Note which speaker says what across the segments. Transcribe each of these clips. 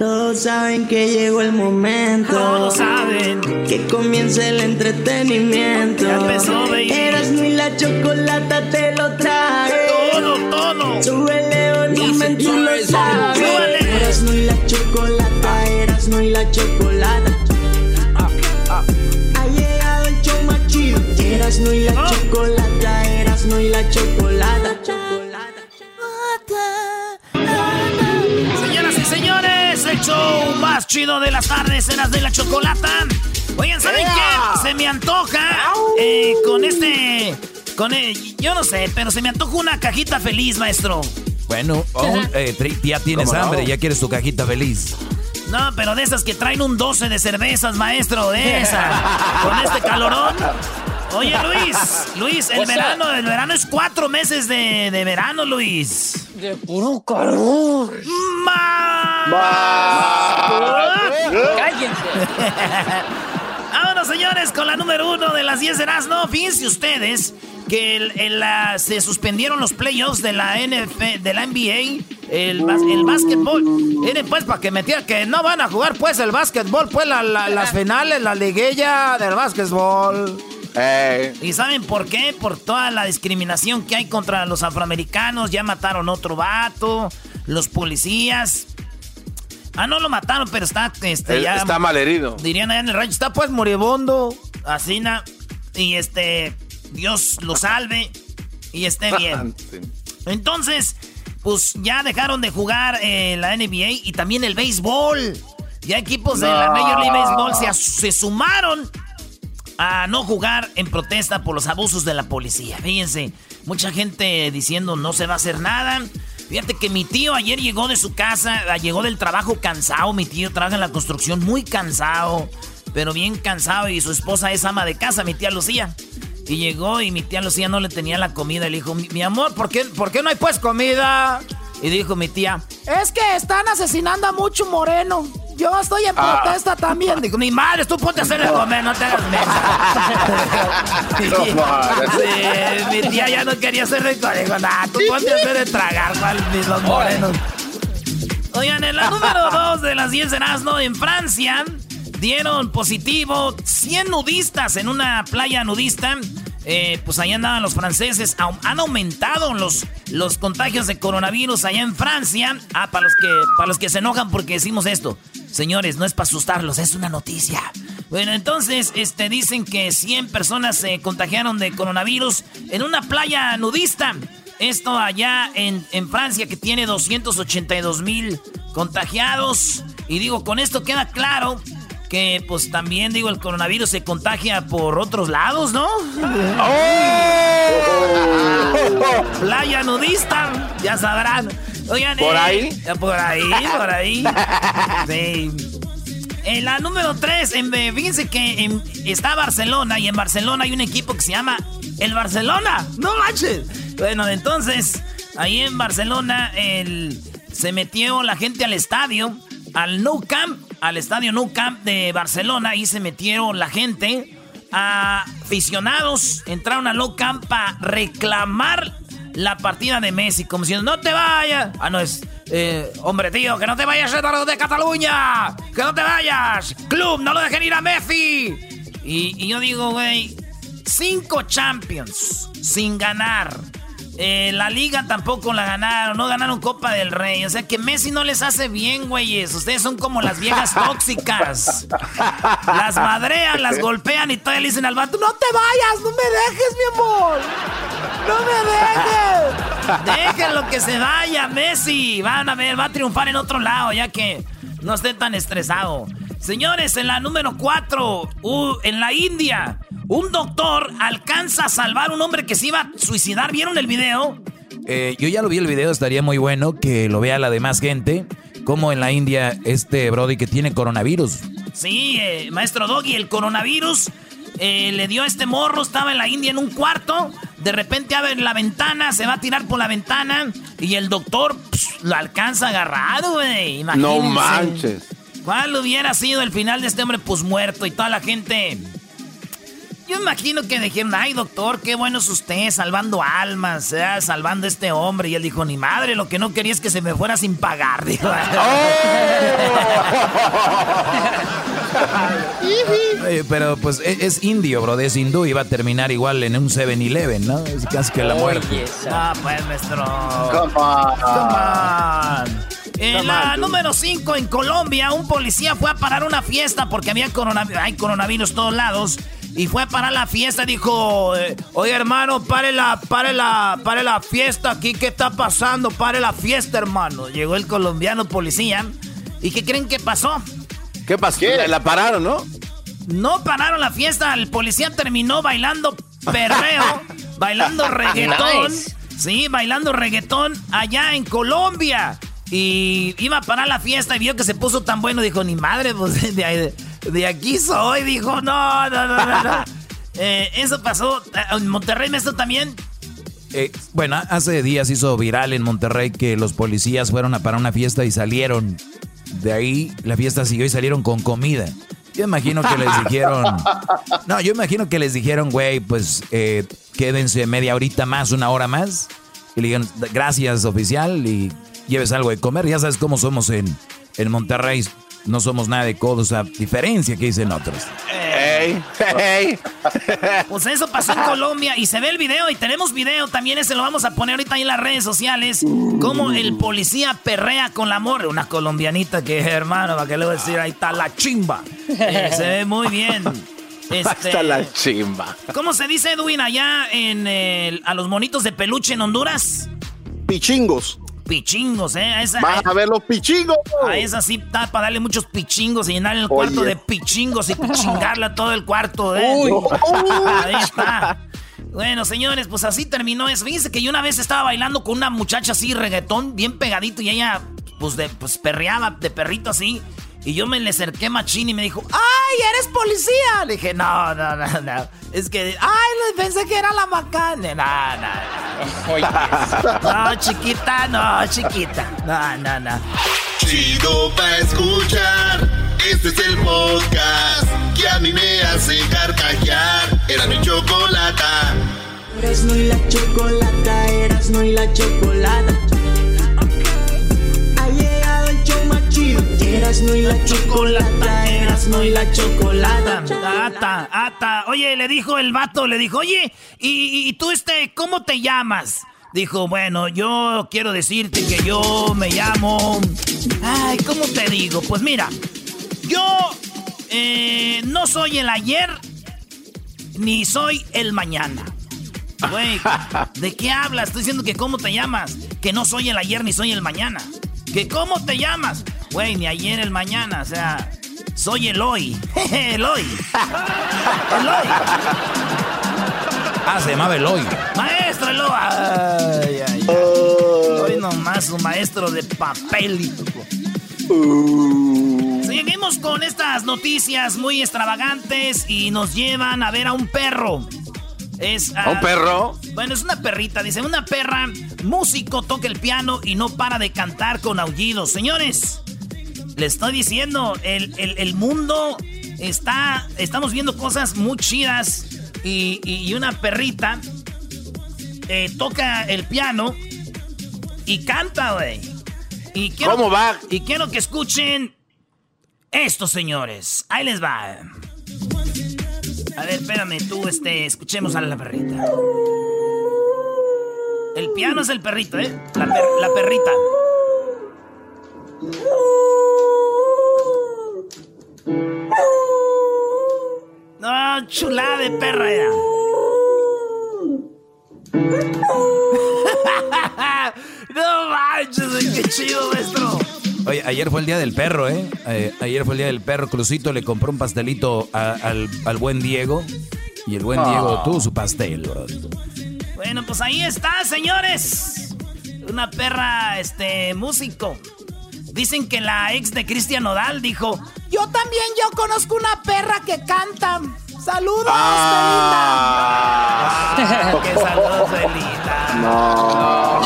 Speaker 1: Todos saben que llegó el momento.
Speaker 2: Todos saben
Speaker 1: que comienza el entretenimiento.
Speaker 2: Ya empezó, baby.
Speaker 1: Eras y la chocolata te lo trae.
Speaker 2: Todo, todo.
Speaker 1: Súbele volumen, tú lo sabes.
Speaker 2: Súbele.
Speaker 1: Eras y la chocolata, eras y la chocolata. Ha llegado el show más chido. Eras y la chocolata, eras y la chocolata.
Speaker 2: El show más chido de las tardes en las de la chocolata. Oigan, ¿saben qué? Se me antoja eh, con este. Con el- yo no sé, pero se me antoja una cajita feliz, maestro.
Speaker 3: Bueno, eh, ya tienes hambre, ya quieres tu cajita feliz.
Speaker 2: No, pero de esas que traen un 12 de cervezas, maestro, de esa. Con este calorón. Oye, Luis, Luis, el
Speaker 4: O sea-
Speaker 2: verano, el verano es cuatro meses de, de verano, Luis.
Speaker 4: De puro calor. Cállense.
Speaker 2: Vámonos, señores, con la número uno de las 10 de no Fíjense ustedes que el- el, la- se suspendieron los playoffs de la NF, de la NBA, el, el básquetbol. Miren, pues, para que metiera que no van a jugar, pues, el básquetbol, pues, la- la- las finales, la liguilla del básquetbol. ¿Y saben por qué? Por toda la discriminación que hay contra los afroamericanos. Ya mataron otro vato, los policías. Ah, no lo mataron, pero está, este,
Speaker 5: Él
Speaker 2: ya...
Speaker 5: está malherido.
Speaker 2: Dirían allá en el rancho, está pues moribundo, así na, y este, Dios lo salve y esté bien. Entonces, pues ya dejaron de jugar eh, la NBA y también el béisbol. Ya equipos de la
Speaker 5: No.
Speaker 2: Major League Baseball se, se sumaron a no jugar en protesta por los abusos de la policía. Fíjense, mucha gente diciendo no se va a hacer nada. Fíjate que mi tío ayer llegó de su casa, ah, llegó del trabajo cansado. Mi tío trabaja en la construcción muy cansado, pero bien cansado. Y su esposa es ama de casa, mi tía Lucía. Y llegó y mi tía Lucía no le tenía la comida. Le dijo, mi, mi amor, ¿por qué, ¿por qué no hay pues comida? Y dijo mi tía, es que están asesinando a mucho moreno. Yo estoy en
Speaker 5: Ah.
Speaker 2: protesta también. Digo, ni madre, tú ponte a hacer de comer, no te hagas mensa. Sí, mi tía ya no quería hacer de comer. Digo, nah, tú ponte a hacer de tragar, cual mis los morenos. Oigan, en la número 2 de las 10 de Erasmo, en Francia, dieron positivo 100 nudistas en una playa nudista. Eh, pues allá andaban los franceses. Han aumentado los, los contagios de coronavirus allá en Francia. Ah, para los, que, para los que se enojan porque decimos esto. Señores, no es para asustarlos, es una noticia. Bueno, entonces este, dicen que 100 personas se contagiaron de coronavirus en una playa nudista. Esto allá en, en Francia que tiene 282 mil contagiados. Y digo, con esto queda claro que pues también digo, el coronavirus se contagia por otros lados, ¿no? Playa nudista, ya sabrán. Oigan,
Speaker 5: ¿Por
Speaker 2: eh,
Speaker 5: ahí?
Speaker 2: Por ahí, por ahí. Sí. En la número 3, fíjense que en- está Barcelona y en Barcelona hay un equipo que se llama el Barcelona. No manches. Bueno, entonces, ahí en Barcelona el- se metió la gente al estadio, al Nou Camp, al estadio Nou Camp de Barcelona. Ahí se metieron la gente. A aficionados entraron al Nou Camp para reclamar la partida de Messi, como diciendo, no te vayas. Ah, no, es, Eh, hombre, tío, que no te vayas a de Cataluña. Que no te vayas. Club, no lo dejen ir a Messi. Y, y yo digo, güey, cinco Champions sin ganar. Eh, la liga tampoco la ganaron, no ganaron Copa del Rey. O sea que Messi no les hace bien, güeyes. Ustedes son como las viejas tóxicas. Las madrean, las golpean y todavía le dicen al vato, no te vayas, no me dejes, mi amor. No me dejes. Déjenlo que se vaya, Messi. Van a ver, va a triunfar en otro lado, ya que no esté tan estresado. Señores, en la número 4, uh, en la India, un doctor alcanza a salvar a un hombre que se iba a suicidar. ¿Vieron el video?
Speaker 3: Eh, yo ya lo vi el video, estaría muy bueno que lo vea la demás gente. Como en la India, este Brody que tiene coronavirus.
Speaker 2: Sí, eh, maestro Doggy, el coronavirus eh, le dio a este morro, estaba en la India en un cuarto. De repente abre la ventana, se va a tirar por la ventana y el doctor lo alcanza agarrado, güey.
Speaker 5: No manches.
Speaker 2: ¿Cuál hubiera sido el final de este hombre pues muerto y toda la gente yo imagino que dijeron, ay doctor, qué bueno es usted, salvando almas, salvando a este hombre. Y él dijo, ni madre, lo que no quería es que se me fuera sin pagar. Dijo.
Speaker 3: pero pues e, es, indio, bro, es hindú y va a terminar igual en un 7-Eleven, ¿no? Es casi que la muerte.
Speaker 2: Ah, pues nuestro... Come on. Come on. En la número 5 en Colombia, un policía fue a parar una fiesta porque había coronavirus, hay coronavirus todos lados y fue para la fiesta. Dijo, eh, oye hermano, pare la, pare la, pare la fiesta aquí. ¿Qué está pasando? Pare la fiesta, hermano. Llegó el colombiano policía. ¿Y qué creen que pasó?
Speaker 5: ¿Qué pasó? La pararon, ¿no?
Speaker 2: No pararon la fiesta. El policía terminó bailando perreo, bailando reggaetón. Sí, bailando reggaetón allá en Colombia. Y iba a parar la fiesta y vio que se puso tan bueno. Dijo, ni madre, pues de de aquí soy, dijo, no, no, no, no. Eh, eso pasó en Monterrey, esto también.
Speaker 3: Eh, bueno, hace días hizo viral en Monterrey que los policías fueron a para una fiesta y salieron. De ahí la fiesta siguió y salieron con comida. Yo imagino que les dijeron. No, yo imagino que les dijeron, güey, pues eh, quédense media horita más, una hora más. Y le dijeron, gracias, oficial, y lleves algo de comer. Ya sabes cómo somos en, en Monterrey no somos nada de codos, a diferencia que dicen otros.
Speaker 2: Pues eso pasó en Colombia y se ve el video y tenemos video también, ese lo vamos a poner ahorita ahí en las redes sociales, como el policía perrea con la morra, una colombianita que hermano, para que le voy a decir, ahí está la chimba. Eh, se ve muy bien.
Speaker 5: Este, está la chimba.
Speaker 2: ¿Cómo se dice, Edwin, allá en a los monitos de peluche en Honduras?
Speaker 5: Pichingos
Speaker 2: pichingos, ¿eh? esa,
Speaker 5: Vas a ver los pichingos.
Speaker 2: A esa sí está para darle muchos pichingos y llenar el cuarto de pichingos y pichingarla todo el cuarto, ¿eh? Uy. Ahí está. Bueno, señores, pues así terminó eso. Fíjense que yo una vez estaba bailando con una muchacha así, reggaetón, bien pegadito, y ella, pues, de, pues perreaba de perrito así. Y yo me le acerqué machín y me dijo, ¡ay, eres policía! Le dije, no, no, no, no. Es que, ¡ay, pensé que era la macana! No, no. No, chiquita, no, chiquita. No, no, no.
Speaker 6: Chido pa' escuchar. Este es el podcast que a mí me hace carcajear. Era mi chocolata.
Speaker 1: Eras no y la chocolata, eras no y la chocolata. No y la chocolata, no y la chocolata.
Speaker 2: Ata, ata. Oye, le dijo el vato, le dijo, oye, ¿y, tú este, cómo te llamas? Dijo, bueno, yo quiero decirte que yo me llamo... Ay, ¿cómo te digo? Pues mira, yo eh, no soy el ayer ni soy el mañana. Güey, ¿de qué hablas? Estoy diciendo que cómo te llamas. Que no soy el ayer ni soy el mañana. ¿Que cómo te llamas? Güey, ni ayer el mañana, o sea, soy Eloy. Eloy. Eloy.
Speaker 3: Ah, se llamaba Eloy.
Speaker 2: Maestro Eloy. Ay, ay, ay. Hoy nomás un maestro de papel. Uh. Seguimos con estas noticias muy extravagantes y nos llevan a ver a un perro. Es,
Speaker 5: ¿Un perro?
Speaker 2: Bueno, es una perrita. Dice, una perra, músico, toca el piano y no para de cantar con aullidos. Señores, le estoy diciendo, el, mundo está. Estamos viendo cosas muy chidas. Y, una perrita eh, toca el piano y canta, güey. Y quiero,
Speaker 5: ¿Cómo va?
Speaker 2: Y quiero que escuchen esto, señores. Ahí les va. A ver, espérame, tú, este, escuchemos a la perrita. El piano es el perrito, ¿eh? La, la perrita. No, chulada de perra era. no manches, qué chido, maestro.
Speaker 3: Oye, ayer fue el día del perro, ¿eh? ¿eh? Ayer fue el día del perro. Crucito le compró un pastelito al, buen Diego. Y el buen Diego ah. tuvo su pastel,
Speaker 2: Bueno, pues ahí está, señores. Una perra, este, músico. Dicen que la ex de Cristian Nodal dijo: Yo también, yo conozco una perra que canta. ¡Saludos, ah. Belinda! ¡Qué saludos, Belinda! No,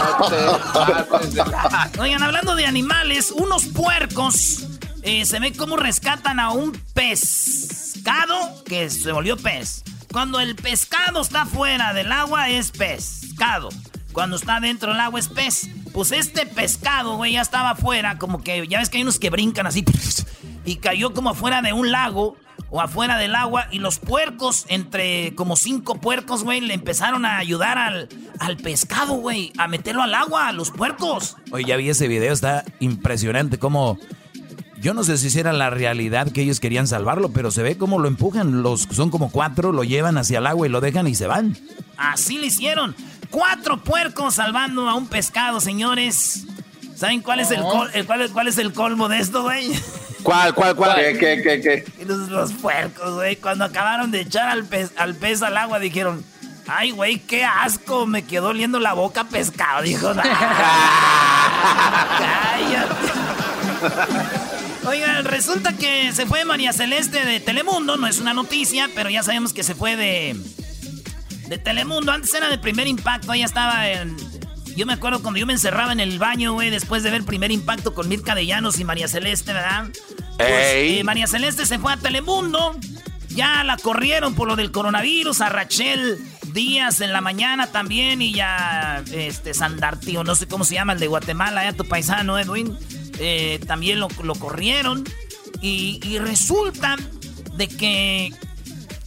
Speaker 2: Oigan, hablando de animales, unos puercos eh, se ve cómo rescatan a un pescado que se volvió pez. Cuando el pescado está fuera del agua es pescado. Cuando está dentro del agua es pez. Pues este pescado, güey, ya estaba afuera, como que ya ves que hay unos que brincan así. Y cayó como afuera de un lago o afuera del agua y los puercos, entre como cinco puercos, güey, le empezaron a ayudar al, al pescado, güey, a meterlo al agua, a los puercos.
Speaker 3: Oye, ya vi ese video, está impresionante como... Yo no sé si era la realidad que ellos querían salvarlo, pero se ve como lo empujan. Los son como cuatro, lo llevan hacia el agua y lo dejan y se van.
Speaker 2: Así lo hicieron. Cuatro puercos salvando a un pescado, señores. ¿Saben cuál es el, cuál, cuál es el colmo de esto, güey?
Speaker 5: ¿Cuál, cuál, cuál? ¿Qué, qué, qué, qué?
Speaker 2: Los, puercos, güey, cuando acabaron de echar al pez, al pez al agua, dijeron, ay, güey, qué asco, me quedó oliendo la boca pescado. Dijo, Oigan, resulta que se fue María Celeste de Telemundo, no es una noticia, pero ya sabemos que se fue de, de Telemundo. Antes era de primer impacto, ella estaba en. Yo me acuerdo cuando yo me encerraba en el baño, güey, después de ver primer impacto con Mirka de Llanos y María Celeste, ¿verdad? Pues, eh, María Celeste se fue a Telemundo. Ya la corrieron por lo del coronavirus. A Rachel Díaz en la mañana también. Y ya este Sandartio, no sé cómo se llama, el de Guatemala, ya tu paisano Edwin. Eh, también lo, corrieron. Y, y, resulta de que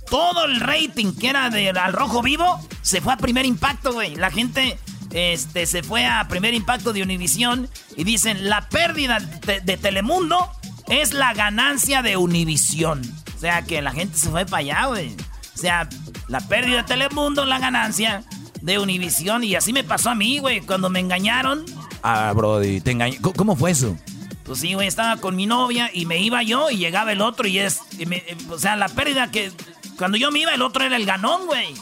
Speaker 2: todo el rating que era de al rojo vivo se fue a primer impacto, güey. La gente este, se fue a primer impacto de Univisión y dicen la pérdida de, Telemundo es la ganancia de Univisión. O sea que la gente se fue para allá, güey. O sea, la pérdida de Telemundo es la ganancia de Univisión. Y así me pasó a mí, güey, cuando me engañaron.
Speaker 3: Ah, Brody, te engañé. ¿Cómo fue eso?
Speaker 2: Pues sí, güey, estaba con mi novia y me iba yo y llegaba el otro y es... o sea, la pérdida que... Cuando yo me iba, el otro era el ganón, güey.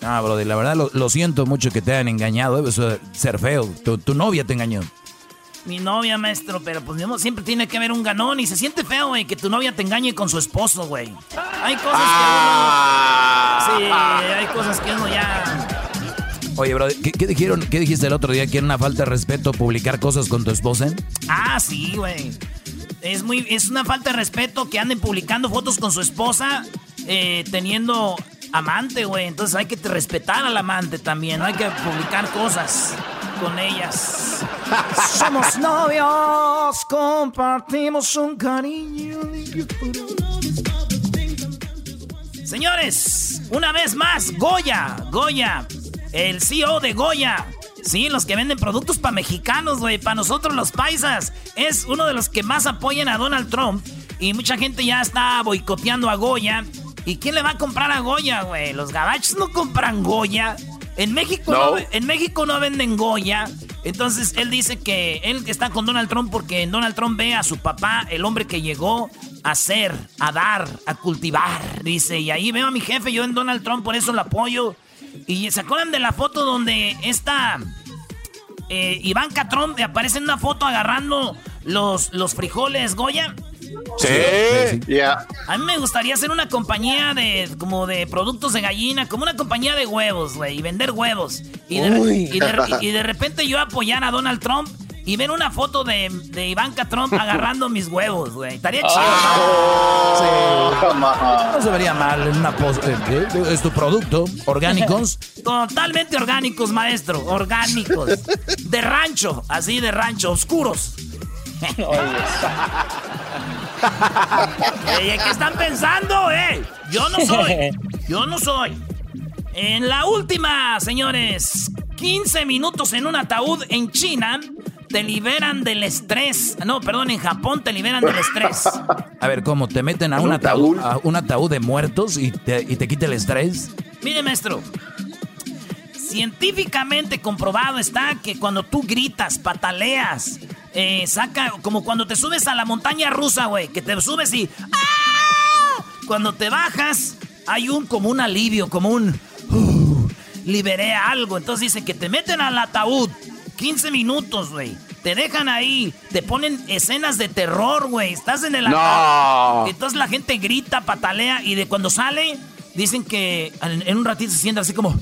Speaker 3: Ah, Brody, la verdad lo, siento mucho que te hayan engañado. Eso es ser feo. Tu, novia te engañó.
Speaker 2: Mi novia, maestro, pero pues siempre tiene que haber un ganón y se siente feo, güey, que tu novia te engañe con su esposo, güey. Hay cosas que uno... Sí, hay cosas que uno ya...
Speaker 3: Oye, bro, ¿qué, dijeron, ¿qué dijiste el otro día? ¿Que era una falta de respeto publicar cosas con tu esposa?
Speaker 2: Ah, sí, güey. Es, muy, es una falta de respeto que anden publicando fotos con su esposa eh, teniendo amante, güey. Entonces hay que respetar al amante también. No hay que publicar cosas con ellas. Somos novios, compartimos un cariño. Señores, una vez más, Goya, Goya, el CEO de Goya. Sí, los que venden productos para mexicanos, güey, para nosotros los paisas. Es uno de los que más apoyan a Donald Trump. Y mucha gente ya está boicoteando a Goya. ¿Y quién le va a comprar a Goya, güey? Los gabachos no compran Goya. En México no. en México no venden Goya. Entonces él dice que él está con Donald Trump porque Donald Trump ve a su papá, el hombre que llegó a ser, a dar, a cultivar. Dice, y ahí veo a mi jefe, yo en Donald Trump, por eso lo apoyo. Y se acuerdan de la foto donde esta eh, Ivanka Trump aparece en una foto agarrando los, los frijoles Goya.
Speaker 5: Sí, ya.
Speaker 2: A mí me gustaría hacer una compañía de como de productos de gallina, como una compañía de huevos, güey, y vender huevos. Y de, y, de, repente yo apoyar a Donald Trump y ver una foto de, de Ivanka Trump agarrando mis huevos, güey. Estaría chido. Ah,
Speaker 3: no se vería mal en una post. Eh, eh, es tu producto, orgánicos.
Speaker 2: Totalmente orgánicos, maestro. Orgánicos. De rancho, así de rancho, oscuros. ¿Qué están pensando, eh? Yo no soy. Yo no soy. En la última, señores, 15 minutos en un ataúd en China te liberan del estrés. No, perdón, en Japón te liberan del estrés.
Speaker 3: A ver, ¿cómo? ¿Te meten a un, ataúd, a un ataúd de muertos y te, y te quita el estrés?
Speaker 2: Mire, maestro. Científicamente comprobado está que cuando tú gritas, pataleas, eh, saca, como cuando te subes a la montaña rusa, güey, que te subes y... ¡ah! Cuando te bajas, hay un como un alivio, como un... Uh, liberé algo. Entonces dicen que te meten al ataúd 15 minutos, güey. Te dejan ahí, te ponen escenas de terror, güey. Estás en el ataúd. Entonces la gente grita, patalea y de cuando sale, dicen que en, un ratito se siente así como...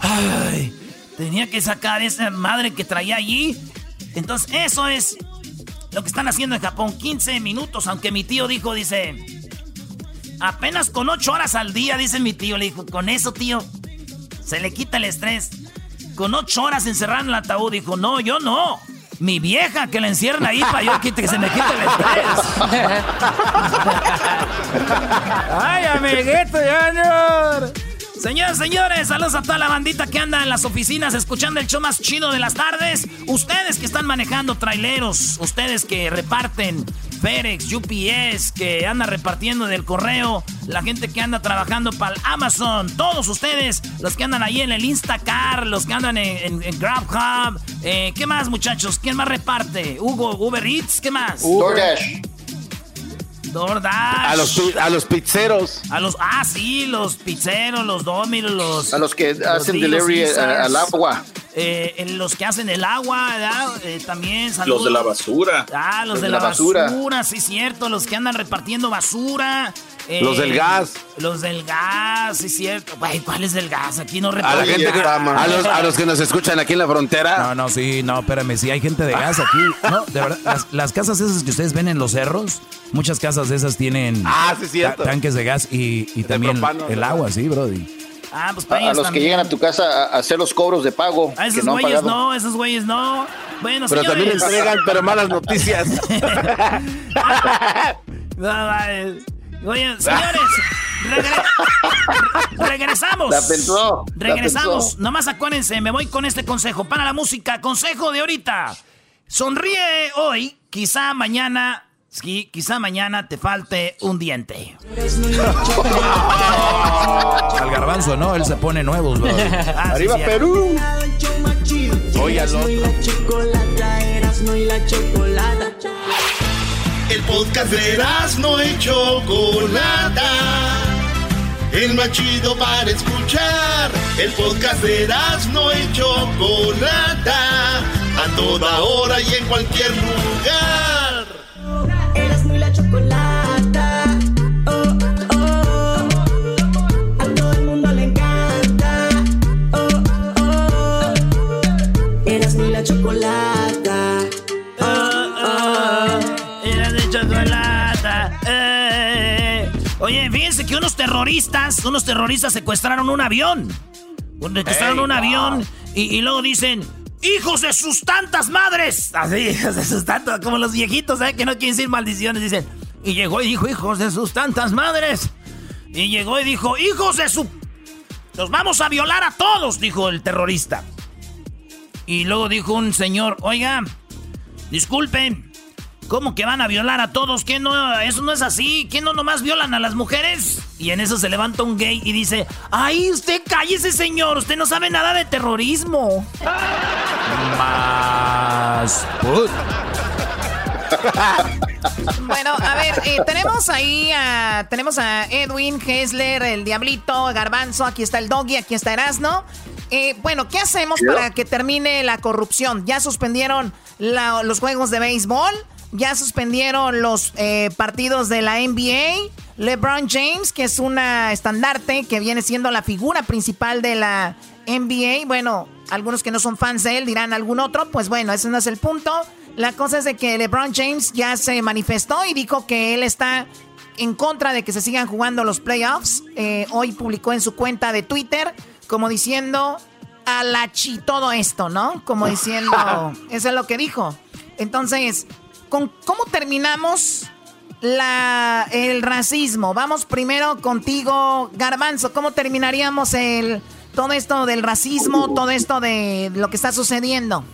Speaker 2: Ay, tenía que sacar esa madre que traía allí entonces, eso es lo que están haciendo en Japón. 15 minutos, aunque mi tío dijo, dice, apenas con 8 horas al día, dice mi tío. Le dijo, con eso, tío, se le quita el estrés. Con 8 horas encerrado en el ataúd, dijo, no, yo no. Mi vieja que la encierra ahí para yo que, que se me quite el estrés. Ay, amiguito, señor. Señores, señores, saludos a toda la bandita que anda en las oficinas escuchando el show más chido de las tardes. Ustedes que están manejando traileros, ustedes que reparten FedEx, UPS, que anda repartiendo del correo, la gente que anda trabajando para Amazon, todos ustedes, los que andan ahí en el Instacar, los que andan en, GrabHub, eh, ¿qué más muchachos? ¿Quién más reparte? Hugo, Uber Eats, ¿qué más?
Speaker 5: DoorDash.
Speaker 2: A
Speaker 5: los, a los pizzeros.
Speaker 2: A los, ah, sí, los pizzeros, los dominos, los.
Speaker 5: A los que hacen delivery al agua.
Speaker 2: Eh, los que hacen el agua, eh, también
Speaker 5: Los de la basura.
Speaker 2: Ah, los, de, la, basura. basura. sí, cierto. Los que andan repartiendo basura.
Speaker 5: Eh, los del gas.
Speaker 2: Los del gas, sí, cierto. ¿cuál es del gas? Aquí no
Speaker 5: A, la gente a, los, a, los, que nos escuchan aquí en la frontera.
Speaker 3: No, no, sí, no, espérame. Sí, hay gente de gas aquí. No, de verdad, las, casas esas que ustedes ven en los cerros, muchas casas de esas tienen
Speaker 5: ah, sí,
Speaker 3: tanques de gas y, y también el agua, sí, brody.
Speaker 2: Ah, pues
Speaker 5: para a, los que llegan a tu casa a hacer los cobros de pago.
Speaker 2: A esos güeyes no, esos güeyes no. Bueno,
Speaker 5: pero también entregan, pero malas noticias.
Speaker 2: no, vale. Oye, señores, regresamos.
Speaker 5: La pensó,
Speaker 2: regresamos. Nomás acuérdense, me voy con este consejo. Para la música, consejo de ahorita. Sonríe hoy, quizá mañana Sí, quizá mañana te falte un diente.
Speaker 3: Al garbanzo, ¿no? Él se pone nuevos, bro.
Speaker 5: Ah, Arriba Perú.
Speaker 1: Oye.
Speaker 6: El podcast de no y Chocolata. El más chido para escuchar. El podcast de no y Chocolata. A toda hora y en cualquier lugar.
Speaker 1: Muy la chocolata.
Speaker 2: Oye, fíjense que unos terroristas, unos terroristas secuestraron un avión. Secuestraron un avión y, luego dicen, hijos de sus tantas madres. Así, hijos de sus tantas, como los viejitos, ¿eh? Que no quieren decir maldiciones, dicen. Y llegó y dijo, hijos de sus tantas madres. Y llegó y dijo, hijos de su... Los vamos a violar a todos, dijo el terrorista. Y luego dijo un señor, oiga, disculpen, ¿Cómo que van a violar a todos? ¿Qué no? Eso no es así. ¿Qué no nomás violan a las mujeres? Y en eso se levanta un gay y dice, ¡ay, usted cállese, señor! Usted no sabe nada de terrorismo.
Speaker 3: Más...
Speaker 2: bueno, a ver, eh, tenemos ahí a, tenemos a Edwin, Hessler, el Diablito, Garbanzo, aquí está el Doggy, aquí está Erasno. Eh, bueno, ¿qué hacemos para que termine la corrupción? ¿Ya suspendieron los juegos de béisbol? Ya suspendieron los eh, partidos de la NBA. LeBron James, que es una estandarte, que viene siendo la figura principal de la NBA. Bueno, algunos que no son fans de él dirán algún otro. Pues bueno, ese no es el punto.
Speaker 7: La cosa es de que LeBron James ya se manifestó y dijo que él está en contra de que se sigan jugando los playoffs. Eh, hoy publicó en su cuenta de Twitter como diciendo a la chi todo esto, ¿no? Como diciendo, eso es lo que dijo. Entonces, ¿con, ¿cómo terminamos la, el racismo? Vamos primero contigo, Garbanzo. ¿Cómo terminaríamos el, todo esto del racismo, todo esto de lo que está sucediendo?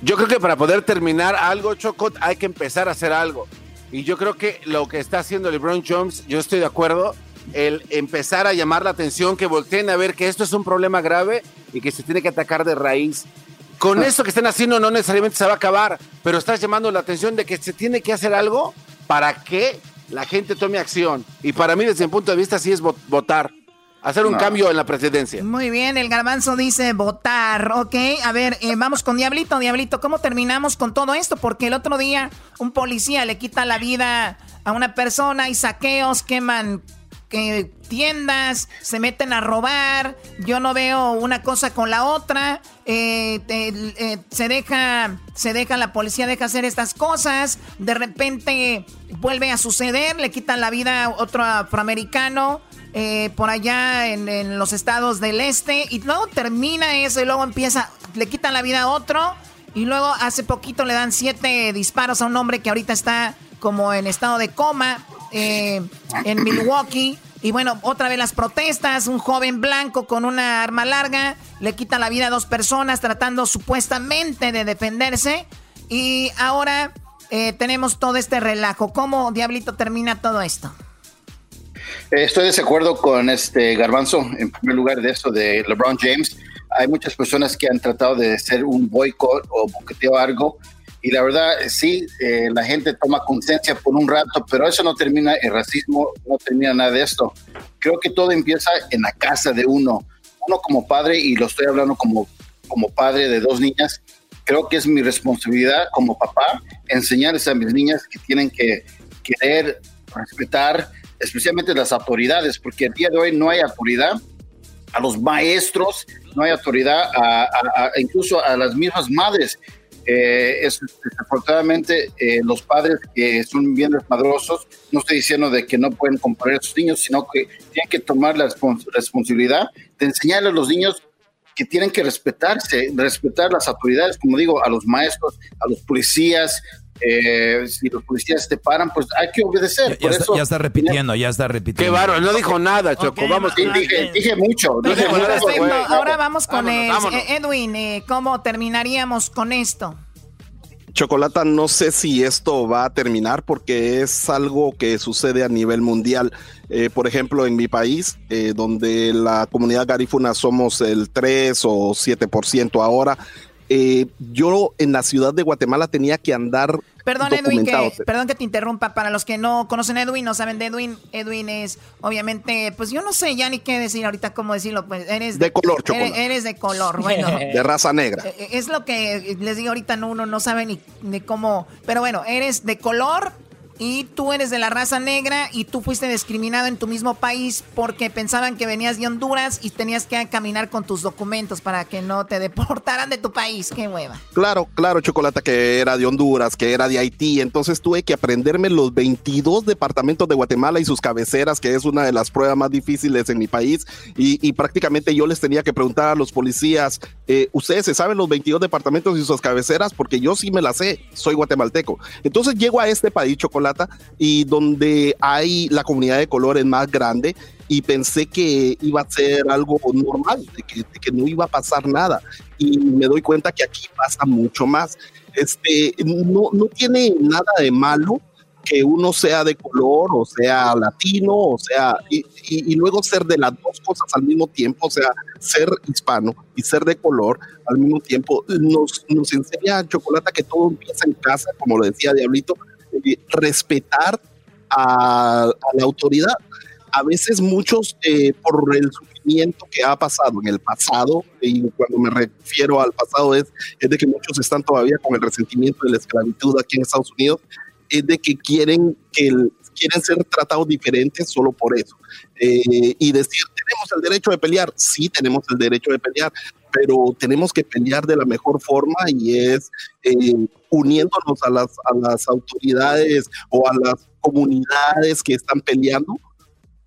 Speaker 5: Yo creo que para poder terminar algo, Chocot, hay que empezar a hacer algo. Y yo creo que lo que está haciendo LeBron James, yo estoy de acuerdo, el empezar a llamar la atención, que volteen a ver que esto es un problema grave y que se tiene que atacar de raíz. Con eso que están haciendo no necesariamente se va a acabar, pero estás llamando la atención de que se tiene que hacer algo para que la gente tome acción. Y para mí, desde mi punto de vista, sí es votar. Hacer un cambio en la presidencia.
Speaker 7: Muy bien, el garbanzo dice votar, ok. A ver, eh, vamos con Diablito. Diablito, ¿cómo terminamos con todo esto? Porque el otro día un policía le quita la vida a una persona y saqueos, queman que tiendas, se meten a robar, yo no veo una cosa con la otra, eh, eh, se deja, se deja, la policía deja hacer estas cosas, de repente vuelve a suceder, le quitan la vida a otro afroamericano. Eh, por allá en, en, los estados del este y luego termina eso y luego empieza, le quitan la vida a otro y luego hace poquito le dan siete disparos a un hombre que ahorita está como en estado de coma eh, en Milwaukee. Y bueno, otra vez las protestas, un joven blanco con una arma larga le quita la vida a dos personas tratando supuestamente de defenderse. Y ahora eh, tenemos todo este relajo. ¿Cómo diablito termina todo esto?
Speaker 8: Eh, estoy de acuerdo con este Garbanzo, en primer lugar de eso de LeBron James. Hay muchas personas que han tratado de hacer un boicot o boqueteo algo y la verdad, sí, eh, la gente toma conciencia por un rato, pero eso no termina, el racismo no termina nada de esto. Creo que todo empieza en la casa de uno. Uno como padre, y lo estoy hablando como, como padre de dos niñas, creo que es mi responsabilidad como papá enseñarles a mis niñas que tienen que querer respetar, especialmente las autoridades, porque el día de hoy no hay autoridad a los maestros, no hay autoridad a incluso a las mismas madres eh, es, desafortunadamente eh, los padres que son bien desmadrosos, no estoy diciendo de que no pueden comprar a sus niños, sino que tienen que tomar la responsabilidad de enseñarle a los niños que tienen que respetarse, respetar las autoridades, como digo, a los maestros, a los policías, eh, si los policías te paran, pues hay que obedecer.
Speaker 3: Ya, está, repitiendo, ya está repitiendo.
Speaker 5: Qué bárbaro, no dijo nada, Choco. vamos,
Speaker 8: dije, mucho.
Speaker 7: Ahora vamos con Edwin. Eh, ¿Cómo terminaríamos con esto?
Speaker 9: Chocolata, no sé si esto va a terminar porque es algo que sucede a nivel mundial. Eh, por ejemplo, en mi país, donde la comunidad garífuna somos el 3 o 7% ahora, eh, yo en la ciudad de Guatemala tenía que andar.
Speaker 7: Perdón, Edwin, que, perdón que te interrumpa. Para los que no conocen a Edwin, no saben de Edwin, Edwin es obviamente, pues yo no sé ya ni qué decir ahorita, cómo decirlo. Pues eres
Speaker 9: de, color, chocolate.
Speaker 7: Eres, de color, bueno.
Speaker 9: de raza negra.
Speaker 7: Eh, es lo que les digo ahorita, no, uno no sabe ni, ni cómo. Pero bueno, eres de color y tú eres de la raza negra y tú fuiste discriminado en tu mismo país porque pensaban que venías de Honduras y tenías que caminar con tus documentos para que no te deportaran de tu país. Qué hueva.
Speaker 9: Claro, claro, Chocolata, que era de Honduras, que era de Haití. Entonces tuve que aprenderme los 22 departamentos de Guatemala y sus cabeceras, que es una de las pruebas más difíciles en mi país. Y, prácticamente yo les tenía que preguntar a los policías, eh, ¿ustedes se saben los 22 departamentos y sus cabeceras? Porque yo sí me las sé, soy guatemalteco. Entonces llego a este país, Chocolata y donde hay la comunidad de colores más grande y pensé que iba a ser algo normal, de que, no iba a pasar nada. Y me doy cuenta que aquí pasa mucho más. Este, no, no tiene nada de malo que uno sea de color o sea latino, o sea, y, y, luego ser de las dos cosas al mismo tiempo, o sea, ser hispano y ser de color al mismo tiempo, nos, nos enseña Chocolata que todo empieza en casa, como lo decía Diablito, respetar a, la autoridad. A veces muchos, eh, por el sufrimiento que ha pasado en el pasado, y cuando me refiero al pasado es, es de que muchos están todavía con el resentimiento de la esclavitud aquí en Estados Unidos, es de que quieren que quieren ser tratados diferentes solo por eso. Eh, y decir, tenemos el derecho de pelear, sí tenemos el derecho de pelear, pero tenemos que pelear de la mejor forma y es eh, uniéndonos a las, a las autoridades o a las comunidades que están peleando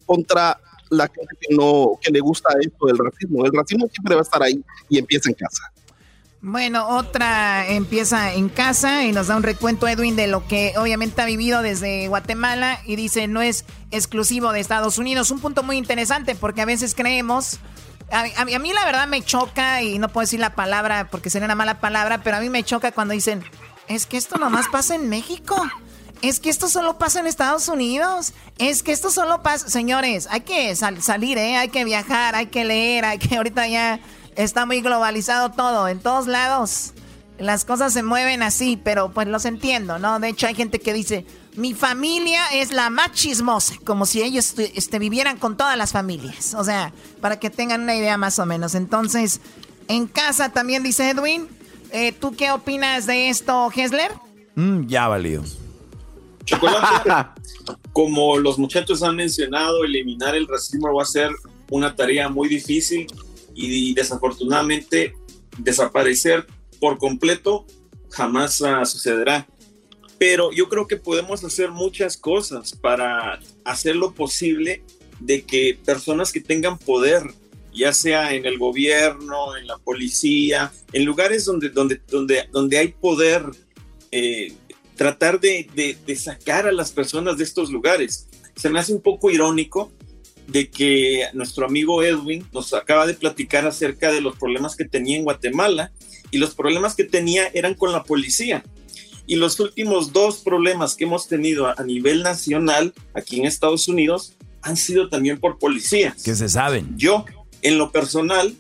Speaker 9: contra la gente que no que le gusta esto del racismo. El racismo siempre va a estar ahí y empieza en casa.
Speaker 7: Bueno, otra empieza en casa y nos da un recuento Edwin de lo que obviamente ha vivido desde Guatemala y dice no es exclusivo de Estados Unidos. Un punto muy interesante porque a veces creemos, a, mí la verdad me choca y no puedo decir la palabra porque sería una mala palabra, pero a mí me choca cuando dicen, es que esto nomás pasa en México. Es que esto solo pasa en Estados Unidos. Es que esto solo pasa... Señores, hay que salir, ¿eh? Hay que viajar, hay que leer, hay que ahorita ya Está muy globalizado todo, en todos lados. Las cosas se mueven así, pero pues los entiendo, ¿no? De hecho hay gente que dice, mi familia es la más chismosa, como si ellos este, vivieran con todas las familias. O sea, para que tengan una idea más o menos. Entonces, en casa también dice Edwin, eh, ¿tú qué opinas de esto, Hesler?
Speaker 3: Mm, ya valió.
Speaker 10: Chocolate, como los muchachos han mencionado, eliminar el racismo va a ser una tarea muy difícil y desafortunadamente desaparecer por completo jamás sucederá. Pero yo creo que podemos hacer muchas cosas para hacer lo posible de que personas que tengan poder, ya sea en el gobierno, en la policía, en lugares donde, donde, donde, donde hay poder, eh, tratar de sacar a las personas de estos lugares. Se me hace un poco irónico de que nuestro amigo Edwin nos acaba de platicar acerca de los problemas que tenía en Guatemala y los problemas que tenía eran con la policía. Y los últimos dos problemas que hemos tenido a nivel nacional aquí en Estados Unidos han sido también por policías.
Speaker 3: Que se saben.
Speaker 10: Yo, en lo personal,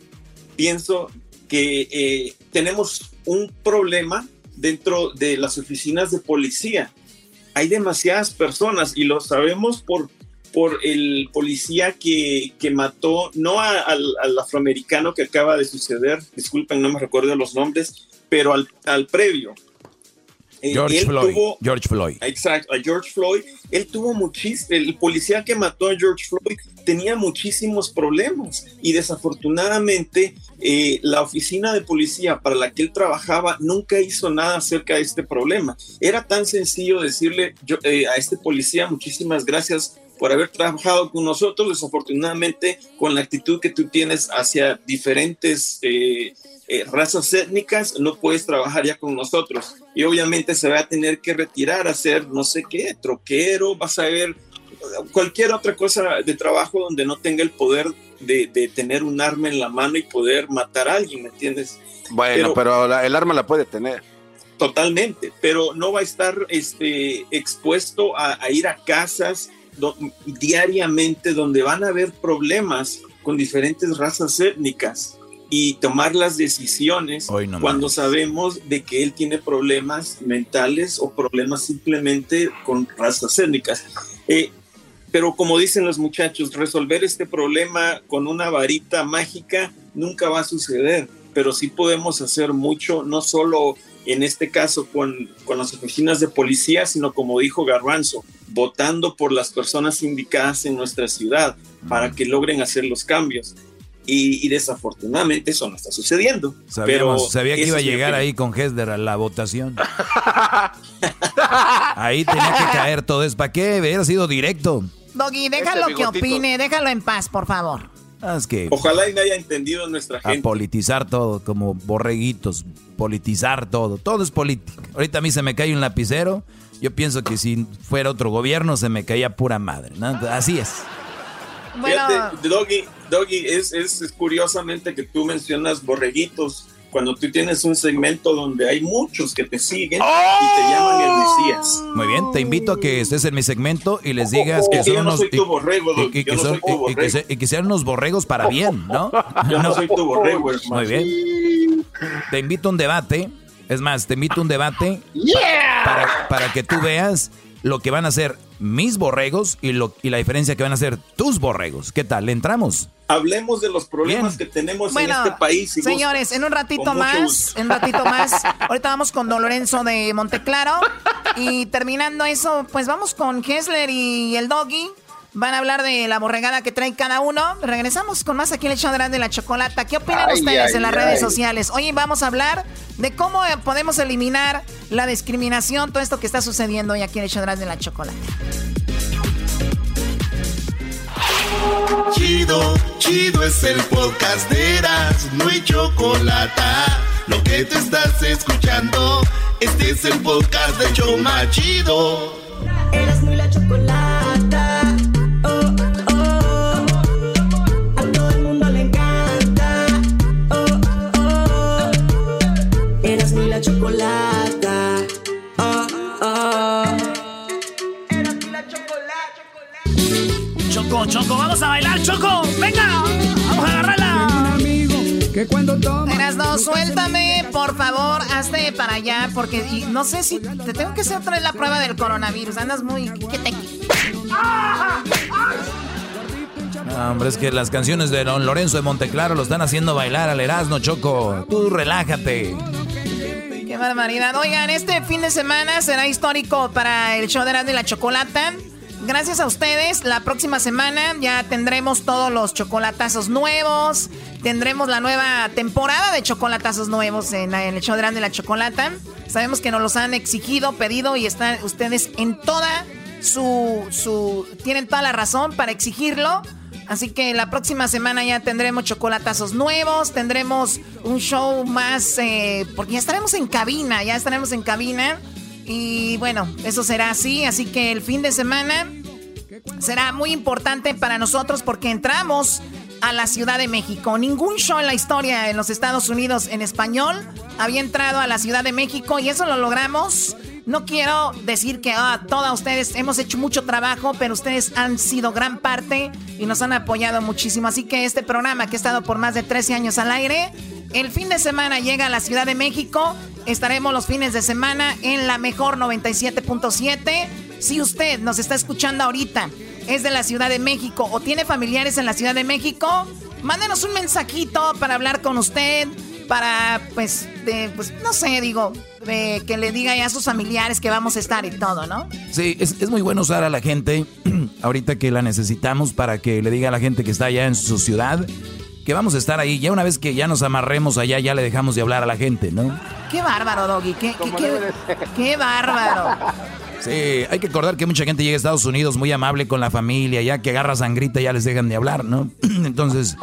Speaker 10: pienso que eh, tenemos un problema dentro de las oficinas de policía. Hay demasiadas personas y lo sabemos por por el policía que, que mató, no al, afroamericano que acaba de suceder, disculpen, no me recuerdo los nombres, pero al, al previo.
Speaker 3: Eh, George Floyd. George Floyd.
Speaker 10: Exacto, a George Floyd. Él tuvo muchísimo, el policía que mató a George Floyd tenía muchísimos problemas y desafortunadamente eh, la oficina de policía para la que él trabajaba nunca hizo nada acerca de este problema. Era tan sencillo decirle eh, a este policía muchísimas gracias por haber trabajado con nosotros. Desafortunadamente, con la actitud que tú tienes hacia diferentes eh, eh, razas étnicas, no puedes trabajar ya con nosotros. Y obviamente se va a tener que retirar a ser no sé qué, troquero, vas a ver cualquier otra cosa de trabajo donde no tenga el poder de, tener un arma en la mano y poder matar a alguien, ¿me entiendes?
Speaker 5: Bueno, pero, el arma la puede tener.
Speaker 10: Totalmente, pero no va a estar este, expuesto a ir a casas diariamente donde van a haber problemas con diferentes razas étnicas y tomar las decisiones cuando sabemos de que él tiene problemas mentales o problemas simplemente con razas étnicas. Eh, pero como dicen los muchachos, resolver este problema con una varita mágica nunca va a suceder, pero sí podemos hacer mucho, no solo en este caso con, con las oficinas de policía, sino como dijo Garbanzo, votando por las personas indicadas en nuestra ciudad para que logren hacer los cambios. Y, desafortunadamente eso no está sucediendo. pero
Speaker 3: sabía que iba a llegar ahí con Hesder a la votación. ahí tenía que caer todo. ¿Es para qué? Hubiera sido directo.
Speaker 7: Doggy, déjalo que opine, déjalo en paz, por favor.
Speaker 3: Ah, que,
Speaker 10: Ojalá y me haya entendido nuestra gente.
Speaker 3: A politizar todo, como borreguitos, politizar todo. Todo es política. Ahorita a mí se me cae un lapicero yo pienso que si fuera otro gobierno se me caía pura madre. Así es.
Speaker 10: Bueno. Doggy, Doggy es, es, curiosamente que tú mencionas borreguitos cuando tú tienes un segmento donde hay muchos que te siguen y te llaman el Mesías.
Speaker 3: Muy bien, te invito a que estés en mi segmento y les digas que son unos y que sean unos borregos para bien, ¿no?
Speaker 10: Yo no, soy tu borrego, hermano.
Speaker 3: Muy bien. Te invito a un debate es más, te invito a un debate para, que tú veas lo que van a hacer mis borregos y, lo, y la diferencia que van a hacer tus borregos. ¿Qué tal? ¿Le entramos?
Speaker 10: Hablemos de los problemas que tenemos en este país.
Speaker 7: señores, en un ratito más, en un ratito más, ahorita vamos con Don Lorenzo de Monteclaro y terminando eso, pues vamos con Kessler y el Doggy Van a hablar de la borregada que traen cada uno. Regresamos con más aquí en el show de la chocolata. ¿Qué opinan ustedes en las redes sociales? Hoy vamos a hablar de cómo eh, podemos eliminar la discriminación, todo esto que está sucediendo hoy aquí en el show de la chocolata.
Speaker 6: Chido, chido es el podcast de Eras, no hay chocolate. Lo que te estás escuchando, este es el podcast de Choma Chido.
Speaker 1: Eras muy la chocolata.
Speaker 2: Choco, Choco, vamos a bailar, Choco. Venga, vamos a agarrarla.
Speaker 7: Que cuando Eras no, suéltame, por favor, hazte para allá, porque y no sé si te tengo que hacer otra vez la prueba del coronavirus. Andas muy. ¿Qué te.?
Speaker 3: No, hombre, es que las canciones de Don Lorenzo de Monteclaro lo están haciendo bailar al Erasmo, Choco. Tú relájate.
Speaker 7: Qué barbaridad. Oigan, este fin de semana será histórico para el show de Erasmo y la Chocolata. Gracias a ustedes, la próxima semana ya tendremos todos los chocolatazos nuevos. Tendremos la nueva temporada de chocolatazos nuevos en, el show de la Chocolata. Sabemos que nos los han exigido, pedido y están ustedes en toda su, su. Tienen toda la razón para exigirlo. Así que la próxima semana ya tendremos chocolatazos nuevos, tendremos un show más, eh, porque ya estaremos en cabina, ya estaremos en cabina. Y bueno, eso será así, así que el fin de semana será muy importante para nosotros porque entramos a la Ciudad de México. Ningún show en la historia en los Estados Unidos en español había entrado a la Ciudad de México y eso lo logramos. No quiero decir que ah, todas ustedes hemos hecho mucho trabajo, pero ustedes han sido gran parte y nos han apoyado muchísimo. Así que este programa que ha estado por más de 13 años al aire, el fin de semana llega a la Ciudad de México. Estaremos los fines de semana en la mejor 97.7. Si usted nos está escuchando ahorita, es de la Ciudad de México o tiene familiares en la Ciudad de México, mándenos un mensajito para hablar con usted, para, pues, de, pues no sé, digo, de que le diga ya a sus familiares que vamos a estar y todo, ¿no?
Speaker 3: Sí, es, es muy bueno usar a la gente ahorita que la necesitamos para que le diga a la gente que está allá en su ciudad que vamos a estar ahí. Ya una vez que ya nos amarremos allá, ya le dejamos de hablar a la gente, ¿no?
Speaker 7: Qué bárbaro, Doggy. Qué, qué, qué, bárbaro.
Speaker 3: Sí, hay que acordar que mucha gente llega a Estados Unidos muy amable con la familia, ya que agarra sangrita ya les dejan de hablar, ¿no? Entonces,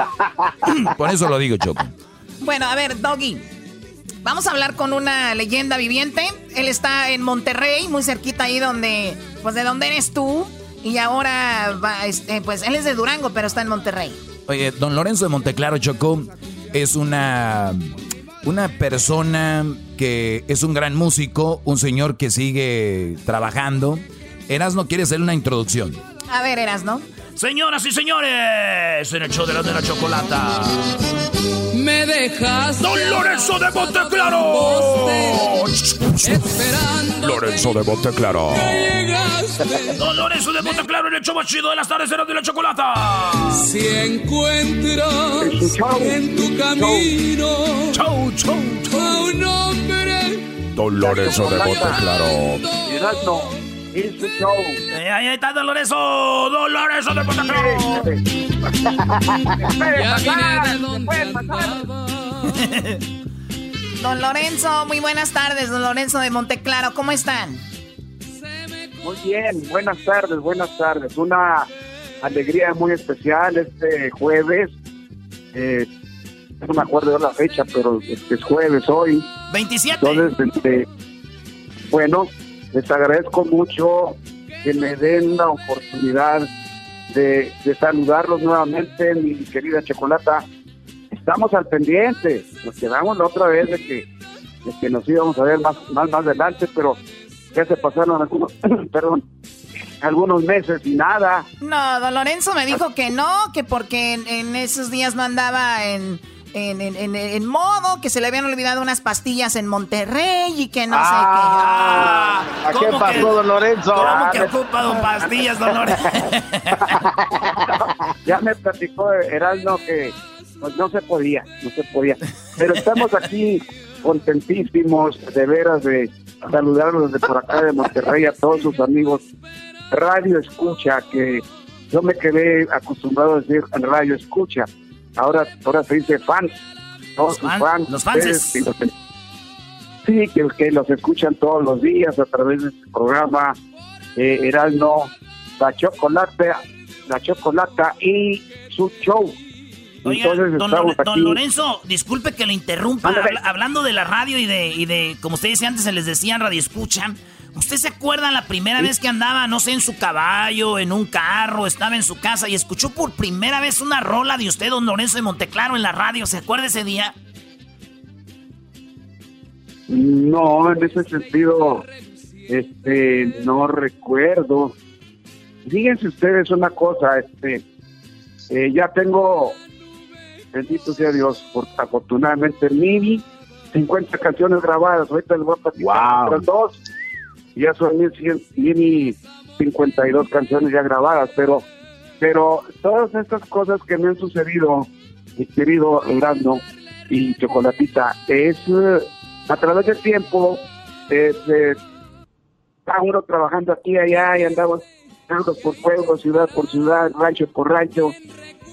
Speaker 3: por eso lo digo, Choco.
Speaker 7: Bueno, a ver, Doggy. Vamos a hablar con una leyenda viviente. Él está en Monterrey, muy cerquita ahí donde, pues de donde eres tú. Y ahora, va, este, pues él es de Durango, pero está en Monterrey.
Speaker 3: Oye, don Lorenzo de Monteclaro Chocó es una, una persona que es un gran músico, un señor que sigue trabajando. Erasno quiere hacer una introducción.
Speaker 7: A ver, Erasno.
Speaker 2: Señoras y señores, en el show de la, de la chocolata.
Speaker 11: Me dejas.
Speaker 2: Don Lorenzo de Monteclaro.
Speaker 11: Esperando.
Speaker 3: Lorenzo de Monteclaro.
Speaker 2: Don Lorenzo de Monteclaro en el más chido de las tardes de la chocolata.
Speaker 11: Si encuentras en tu camino.
Speaker 2: Chau, chau, chau.
Speaker 11: A un hombre.
Speaker 3: Don Lorenzo de Monteclaro.
Speaker 2: Eh, ahí está Don Lorenzo. Don Lorenzo de Monteclaro.
Speaker 7: Don Lorenzo, muy buenas tardes, don Lorenzo de Monteclaro, ¿cómo están?
Speaker 12: Muy bien, buenas tardes, buenas tardes. Una alegría muy especial este jueves. Eh, no me acuerdo de la fecha, pero este es jueves hoy.
Speaker 2: 27.
Speaker 12: Entonces, este, bueno, les agradezco mucho que me den la oportunidad de, de saludarlos nuevamente, mi querida Chocolata. Estamos al pendiente, nos quedamos la otra vez de que, de que nos íbamos a ver más, más, más adelante, pero ya se pasaron algunos, perdón, algunos meses y nada.
Speaker 7: No, don Lorenzo me dijo que no, que porque en, en esos días no andaba en, en, en, en- en modo, que se le habían olvidado unas pastillas en Monterrey y que no
Speaker 12: Ah, ¿a qué
Speaker 2: ¿cómo
Speaker 12: pasó,
Speaker 2: que-
Speaker 12: don Lorenzo?
Speaker 2: ¿Cómo
Speaker 12: Ah,
Speaker 2: que
Speaker 12: me-
Speaker 2: ocupa pastillas, don Lorenzo?
Speaker 12: ya me platicó Heraldo que pues, no se podía, no se podía. Pero estamos aquí contentísimos de veras de saludarlos desde por acá de Monterrey a todos sus amigos Radio Escucha que yo me quedé acostumbrado a decir en radio escucha. Ahora, ahora se dice fans. Todos
Speaker 2: Los
Speaker 12: sus
Speaker 2: fan-
Speaker 12: fans.
Speaker 2: los
Speaker 12: los- sí, que, que los escuchan todos los días a través de este programa. Eh, Erasmo, la chocolate, la chocolata y su show.
Speaker 2: Oiga,
Speaker 12: Entonces
Speaker 2: don, don. Lorenzo, disculpe que le interrumpa. Habla- hablando de la radio y de, y de, como usted decía antes, se les decían radio escuchan. ¿Usted se acuerda la primera vez que andaba, no sé, en su caballo, en un carro, estaba en su casa y escuchó por primera vez una rola de usted, don Lorenzo de Monteclaro, en la radio? ¿Se acuerda ese día?
Speaker 12: No, en ese sentido, este, no recuerdo. Fíjense ustedes una cosa, este, eh, ya tengo, bendito sea Dios, por, afortunadamente, mil 50 canciones grabadas. Ahorita les voy a platicar otras dos. Ya son mil cien- mil 52 canciones ya grabadas, pero, pero todas estas cosas que me han sucedido, mi querido y Chocolatita, es eh, a través del tiempo, eh, se- está uno trabajando aquí y allá y andamos pueblo por pueblo, ciudad por ciudad, rancho por rancho.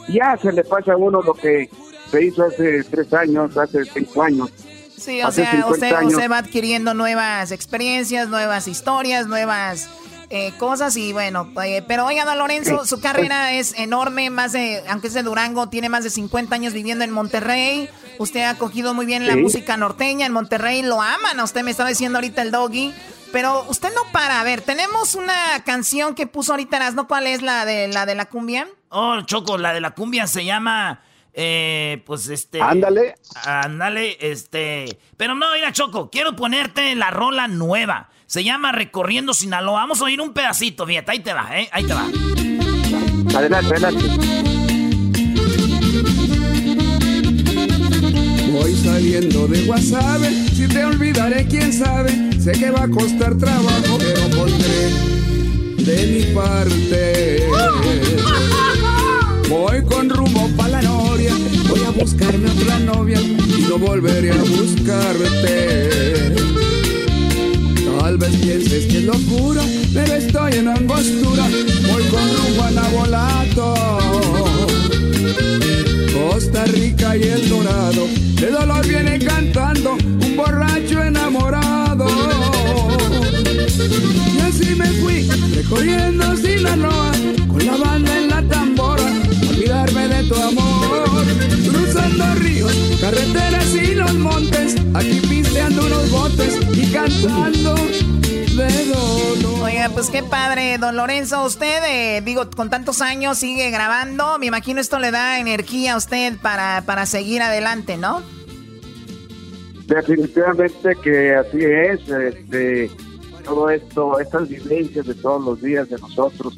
Speaker 12: Ya se le pasa a uno lo que se hizo hace tres años, hace cinco años.
Speaker 7: Sí, o sea,
Speaker 12: 50
Speaker 7: usted, va adquiriendo nuevas experiencias, nuevas historias, nuevas eh, cosas y bueno, eh, pero oiga, don Lorenzo,
Speaker 12: Sí.
Speaker 7: su carrera es enorme, más de, aunque es de Durango, tiene más de 50 años viviendo en Monterrey. Usted ha cogido muy bien la música norteña en Monterrey, lo aman, usted me estaba diciendo ahorita el doggy. Pero usted no para, a ver, tenemos una canción que puso ahorita Erasmo, ¿cuál es la de la de la cumbia?
Speaker 2: Oh, Choco, la de la cumbia se llama. Eh, pues este.
Speaker 12: Ándale.
Speaker 2: Ándale, este. Pero no, mira, Choco, quiero ponerte la rola nueva. Se llama Recorriendo Sinaloa. Vamos a oír un pedacito, fíjate, ahí te va, ¿eh? Ahí te va.
Speaker 12: Adelante, adelante.
Speaker 11: Voy saliendo de Guasave, si te olvidaré, quién sabe. Sé que va a costar trabajo, pero pondré de mi parte. Voy con buscarme otra novia y no volveré a buscarte. Tal vez pienses que es locura, pero estoy en angostura. Voy con rumbo a Nabolato. Costa Rica y El Dorado, de dolor viene cantando un borracho enamorado. Y así me fui recorriendo Sinaloa con la banda en la tambora, olvidarme de tu amor. Carreteras y los montes, aquí pisteando unos botes y cantando de dolor.
Speaker 7: Oiga, pues qué padre, don Lorenzo. Usted, eh, digo, con tantos años sigue grabando. Me imagino esto le da energía a usted para, para seguir adelante, ¿no?
Speaker 12: Definitivamente que así es, este, todo esto, estas vivencias de todos los días de nosotros,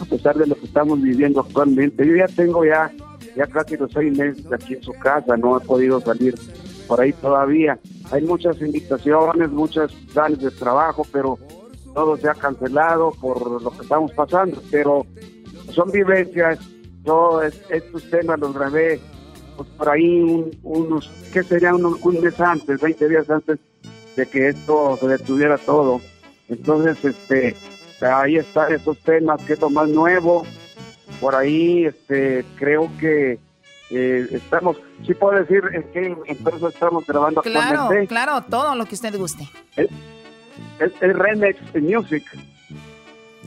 Speaker 12: a pesar de lo que estamos viviendo actualmente. Yo ya tengo ya, ya casi los seis meses aquí en su casa, no he podido salir por ahí todavía. Hay muchas invitaciones, muchos planes de trabajo, pero todo se ha cancelado por lo que estamos pasando. Pero son vivencias, yo es- estos temas los grabé pues por ahí un- unos, ¿qué sería? Un, un mes antes, 20 días antes de que esto se detuviera todo. Entonces, este, ahí están esos temas, que es lo más nuevo. Por ahí, este, creo que eh, estamos, sí puedo decir en qué empresa estamos grabando
Speaker 7: Claro,
Speaker 12: actualmente.
Speaker 7: claro, todo lo que usted guste.
Speaker 12: Es, es, es Remix Music.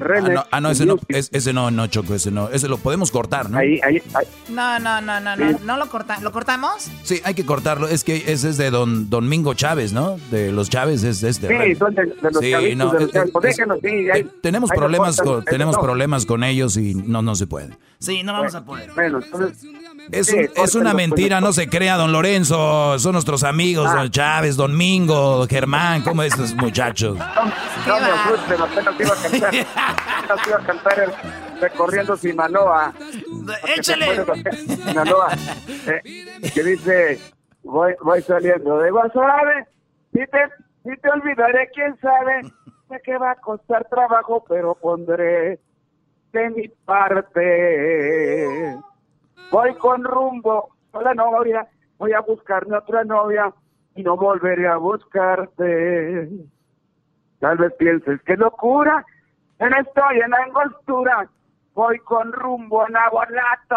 Speaker 3: Ah,
Speaker 12: Remix
Speaker 3: no, ah, no, ese no, es- ese no, no, Choco, ese no. Ese lo podemos cortar, ¿no?
Speaker 12: Ahí, ahí, ahí.
Speaker 7: No, no, no, no, no, no lo corta, ¿lo cortamos?
Speaker 3: Sí, hay que cortarlo. Es que ese es de don Domingo Chávez, ¿no? De los Chávez es, de
Speaker 12: Sí, son de, de los
Speaker 3: Sí,
Speaker 12: chavitos,
Speaker 3: no,
Speaker 12: de los
Speaker 3: es-.
Speaker 12: Pues
Speaker 3: es-
Speaker 12: déjenos, sí, ahí-
Speaker 3: Tenemos problemas
Speaker 12: cortan,
Speaker 3: con, tenemos
Speaker 12: no.
Speaker 3: problemas con ellos y no, no se puede.
Speaker 2: Sí, no vamos a poder.
Speaker 12: Bueno, entonces.
Speaker 3: Es,
Speaker 12: sí,
Speaker 3: un- es una mentira, no se crea, don Lorenzo. Son nuestros amigos,
Speaker 12: Ah.
Speaker 3: don Chávez, don Mingo, Germán, ¿cómo estos muchachos?
Speaker 12: No me asusten, apenas iba a cantar. apenas iba a cantar el Recorriendo Sinaloa.
Speaker 2: Échale.
Speaker 12: Sinaloa. eh, que dice: voy, voy saliendo de Guasave. Si te, si te olvidaré, quién sabe. Sé que va a costar trabajo, pero pondré de mi parte. Voy con rumbo a la novia. Voy a buscarme otra novia y no volveré a buscarte. Tal vez pienses que locura, pero estoy en angostura. voy con rumbo a Nabolato,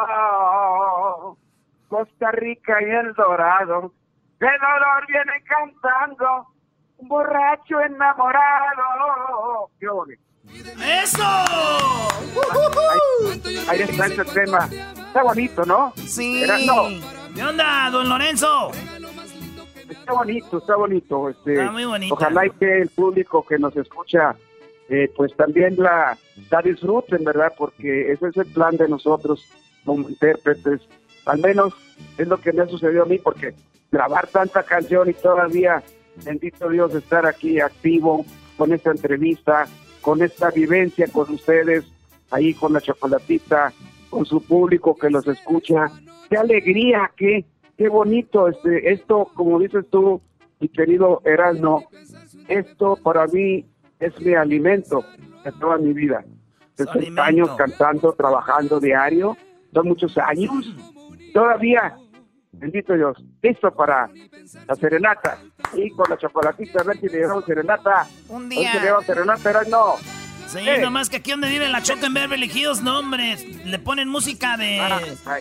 Speaker 12: Costa Rica y El Dorado. De dolor viene cantando, un borracho enamorado. ¿Qué ole?
Speaker 2: ¡Eso!
Speaker 12: Ahí, ahí está ese tema. Está bonito, ¿no?
Speaker 2: Sí.
Speaker 12: Era- no,
Speaker 2: ¿Qué onda, don Lorenzo?
Speaker 12: está bonito, está bonito. Este,
Speaker 2: Está muy bonito.
Speaker 12: Ojalá y que el público que nos escucha, eh, pues también la, la disfruten, ¿verdad? Porque ese es el plan de nosotros como intérpretes. Al menos es lo que me ha sucedido a mí, porque grabar tanta canción y todavía, bendito Dios, estar aquí activo con esta entrevista, con esta vivencia con ustedes, ahí con la chocolatita, con su público que los escucha. Qué alegría, qué, qué bonito este, esto, como dices tú, mi querido Erasmo, esto para mí es mi alimento de toda mi vida. 60 años cantando, trabajando diario, son muchos años. Todavía, bendito Dios, listo para la serenata. Y con la chocolatita, a ver si le llevamos serenata.
Speaker 2: Un día.
Speaker 12: se le lleva serenata, Erasmo.
Speaker 2: Sí,
Speaker 12: Eh.
Speaker 2: nomás que aquí donde vive la Chota en Beverly Hills, no, hombre. Le ponen música de,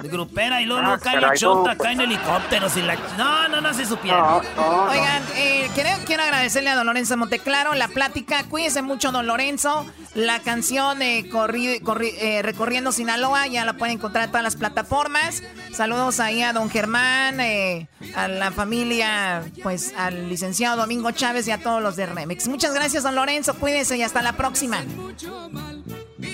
Speaker 2: de grupera y luego,
Speaker 7: Ah,
Speaker 2: cae la Chota, caen helicópteros y la... No, no, no se supiera.
Speaker 7: Oigan, eh, quiero, quiero agradecerle a don Lorenzo Monteclaro la plática. Cuídese mucho, don Lorenzo. La canción eh, corri- corri- eh, Recorriendo Sinaloa ya la pueden encontrar en todas las plataformas. Saludos ahí a don Germán, eh, a la familia, pues al licenciado Domingo Chávez y a todos los de Remix. Muchas gracias, don Lorenzo. Cuídese y hasta la próxima.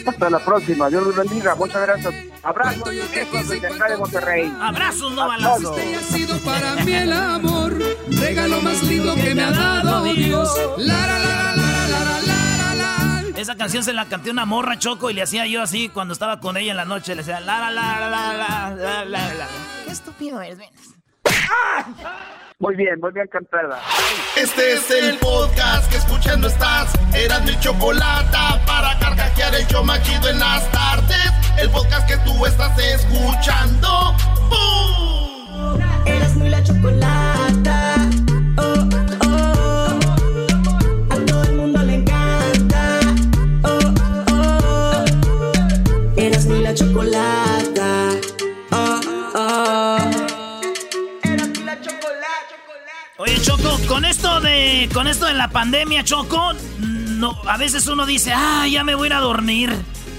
Speaker 12: Hasta la próxima. Dios los bendiga. Muchas gracias. Abrazos desde acá de Monterrey.
Speaker 2: Abrazos, no
Speaker 12: balazos.
Speaker 11: Este ha sido para mí el amor. Regalo más lindo que me ha dado Dios. La, la, la, la, la, la, la, la.
Speaker 2: Esa canción se la canté una morra choco y le hacía yo así cuando estaba con ella en la noche. Le decía la, la, la, la, la, la, la, la.
Speaker 7: Qué estúpido eres, ven. ¡Ah!
Speaker 12: Muy bien, muy bien cantada.
Speaker 6: Este es el podcast que escuchando estás. Eran mi chocolate para carcajear el show más chido en las tardes. El podcast que tú estás escuchando.
Speaker 2: Con esto de la pandemia, Choco, no, a veces uno dice, ah, ya me voy a ir a dormir.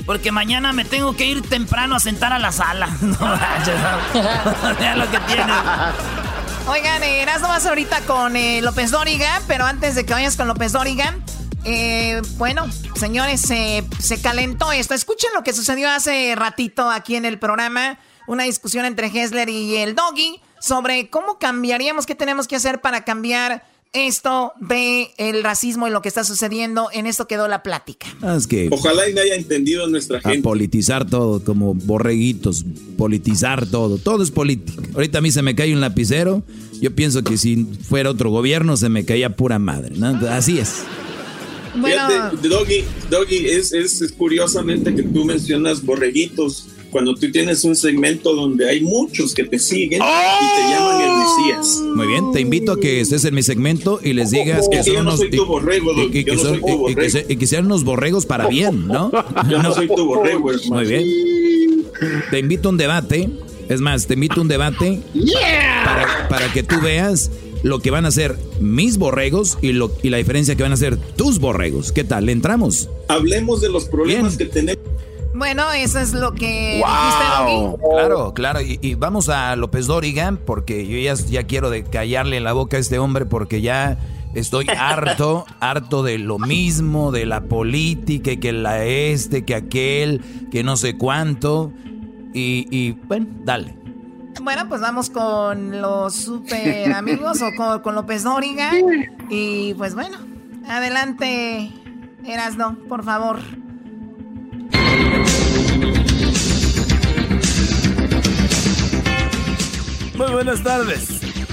Speaker 2: Porque mañana me tengo que ir temprano a sentar a la sala. No. Mira lo que tiene.
Speaker 7: Oigan, eh, Erasmo vas ahorita con eh, López Dóriga, pero antes de que vayas con López Dóriga, eh, bueno, señores, se- se calentó esto. Escuchen lo que sucedió hace ratito aquí en el programa, una discusión entre Hessler y el Doggy sobre cómo cambiaríamos, qué tenemos que hacer para cambiar esto de el racismo y lo que está sucediendo. En esto quedó la plática.
Speaker 3: Ah, Es que
Speaker 10: Ojalá y me haya entendido nuestra
Speaker 3: a
Speaker 10: gente.
Speaker 3: politizar todo, como borreguitos, politizar todo, todo es política. Ahorita a mí se me cae un lapicero, yo pienso que si fuera otro gobierno se me caía pura madre, ¿no? Así es.
Speaker 10: Fíjate, Doggy, Doggy, es, es, es curiosamente que tú mencionas borreguitos cuando tú tienes un segmento donde hay muchos que te siguen y te llaman el Mesías.
Speaker 3: Muy bien, te invito a que estés en mi segmento y les digas que son unos y- que
Speaker 10: no
Speaker 3: son-
Speaker 10: soy tu
Speaker 3: y- y que
Speaker 10: borrego.
Speaker 3: se- y que sean unos borregos para bien, ¿no?
Speaker 10: Yo no soy tu borrego, hermano.
Speaker 3: Muy bien. Te invito a un debate. Es más, te invito a un debate para, para que tú veas lo que van a hacer mis borregos y, lo, y la diferencia que van a hacer tus borregos. ¿Qué tal? ¿Le entramos?
Speaker 10: Hablemos de los problemas que tenemos.
Speaker 7: Bueno, eso es lo que dijiste, Doggy.
Speaker 3: Claro, claro. Y, y vamos a López Dóriga, porque yo ya, ya quiero de callarle la boca a este hombre, porque ya estoy harto, harto de lo mismo, de la política, y que la este, que aquel, que no sé cuánto. Y, y bueno, dale.
Speaker 7: Bueno, pues vamos con los super amigos o con, con López Dóriga. Y pues bueno, adelante, Erasno, por favor.
Speaker 13: Muy buenas tardes,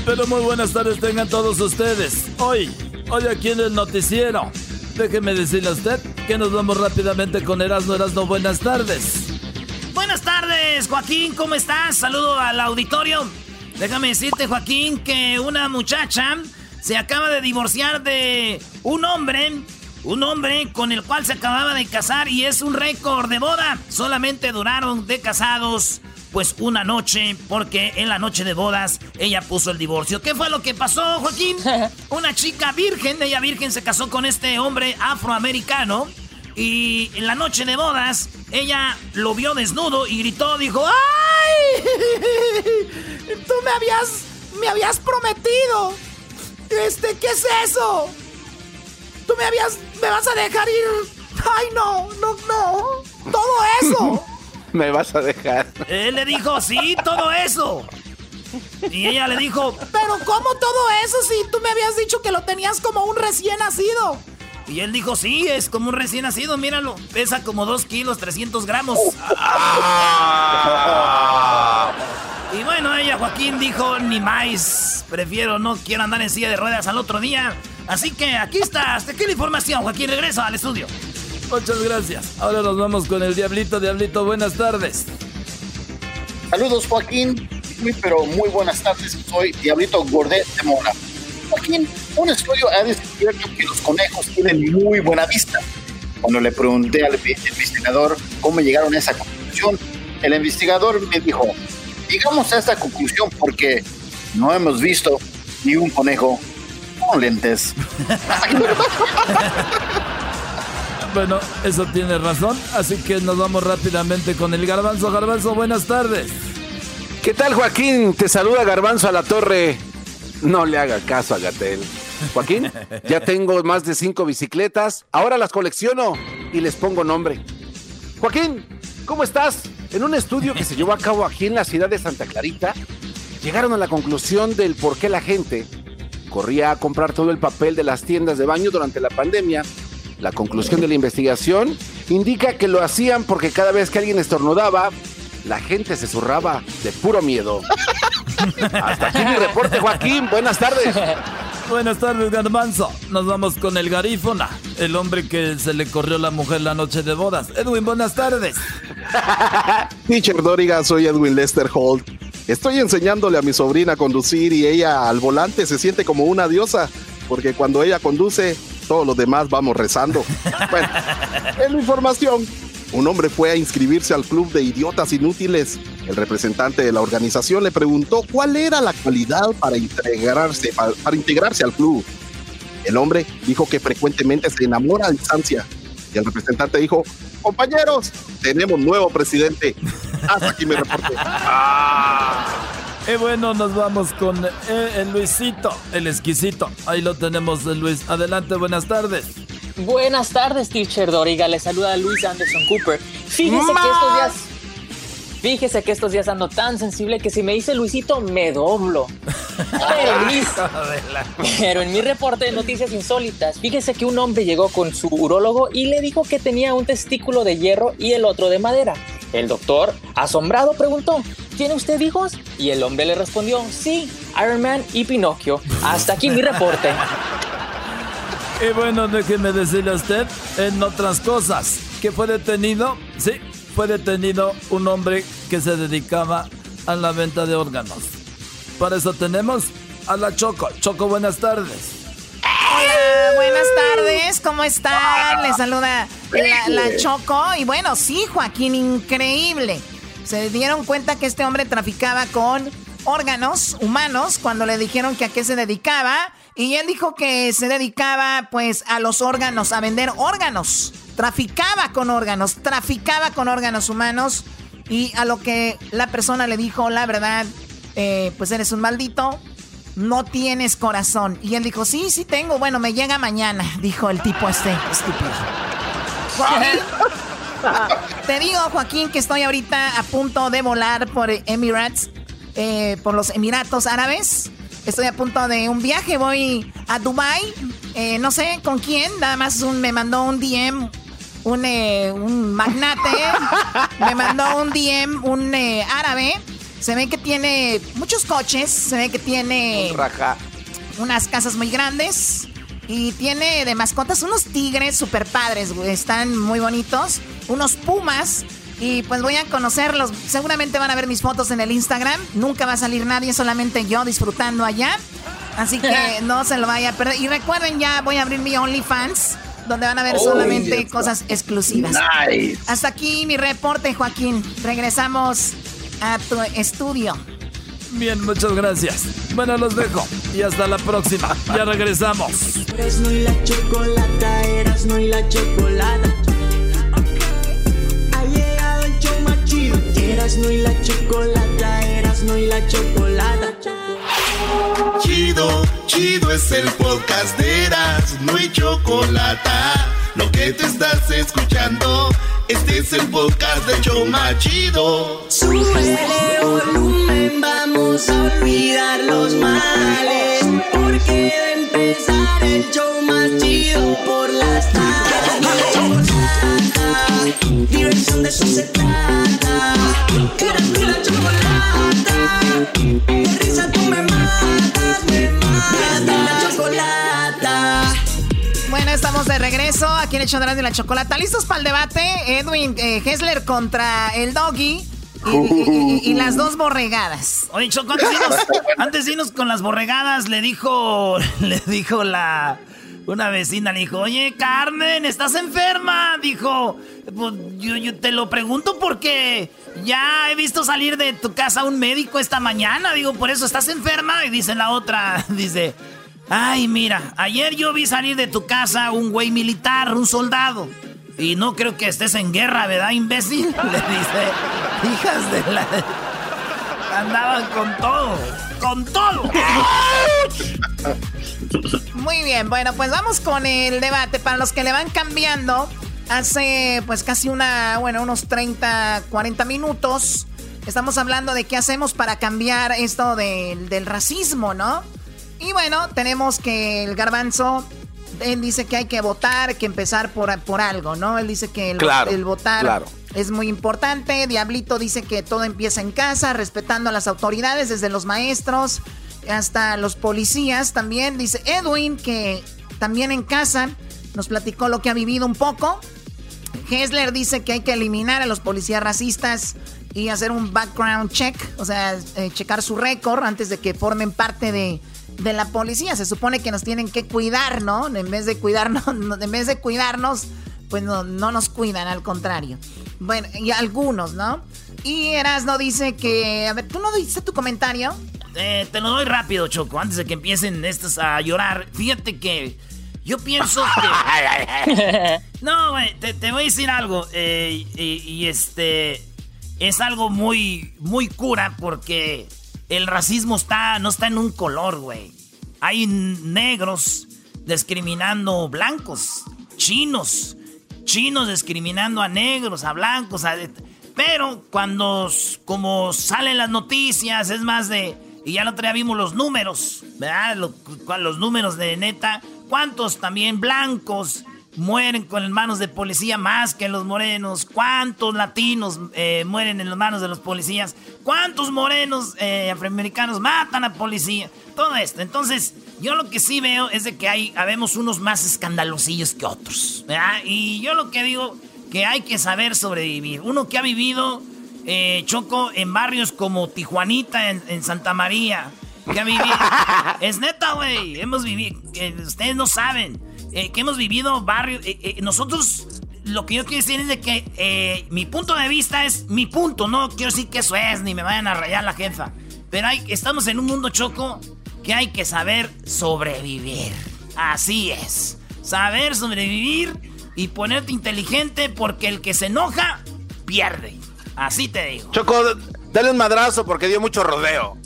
Speaker 13: pero muy buenas tardes tengan todos ustedes. Hoy, hoy aquí en el noticiero. Déjeme decirle a usted que nos vamos rápidamente con Erasmo Erasmo. Buenas tardes.
Speaker 2: Buenas tardes, Joaquín, ¿cómo estás? Saludo al auditorio. Déjame decirte, Joaquín, que una muchacha se acaba de divorciar de un hombre un hombre con el cual se acababa de casar y es un récord de boda. Solamente duraron de casados pues una noche, porque en la noche de bodas ella puso el divorcio. ¿Qué fue lo que pasó, Joaquín? Una chica virgen, ella virgen se casó con este hombre afroamericano y en la noche de bodas ella lo vio desnudo y gritó, dijo, ¡ay! Tú me habías, me habías prometido. Este, ¿qué es eso? Tú me habías, me vas a dejar ir. Ay, no, no, no. Todo eso.
Speaker 5: me vas a dejar.
Speaker 2: Él le dijo, sí, todo eso. Y ella le dijo, pero ¿cómo todo eso si tú me habías dicho que lo tenías como un recién nacido? Y él dijo, sí, es como un recién nacido, míralo. Pesa como 2 kilos, 300 gramos. y bueno, ella, Joaquín, dijo, ni más. Prefiero, no quiero andar en silla de ruedas al otro día. Así que aquí está. Hasta aquí la información, Joaquín. Regreso al estudio.
Speaker 13: Muchas gracias. Ahora nos vamos con el Diablito. Diablito, buenas tardes.
Speaker 8: Saludos, Joaquín. Muy, pero muy buenas tardes. Soy Diablito Gordet de Mora. Joaquín, un estudio ha descubierto que los conejos tienen muy buena vista. Cuando le pregunté al investigador cómo llegaron a esa conclusión, el investigador me dijo, llegamos a esta conclusión porque no hemos visto ni un conejo con lentes.
Speaker 13: Bueno, eso tiene razón, así que nos vamos rápidamente con el Garbanzo. Garbanzo, buenas tardes.
Speaker 5: ¿Qué tal, Joaquín? Te saluda Garbanzo a la torre. No le haga caso a Gatel. Joaquín, ya tengo más de cinco bicicletas. Ahora las colecciono y les pongo nombre. Joaquín, ¿cómo estás? En un estudio que se llevó a cabo aquí en la ciudad de Santa Clarita, llegaron a la conclusión del por qué la gente corría a comprar todo el papel de las tiendas de baño durante la pandemia la conclusión de la investigación indica que lo hacían porque cada vez que alguien estornudaba, la gente se zurraba de puro miedo. Hasta aquí mi reporte, Joaquín. Buenas tardes.
Speaker 13: Buenas tardes, Garbanzo. Nos vamos con el garífona, el hombre que se le corrió la mujer la noche de bodas. Edwin, buenas tardes.
Speaker 9: Teacher Doriga, soy Edwin Lester Holt. Estoy enseñándole a mi sobrina a conducir y ella al volante se siente como una diosa, porque cuando ella conduce todos los demás vamos rezando. Bueno, en la información, un hombre fue a inscribirse al club de idiotas inútiles. El representante de la organización le preguntó cuál era la cualidad para integrarse, para, integrarse al club. El hombre dijo que frecuentemente se enamora a distancia. Y el representante dijo, compañeros, tenemos nuevo presidente. Hasta aquí me reporte.
Speaker 13: Y bueno, nos vamos con eh, el Luisito, el exquisito. Ahí lo tenemos, Luis. Adelante, buenas tardes.
Speaker 14: Buenas tardes, teacher Doriga. Le saluda Luis Anderson Cooper. Fíjese que estos días. Fíjese que estos días ando tan sensible que si me dice Luisito, me doblo. pero en mi reporte de noticias insólitas, fíjese que un hombre llegó con su urólogo y le dijo que tenía un testículo de hierro y el otro de madera. El doctor, asombrado, preguntó, ¿tiene usted hijos? Y el hombre le respondió, sí, Iron Man y Pinocchio. Hasta aquí mi reporte.
Speaker 13: Y bueno, déjeme decirle a usted, en otras cosas, que fue detenido, sí, fue detenido un hombre que se dedicaba a la venta de órganos. Para eso tenemos a la Choco. Choco, buenas tardes.
Speaker 7: Hola, buenas tardes, ¿cómo están? Les saluda la, la, Choco. Y bueno, sí, Joaquín, increíble. Se dieron cuenta que este hombre traficaba con órganos humanos cuando le dijeron que a qué se dedicaba. Y él dijo que se dedicaba pues a los órganos, a vender órganos. Traficaba con órganos, traficaba con órganos humanos. Y a lo que la persona le dijo, la verdad, eh, pues eres un maldito, no tienes corazón. Y él dijo, sí, sí tengo. Bueno, me llega mañana, dijo el tipo este, estúpido. Te digo, Joaquín, que estoy ahorita a punto de volar por Emirates, eh, por los Emiratos Árabes. Estoy a punto de un viaje, voy a Dubai. Eh, no sé con quién, nada más me mandó un DM, un, eh, un magnate, me mandó un DM, un árabe. Se ve que tiene muchos coches, se ve que tiene unas casas muy grandes. Y tiene de mascotas unos tigres super padres, Están muy bonitos. Unos pumas. Y pues voy a conocerlos. Seguramente van a ver mis fotos en el Instagram. Nunca va a salir nadie, solamente yo disfrutando allá. Así que no se lo vaya a perder. Y recuerden, ya voy a abrir mi OnlyFans. donde van a ver solamente cosas exclusivas. Hasta aquí mi reporte, Joaquín. Regresamos a tu estudio.
Speaker 13: Bien, muchas gracias. Bueno, los dejo. Y hasta la próxima. Ya regresamos.
Speaker 1: Erasno y la chocolata, Erasno y la chocolata. Ha llegado el show más chido. Erasno y la chocolata, Erasno y la chocolata.
Speaker 6: Chido, chido es el podcast de Erasno y chocolata. Lo que te estás escuchando, este es el podcast de Choma Chido.
Speaker 1: Súbele volumen, vamos a olvidar los males. Porque de empezar el show más chido por las tardes. Diversión de eso se trata. Erasmo y la chocolata. De risa tú me matas, me matas. La chocolata.
Speaker 7: Bueno, estamos de regreso aquí en el Chodrán de la Chocolata. ¿Listos para el debate? Edwin eh, Hessler contra el Doggy. Y, y- y- y las dos borregadas.
Speaker 2: Oye, Choco, antes de, irnos, antes de irnos con las borregadas, le dijo, le dijo la, una vecina, le dijo, oye, Carmen, ¿estás enferma? Dijo, pues yo, yo te lo pregunto porque ya he visto salir de tu casa un médico esta mañana. Digo, por eso estás enferma. Y dice la otra, dice, ay, mira, ayer yo vi salir de tu casa un güey militar, un soldado. Y no creo que estés en guerra, ¿verdad, imbécil? Le dice, hijas de la... Andaban con todo, con todo.
Speaker 7: Muy bien, bueno, pues vamos con el debate. Para los que le van cambiando, hace pues casi una, bueno, unos 30, 40 minutos, estamos hablando de qué hacemos para cambiar esto del- del racismo, ¿no? Y bueno, tenemos que el garbanzo, él dice que hay que votar, que empezar por, por algo, ¿no? Él dice que el,
Speaker 5: Claro,
Speaker 7: el votar
Speaker 5: claro.
Speaker 7: es muy importante. Diablito dice que todo empieza en casa, respetando a las autoridades, desde los maestros hasta los policías también. Dice Edwin que también en casa nos platicó lo que ha vivido un poco. Hessler dice que hay que eliminar a los policías racistas y hacer un background check, o sea, eh, checar su récord antes de que formen parte de, de la policía. Se supone que nos tienen que cuidar, ¿no? En vez de cuidarnos, en vez de cuidarnos, pues no, no nos cuidan, al contrario. Bueno, y algunos, ¿no? Y Erasno dice que, a ver, ¿tú no diste tu comentario?
Speaker 2: Eh, te lo doy rápido, Choco, antes de que empiecen estos a llorar. Fíjate que yo pienso que... No, güey, te, te voy a decir algo. eh, y, y este... Es algo muy, muy cura porque el racismo está, no está en un color, güey. Hay negros discriminando blancos, chinos, chinos discriminando a negros, a blancos, pero cuando, como salen las noticias, es más de... Y ya el otro día vimos los números, ¿verdad? Los números de neta. ¿Cuántos también blancos mueren con las manos de policía más que los morenos? ¿Cuántos latinos eh, mueren en las manos de los policías? ¿Cuántos morenos eh, afroamericanos matan a policía? Todo esto. Entonces, yo lo que sí veo es de que hay, habemos unos más escandalosillos que otros, ¿verdad? Y yo lo que digo que hay que saber sobrevivir. Uno que ha vivido, eh, Choco, en barrios como Tijuanita, en, en Santa María, que ha vivido... es neta, güey. Hemos vivido... ustedes no saben. Eh, que hemos vivido barrios... eh, eh, nosotros... Lo que yo quiero decir es de que mi punto de vista es mi punto. No quiero decir que eso es, ni me vayan a rayar la jefa. Pero hay, estamos en un mundo, Choco, que hay que saber sobrevivir. Así es. Saber sobrevivir y ponerte inteligente porque el que se enoja, pierde. Así te digo.
Speaker 5: Choco, dale un madrazo porque dio mucho rodeo.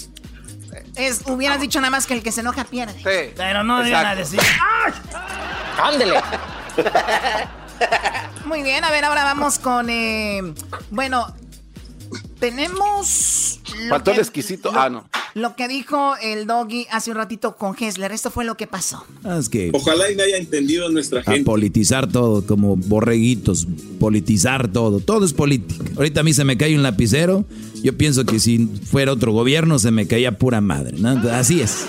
Speaker 7: Es, hubieras dicho nada más que el que se enoja pierde.
Speaker 5: Sí.
Speaker 2: Pero no deben a decir.
Speaker 14: Ándele.
Speaker 7: Muy bien, a ver, ahora vamos con. eh, bueno, tenemos. lo
Speaker 5: Faltó el
Speaker 7: que-
Speaker 5: exquisito. Ah, no.
Speaker 7: Lo que dijo el doggy hace un ratito con Hessler. Esto fue lo que pasó.
Speaker 3: Ah, Es que
Speaker 10: Ojalá y me haya entendido nuestra
Speaker 3: a
Speaker 10: gente.
Speaker 3: politizar todo, como borreguitos, politizar todo, todo es política. Ahorita a mí se me cae un lapicero, yo pienso que si fuera otro gobierno se me caía pura madre, ¿no? Así es.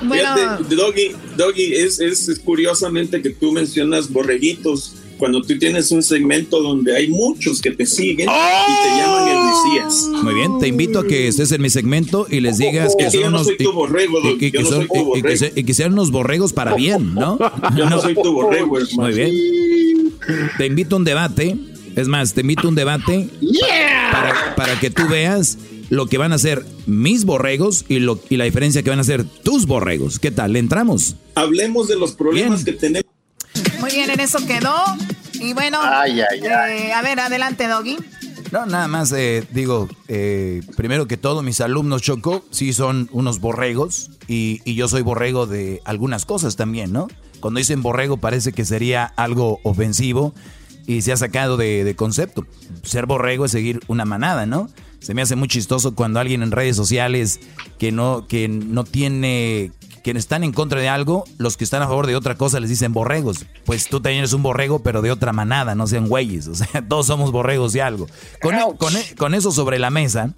Speaker 10: Fíjate, Doggy, Doggy, es, es, es curiosamente que tú mencionas borreguitos cuando tú tienes un segmento donde hay muchos que te siguen y te llaman el Mesías.
Speaker 3: Muy bien, te invito a que estés en mi segmento y les digas que son unos y, que sean unos borregos para bien, ¿no?
Speaker 10: Yo no, soy tu borrego, hermano.
Speaker 3: Muy bien. Te invito a un debate. Es más, te invito a un debate para, para que tú veas lo que van a ser mis borregos y, lo, y la diferencia que van a ser tus borregos. ¿Qué tal? ¿Le entramos?
Speaker 10: Hablemos de los problemas que tenemos.
Speaker 7: Muy bien, en eso quedó. Y bueno, eh, a ver, adelante, Doggy.
Speaker 3: No, nada más eh, digo, eh, primero que todo, mis alumnos Choco sí son unos borregos y, y, yo soy borrego de algunas cosas también, ¿no? Cuando dicen borrego parece que sería algo ofensivo y se ha sacado de, concepto. Ser borrego es seguir una manada, ¿no? Se me hace muy chistoso cuando alguien en redes sociales que no, que no tiene, quienes están en contra de algo, los que están a favor de otra cosa les dicen borregos. Pues tú también eres un borrego, pero de otra manada, no sean güeyes. O sea, todos somos borregos de algo. Con, con, e, con eso sobre la mesa,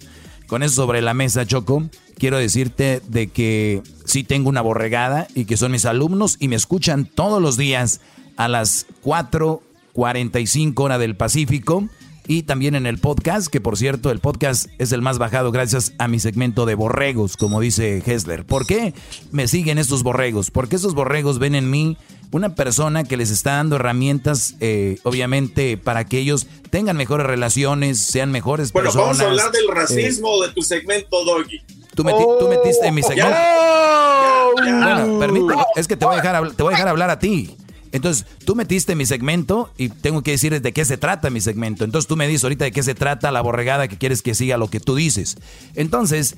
Speaker 3: con eso sobre la mesa, Choco, quiero decirte de que sí tengo una borregada y que son mis alumnos y me escuchan todos los días a las 4.45 hora del Pacífico y también en el podcast, que por cierto el podcast es el más bajado gracias a mi segmento de borregos, como dice Hessler. ¿Por qué me siguen estos borregos? Porque estos borregos ven en mí una persona que les está dando herramientas, eh, obviamente, para que ellos tengan mejores relaciones, sean mejores
Speaker 10: bueno,
Speaker 3: personas.
Speaker 10: Bueno, vamos a hablar del racismo de tu segmento, Doggy.
Speaker 3: Tú, meti tú, metiste en mi segmento. Bueno, permíteme, es que te voy a dejar, te voy a dejar hablar a ti. Entonces, tú metiste mi segmento y tengo que decir de qué se trata mi segmento. Entonces, tú me dices ahorita de qué se trata la borregada que quieres que siga lo que tú dices. Entonces,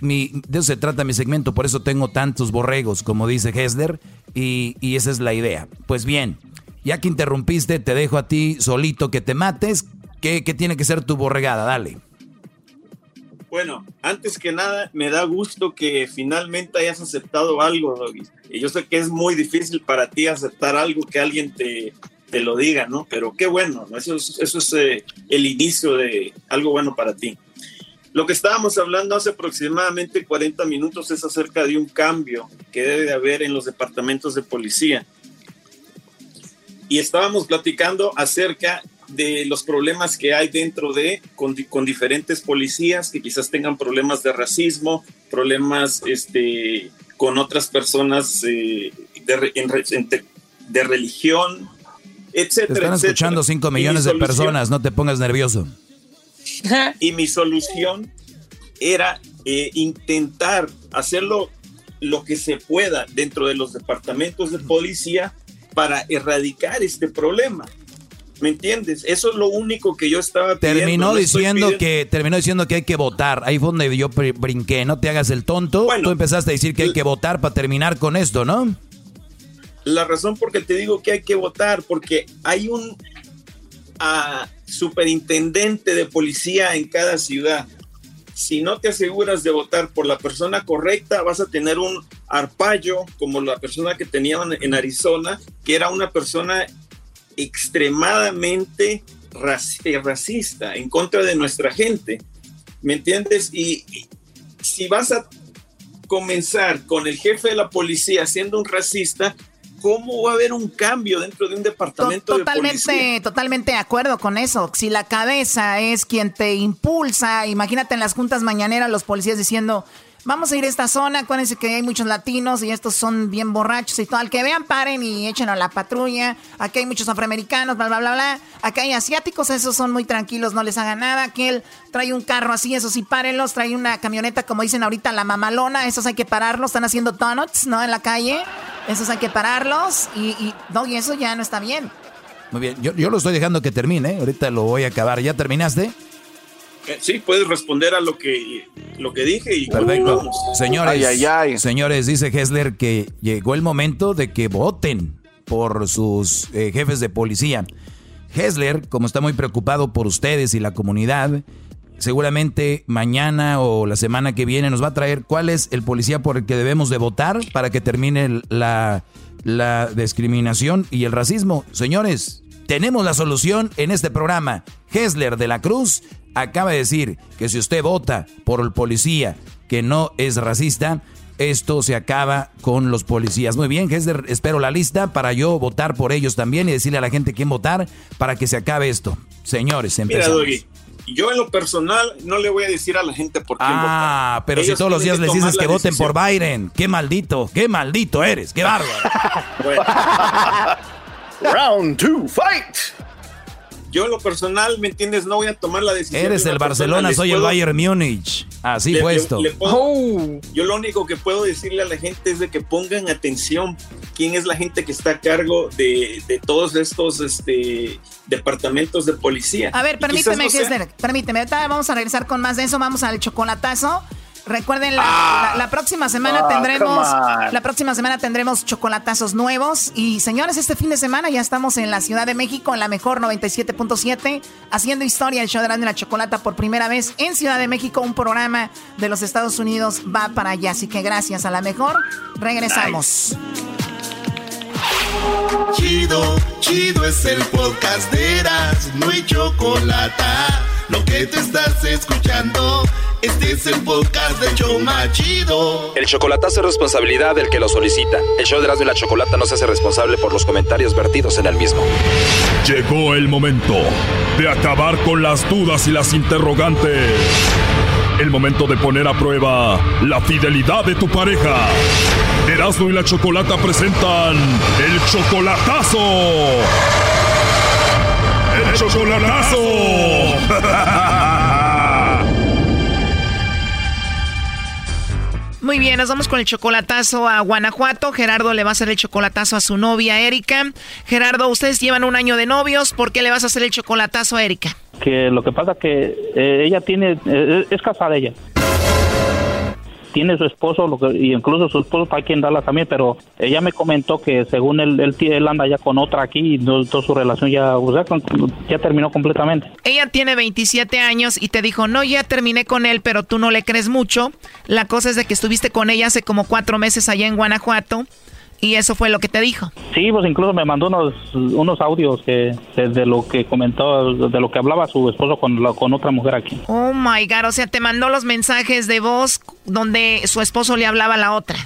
Speaker 3: mi, de eso se trata mi segmento, por eso tengo tantos borregos, como dice Hesler, y, y esa es la idea. Pues bien, ya que interrumpiste, te dejo a ti solito que te mates. ¿Qué, qué tiene que ser tu borregada? Dale.
Speaker 10: Bueno, antes que nada, me da gusto que finalmente hayas aceptado algo. Y yo sé que es muy difícil para ti aceptar algo que alguien te, te lo diga, ¿no? Pero qué bueno, ¿no? Eso es, eso es eh, el inicio de algo bueno para ti. Lo que estábamos hablando hace aproximadamente 40 minutos es acerca de un cambio que debe de haber en los departamentos de policía. Y estábamos platicando acerca de los problemas que hay dentro de, con, con, diferentes policías que quizás tengan problemas de racismo, problemas este, con otras personas eh, de, en, de, religión, etcétera.
Speaker 3: Te están escuchando 5 millones de personas, no te pongas nervioso.
Speaker 10: Y mi solución era eh, intentar hacerlo lo que se pueda dentro de los departamentos de policía para erradicar este problema. ¿Me entiendes? Eso es lo único que yo estaba
Speaker 3: terminó
Speaker 10: pidiendo.
Speaker 3: diciendo que terminó diciendo que hay que votar. Ahí fue donde yo brinqué, no te hagas el tonto.
Speaker 10: Bueno,
Speaker 3: Tú empezaste a decir que hay que votar para terminar con esto, ¿no?
Speaker 10: La razón por que te digo que hay que votar porque hay un uh, superintendente de policía en cada ciudad. Si no te aseguras de votar por la persona correcta, vas a tener un arpallo como la persona que tenían en Arizona, que era una persona extremadamente racista en contra de nuestra gente. ¿Me entiendes? Y, y, si vas a comenzar con el jefe de la policía siendo un racista, ¿cómo va a haber un cambio dentro de un departamento
Speaker 7: totalmente,
Speaker 10: de policía?
Speaker 7: Totalmente de acuerdo con eso. Si la cabeza es quien te impulsa, imagínate en las juntas mañaneras los policías diciendo, vamos a ir a esta zona, acuérdense que hay muchos latinos y estos son bien borrachos y todo. Al que vean, paren y echen a la patrulla. Aquí hay muchos afroamericanos, bla, bla, bla, bla. Acá hay asiáticos, esos son muy tranquilos, no les hagan nada. Aquel trae un carro así, esos sí, párenlos. Trae una camioneta, como dicen ahorita, la mamalona, esos hay que pararlos. Están haciendo donuts, ¿no? En la calle. Esos hay que pararlos y, y, no, y eso ya no está bien.
Speaker 3: Muy bien, yo, yo lo estoy dejando que termine, ahorita lo voy a acabar. ¿Ya terminaste?
Speaker 10: Sí, puedes responder a lo que, lo que dije y
Speaker 3: Perfecto. Vamos. Señores, ay, ay, ay. señores, dice Hessler que llegó el momento de que voten por sus eh, jefes de policía. Hessler, como está muy preocupado por ustedes y la comunidad, seguramente mañana o la semana que viene nos va a traer cuál es el policía por el que debemos de votar para que termine la, la discriminación y el racismo. Señores, tenemos la solución en este programa. Hessler de la Cruz acaba de decir que si usted vota por el policía que no es racista, esto se acaba con los policías. Muy bien, Hessler, espero la lista para yo votar por ellos también y decirle a la gente quién votar para que se acabe esto. Señores, empezamos.
Speaker 10: Mira, Doggy, Yo en lo personal no le voy a decir a la gente por quién
Speaker 3: Ah, pero si todos los días les dices que voten por Biden, qué maldito, qué maldito eres, qué bárbaro.
Speaker 10: Round two, fight. Yo en lo personal, ¿me entiendes? No voy a tomar la decisión.
Speaker 3: Eres el Barcelona, soy el Bayern Múnich. Así puesto.
Speaker 10: Oh. Yo lo único que puedo decirle a la gente es de que pongan atención quién es la gente que está a cargo de, todos estos este, departamentos de policía.
Speaker 7: A ver, permíteme, no permíteme. vamos a regresar con más de eso. Vamos al chocolatazo. Recuerden, la, ah. próxima semana ah, tendremos la próxima semana tendremos chocolatazos nuevos. Y señores, este fin de semana ya estamos en la Ciudad de México, en la mejor 97.7, haciendo historia el show de la chocolata por primera vez en Ciudad de México. Un programa de los Estados Unidos va para allá. Así que gracias a la mejor. Regresamos.
Speaker 6: Chido, chido es el podcast de Eras, no hay chocolate. Lo que te estás escuchando. Este es el podcast de Choma Chido.
Speaker 15: El chocolatazo es responsabilidad del que lo solicita. El show de Erasmo y la Chocolata no se hace responsable por los comentarios vertidos en el mismo.
Speaker 16: Llegó el momento de acabar con las dudas y las interrogantes. El momento de poner a prueba la fidelidad de tu pareja. Erasmo y la Chocolata presentan el chocolatazo. ¡El chocolatazo!
Speaker 7: Muy bien, nos vamos con el chocolatazo a Guanajuato. Gerardo le va a hacer el chocolatazo a su novia Erika. Gerardo, ustedes llevan un año de novios. ¿Por qué le vas a hacer el chocolatazo a Erika?
Speaker 17: Que lo que pasa que eh, ella tiene, eh, es casada ella tiene su esposo, lo que, y incluso su esposo está aquí en Dallas también, pero ella me comentó que según él, él, él anda ya con otra aquí y toda su relación ya, o sea, ya terminó completamente.
Speaker 7: Ella tiene 27 años y te dijo, no, ya terminé con él, pero tú no le crees mucho. La cosa es de que estuviste con ella hace como cuatro meses allá en Guanajuato y eso fue lo que te dijo.
Speaker 17: Sí, pues incluso me mandó unos, unos audios que de, lo que comentó, de lo que hablaba su esposo con, con otra mujer aquí.
Speaker 7: Oh my God, o sea, te mandó los mensajes de voz donde su esposo le hablaba a la otra.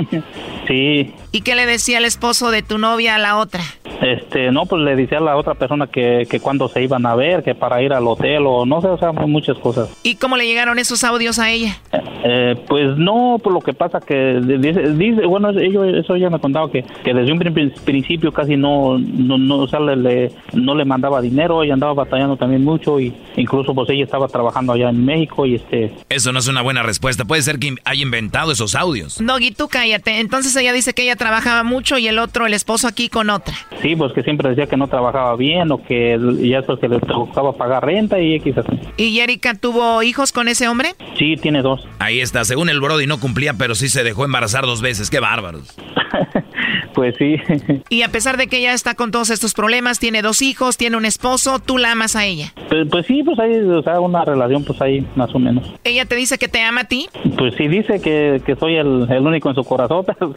Speaker 17: sí.
Speaker 7: ¿Y qué le decía el esposo de tu novia a la otra?
Speaker 17: Este, no, pues le decía a la otra persona que, que cuando se iban a ver, que para ir al hotel o no sé, o sea, muchas cosas.
Speaker 7: ¿Y cómo le llegaron esos audios a ella?
Speaker 17: Eh, pues no, por lo que pasa que dice, bueno, ellos, eso ya me contaba que, que desde un principio casi no, no, no, o sea, le, no le mandaba dinero, ella andaba batallando también mucho y incluso pues ella estaba trabajando allá en México y este...
Speaker 3: Eso no es una buena respuesta, puede ser que haya inventado esos audios.
Speaker 7: No, y tú cállate, entonces ella dice que ella trabajaba mucho y el otro, el esposo aquí con otra.
Speaker 17: Sí, pues que siempre decía que no trabajaba bien o que ya es que le tocaba pagar renta y X así.
Speaker 7: ¿Y Erika tuvo hijos con ese hombre?
Speaker 17: Sí, tiene dos.
Speaker 3: Ahí está, según el Brody no cumplía, pero sí se dejó embarazar dos veces, qué bárbaros.
Speaker 17: pues sí.
Speaker 7: y a pesar de que ella está con todos estos problemas, tiene dos hijos, tiene un esposo, ¿tú la amas a ella?
Speaker 17: Pues, pues sí, pues hay o sea, una relación pues ahí más o menos.
Speaker 7: ¿Ella te dice que te ama a ti?
Speaker 17: Pues sí, dice que, que soy el, el único en su corazón, pero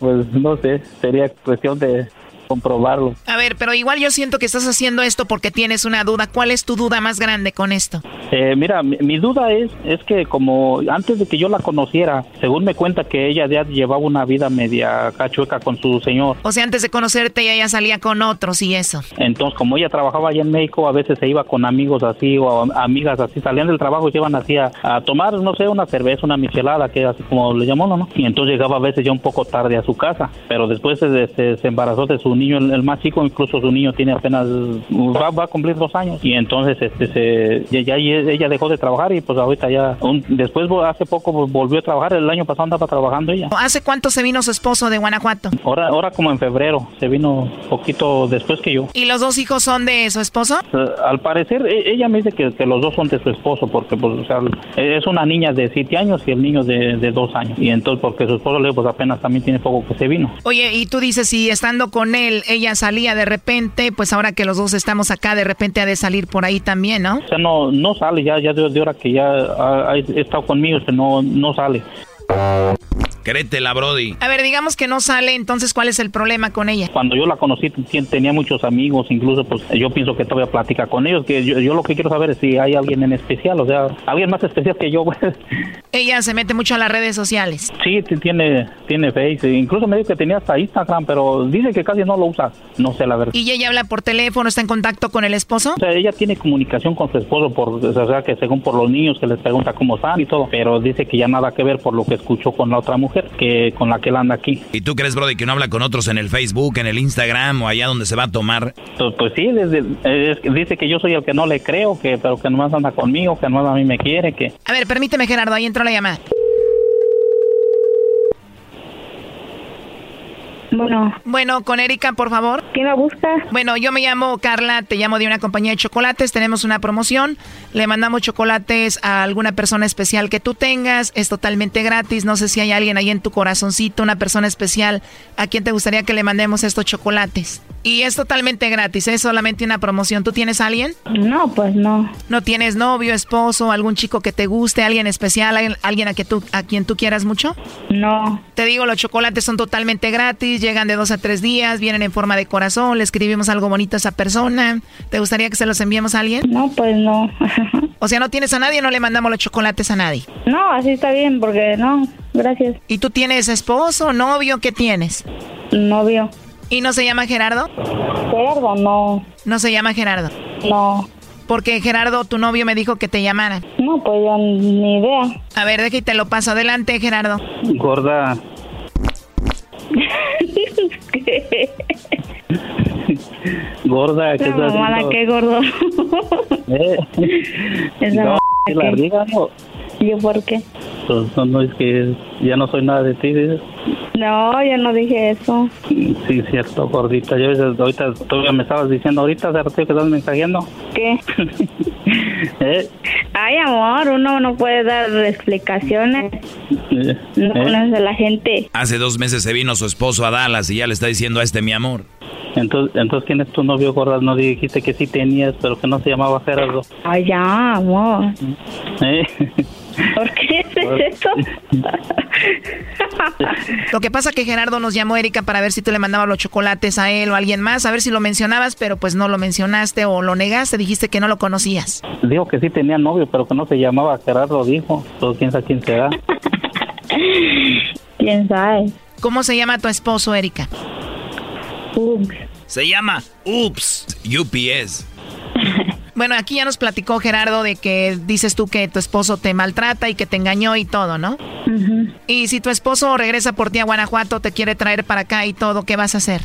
Speaker 17: pues no sé, sería cuestión de comprobarlo.
Speaker 7: A ver, pero igual yo siento que estás haciendo esto porque tienes una duda. ¿Cuál es tu duda más grande con esto?
Speaker 17: Eh, mira, mi, duda es, es que como antes de que yo la conociera, según me cuenta que ella ya llevaba una vida media cachueca con su señor.
Speaker 7: O sea, antes de conocerte ella ya salía con otros y eso.
Speaker 17: Entonces, como ella trabajaba allá en México, a veces se iba con amigos así o amigas así, salían del trabajo y se iban así a, tomar, no sé, una cerveza, una michelada, que así como le llamó, ¿no? Y entonces llegaba a veces ya un poco tarde a su casa, pero después se, se embarazó de su niño, el, más chico, incluso su niño tiene apenas, va, a cumplir dos años. Y entonces este, se, ya, ella dejó de trabajar y pues ahorita ya, después hace poco volvió a trabajar, el año pasado andaba trabajando ella.
Speaker 7: ¿Hace cuánto se vino su esposo de Guanajuato?
Speaker 17: Ahora, ahora como en febrero, se vino poquito después que yo.
Speaker 7: ¿Y los dos hijos son de su esposo?
Speaker 17: Eh, al parecer, e, ella me dice que, los dos son de su esposo, porque pues, o sea, es una niña de siete años y el niño de, de dos años. Y entonces, porque su esposo pues apenas también tiene poco que se vino.
Speaker 7: Oye, y tú dices, si estando con él, ella salía de repente, pues ahora que los dos estamos acá, de repente ha de salir por ahí también, ¿no?
Speaker 17: O sea, no, no sale ya, ya de, hora que ya ha, estado conmigo, que no, no sale.
Speaker 3: Créetela, Brody.
Speaker 7: A ver, digamos que no sale, entonces, ¿cuál es el problema con ella?
Speaker 17: Cuando yo la conocí tenía muchos amigos, incluso pues yo pienso que todavía platica con ellos, que yo, yo lo que quiero saber es si hay alguien en especial, o sea, alguien más especial que yo. Pues.
Speaker 7: ella se mete mucho a las redes sociales.
Speaker 17: Sí, tiene, tiene Face, incluso me dijo que tenía hasta Instagram, pero dice que casi no lo usa, no sé la verdad.
Speaker 7: ¿Y ella habla por teléfono, está en contacto con el esposo?
Speaker 17: O sea, ella tiene comunicación con su esposo, por, o sea, que según por los niños que les pregunta cómo están y todo, pero dice que ya nada que ver por lo que escuchó con la otra mujer, que con la que él anda aquí.
Speaker 3: ¿Y tú crees, Brody, que no habla con otros en el Facebook, en el Instagram o allá donde se va a tomar?
Speaker 17: Pues, pues sí, desde, dice que yo soy el que no le creo, que pero que nomás anda conmigo, que nomás a mí me quiere, que...
Speaker 7: A ver, permíteme, Gerardo, ahí entró la llamada.
Speaker 18: Bueno.
Speaker 7: Bueno, con Erika, por favor.
Speaker 18: ¿Quién la busca?
Speaker 7: Bueno, yo me llamo Carla, te llamo de una compañía de chocolates, tenemos una promoción, le mandamos chocolates a alguna persona especial que tú tengas, es totalmente gratis, no sé si hay alguien ahí en tu corazoncito, una persona especial, a quien te gustaría que le mandemos estos chocolates. Y es totalmente gratis, es solamente una promoción. ¿Tú tienes a alguien?
Speaker 18: No, pues no.
Speaker 7: ¿No tienes novio, esposo, algún chico que te guste, alguien especial, alguien a, que tú, a quien tú quieras mucho?
Speaker 18: No.
Speaker 7: Te digo, los chocolates son totalmente gratis, llegan de dos a tres días, vienen en forma de corazón, le escribimos algo bonito a esa persona. ¿Te gustaría que se los enviemos a alguien?
Speaker 18: No, pues no.
Speaker 7: o sea, no tienes a nadie, no le mandamos los chocolates a nadie.
Speaker 18: No, así está bien, porque no, gracias.
Speaker 7: ¿Y tú tienes esposo, novio? ¿Qué tienes?
Speaker 18: Novio.
Speaker 7: ¿Y no se llama Gerardo?
Speaker 18: Gerardo, no.
Speaker 7: ¿No se llama Gerardo?
Speaker 18: No.
Speaker 7: Porque Gerardo, tu novio, me dijo que te llamara.
Speaker 18: No, pues yo ni idea.
Speaker 7: A ver, déjate te lo paso. Adelante, Gerardo.
Speaker 17: Gorda. Gorda, ¿qué
Speaker 18: estás haciendo? qué gordo.
Speaker 17: ¿Eh?
Speaker 18: Esa
Speaker 17: no, la riga, no.
Speaker 18: ¿Yo por qué?
Speaker 17: Pues no, no, es que ya no soy nada de ti, dices.
Speaker 18: No, yo no dije eso.
Speaker 17: Sí, cierto, gordita. Yo ahorita tú me estabas diciendo ahorita, de que estás mensajeando.
Speaker 18: ¿Qué?
Speaker 17: ¿Eh?
Speaker 18: Ay, amor, uno no puede dar explicaciones.
Speaker 17: ¿Eh?
Speaker 18: No conoce a la gente.
Speaker 3: Hace dos meses se vino su esposo a Dallas y ya le está diciendo a este mi amor.
Speaker 17: Entonces, entonces ¿quién es tu novio, gorda? No dijiste que sí tenías, pero que no se llamaba Gerardo.
Speaker 18: Ay, ya, amor.
Speaker 17: ¿Eh?
Speaker 18: ¿Por qué es
Speaker 7: lo que pasa que Gerardo nos llamó Erika para ver si tú le mandabas los chocolates a él o a alguien más, a ver si lo mencionabas, pero pues no lo mencionaste o lo negaste, dijiste que no lo conocías.
Speaker 17: Dijo que sí tenía novio, pero que no se llamaba Gerardo, dijo. Todo quién sabe quién será.
Speaker 18: ¿Quién sabe?
Speaker 7: ¿Cómo se llama tu esposo, Erika?
Speaker 18: Ups.
Speaker 3: Se llama Ups, UPS.
Speaker 7: Bueno, aquí ya nos platicó Gerardo de que dices tú que tu esposo te maltrata y que te engañó y todo, ¿no? Y si tu esposo regresa por ti a Guanajuato, te quiere traer para acá y todo, ¿qué vas a hacer?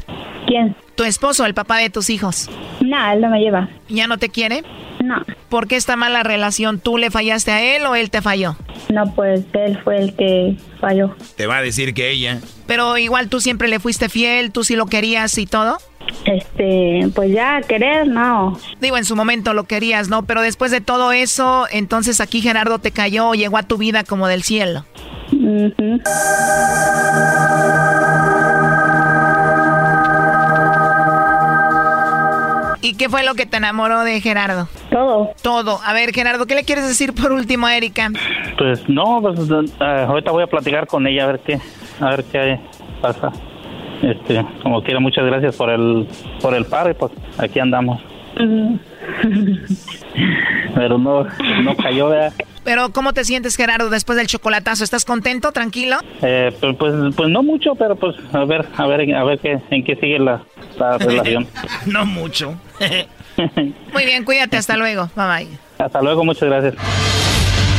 Speaker 18: ¿Quién?
Speaker 7: Tu esposo, el papá de tus hijos.
Speaker 18: No, él no me lleva.
Speaker 7: ¿Ya no te quiere?
Speaker 18: No.
Speaker 7: ¿Por qué está mala relación? ¿Tú le fallaste a él o él te falló?
Speaker 18: No, pues él fue el que falló.
Speaker 3: Te va a decir que ella.
Speaker 7: Pero igual tú siempre le fuiste fiel, tú sí lo querías y todo.
Speaker 18: Este, pues ya, querer, no.
Speaker 7: Digo, en su momento lo querías, ¿no? Pero después de todo eso, entonces aquí Gerardo te cayó, llegó a tu vida como del cielo. ¿Y qué fue lo que te enamoró de Gerardo?
Speaker 18: Todo.
Speaker 7: Todo. A ver, Gerardo, ¿qué le quieres decir por último a Erika?
Speaker 17: Pues no, pues eh, ahorita voy a platicar con ella a ver qué, a ver qué pasa. Este, como quiera, muchas gracias por el, por el par pues aquí andamos. Pero no, no cayó, ¿verdad?
Speaker 7: Pero ¿cómo te sientes, Gerardo, después del chocolatazo? ¿Estás contento, tranquilo?
Speaker 17: Eh, pues, pues, pues, no mucho, pero pues a ver, a ver, a ver qué, en qué sigue la, la relación.
Speaker 3: no mucho.
Speaker 7: Muy bien, cuídate, hasta luego. Bye bye.
Speaker 17: Hasta luego, muchas gracias.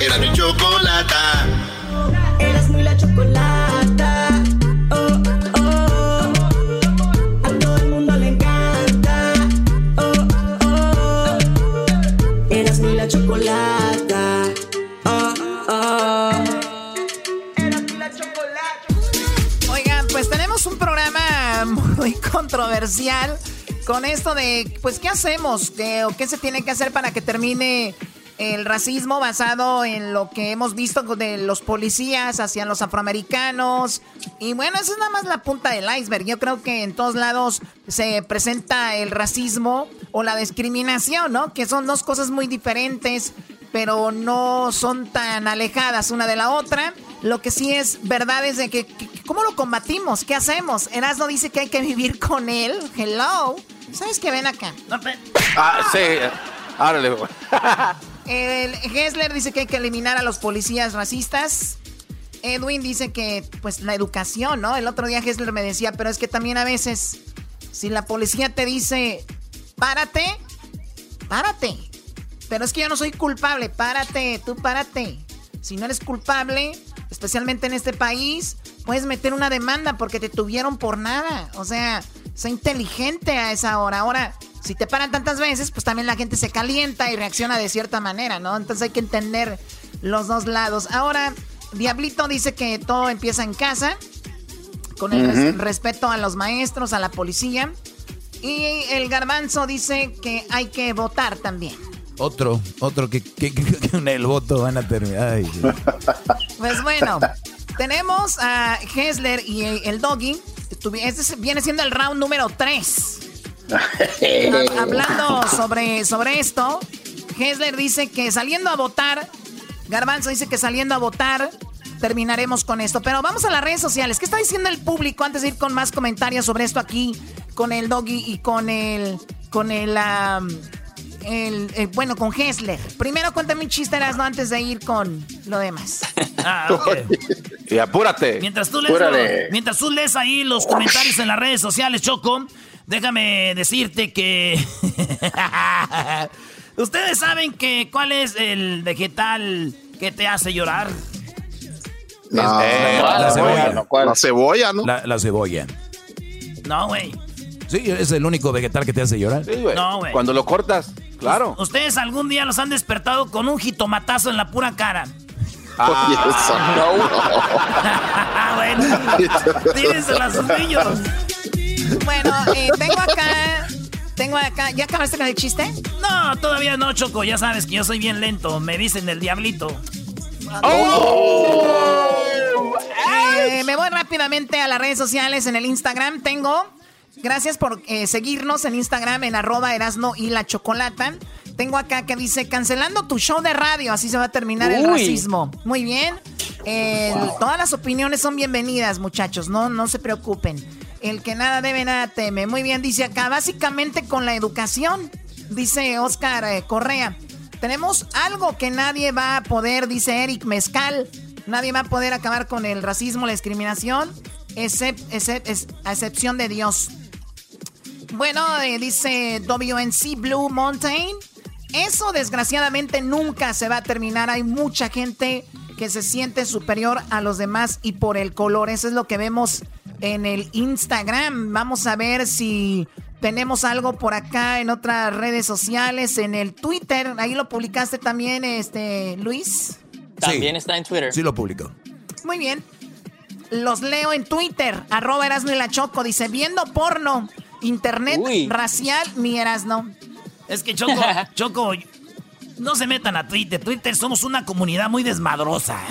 Speaker 6: Era mi chocolata.
Speaker 1: Eras muy la chocolata. Oh, oh. A todo el mundo le encanta. Oh, oh. Eras muy la chocolata. Oh, oh. Eras muy la chocolata.
Speaker 7: Oigan, pues tenemos un programa muy controversial con esto de, pues, ¿qué hacemos? O ¿Qué se tiene que hacer para que termine el racismo basado en lo que hemos visto de los policías hacia los afroamericanos. Y bueno, eso es nada más la punta del iceberg. Yo creo que en todos lados se presenta el racismo o la discriminación, ¿no? Que son dos cosas muy diferentes, pero no son tan alejadas una de la otra. Lo que sí es verdad es de que, ¿cómo lo combatimos? ¿Qué hacemos? Erasmo dice que hay que vivir con él. Hello. ¿Sabes qué? Ven acá.
Speaker 5: Ah, sí. Árale.
Speaker 7: El Hessler dice que hay que eliminar a los policías racistas. Edwin dice que, pues, la educación, ¿no? El otro día Hessler me decía, pero es que también a veces, si la policía te dice, párate, párate. Pero es que yo no soy culpable, párate, tú párate. Si no eres culpable, especialmente en este país, puedes meter una demanda porque te tuvieron por nada. O sea, sé inteligente a esa hora. Ahora, si te paran tantas veces, pues también la gente se calienta y reacciona de cierta manera, ¿no? Entonces hay que entender los dos lados. Ahora, Diablito dice que todo empieza en casa, con el respeto a los maestros, a la policía. Y el garbanzo dice que hay que votar también.
Speaker 3: Otro, otro que, que, con el voto van a terminar.
Speaker 7: Pues bueno, tenemos a Hessler y el Doggy. Este viene siendo el round número 3. Hablando sobre, sobre esto, Hessler dice que saliendo a votar, Garbanzo dice que saliendo a votar terminaremos con esto. Pero vamos a las redes sociales. ¿Qué está diciendo el público antes de ir con más comentarios sobre esto aquí con el Doggy y con el con el, el, bueno con Hessler? Primero cuéntame un chiste ¿no? antes de ir con lo demás.
Speaker 5: Ah, y apúrate.
Speaker 2: Mientras tú, lees, mientras tú lees ahí los comentarios en las redes sociales, Choco, Déjame decirte que. ¿Ustedes saben que cuál es el vegetal que te hace llorar?
Speaker 9: No, la, cebolla. la cebolla, ¿no?
Speaker 3: La, cebolla.
Speaker 2: No, güey.
Speaker 3: Sí, es el único vegetal que te hace llorar.
Speaker 5: Sí, güey. No, güey. Cuando lo cortas, claro.
Speaker 2: Ustedes algún día los han despertado con un jitomatazo en la pura cara.
Speaker 9: Ah,
Speaker 2: no. bueno, tírense a sus niños.
Speaker 7: Bueno, eh, tengo acá. Tengo acá. ¿Ya acabaste con el chiste?
Speaker 2: No, todavía no, Choco. Ya sabes que yo soy bien lento. Me dicen el diablito. Oh.
Speaker 7: Eh, me voy rápidamente a las redes sociales. En el Instagram tengo. Gracias por eh, seguirnos en Instagram en arroba erasno y la chocolata. Tengo acá que dice, cancelando tu show de radio, así se va a terminar el racismo. Muy bien. Todas las opiniones son bienvenidas, muchachos, no, no se preocupen. El que nada debe, nada teme. Muy bien, dice acá, básicamente con la educación, dice Oscar eh, Correa. Tenemos algo que nadie va a poder, dice Eric Mezcal. Nadie va a poder acabar con el racismo, la discriminación, a excepción de Dios. Bueno, eh, dice WNC Blue Mountain. Eso desgraciadamente nunca se va a terminar. Hay mucha gente que se siente superior a los demás y por el color. Eso es lo que vemos en el Instagram. Vamos a ver si tenemos algo por acá en otras redes sociales, en el Twitter. Ahí lo publicaste también, este Luis.
Speaker 14: También está en Twitter.
Speaker 3: Sí, lo publicó.
Speaker 7: Muy bien. Los leo en Twitter. Arroba Erasno y la Choco. Dice, viendo porno, internet racial, mi Erasno.
Speaker 2: Es que Choco, Choco, no se metan a Twitter. Twitter somos una comunidad muy desmadrosa.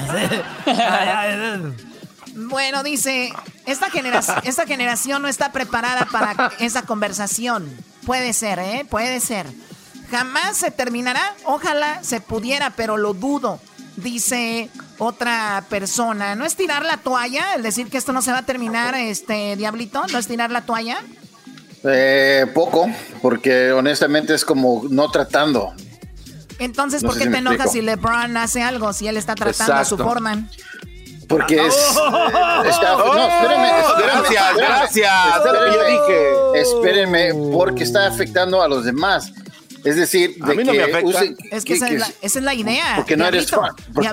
Speaker 7: Bueno, dice, esta, generación, esta generación no está preparada para esa conversación. Puede ser, ¿eh? Puede ser. Jamás se terminará. Ojalá se pudiera, pero lo dudo. Dice otra persona. ¿No es tirar la toalla? El decir que esto no se va a terminar, este diablito. ¿No es tirar la toalla?
Speaker 8: Eh, poco, porque honestamente es como no tratando.
Speaker 7: Entonces, ¿por qué te enojas si LeBron hace algo? Si él está tratando a su forma.
Speaker 8: Porque es. no, espérenme,
Speaker 5: Gracias, gracias.
Speaker 8: Espérenme, yo dije. Espérenme, porque está afectando a los demás. Es decir,
Speaker 5: a mí no me afecta.
Speaker 7: es que, esa, es la, idea.
Speaker 8: Porque no eres fan.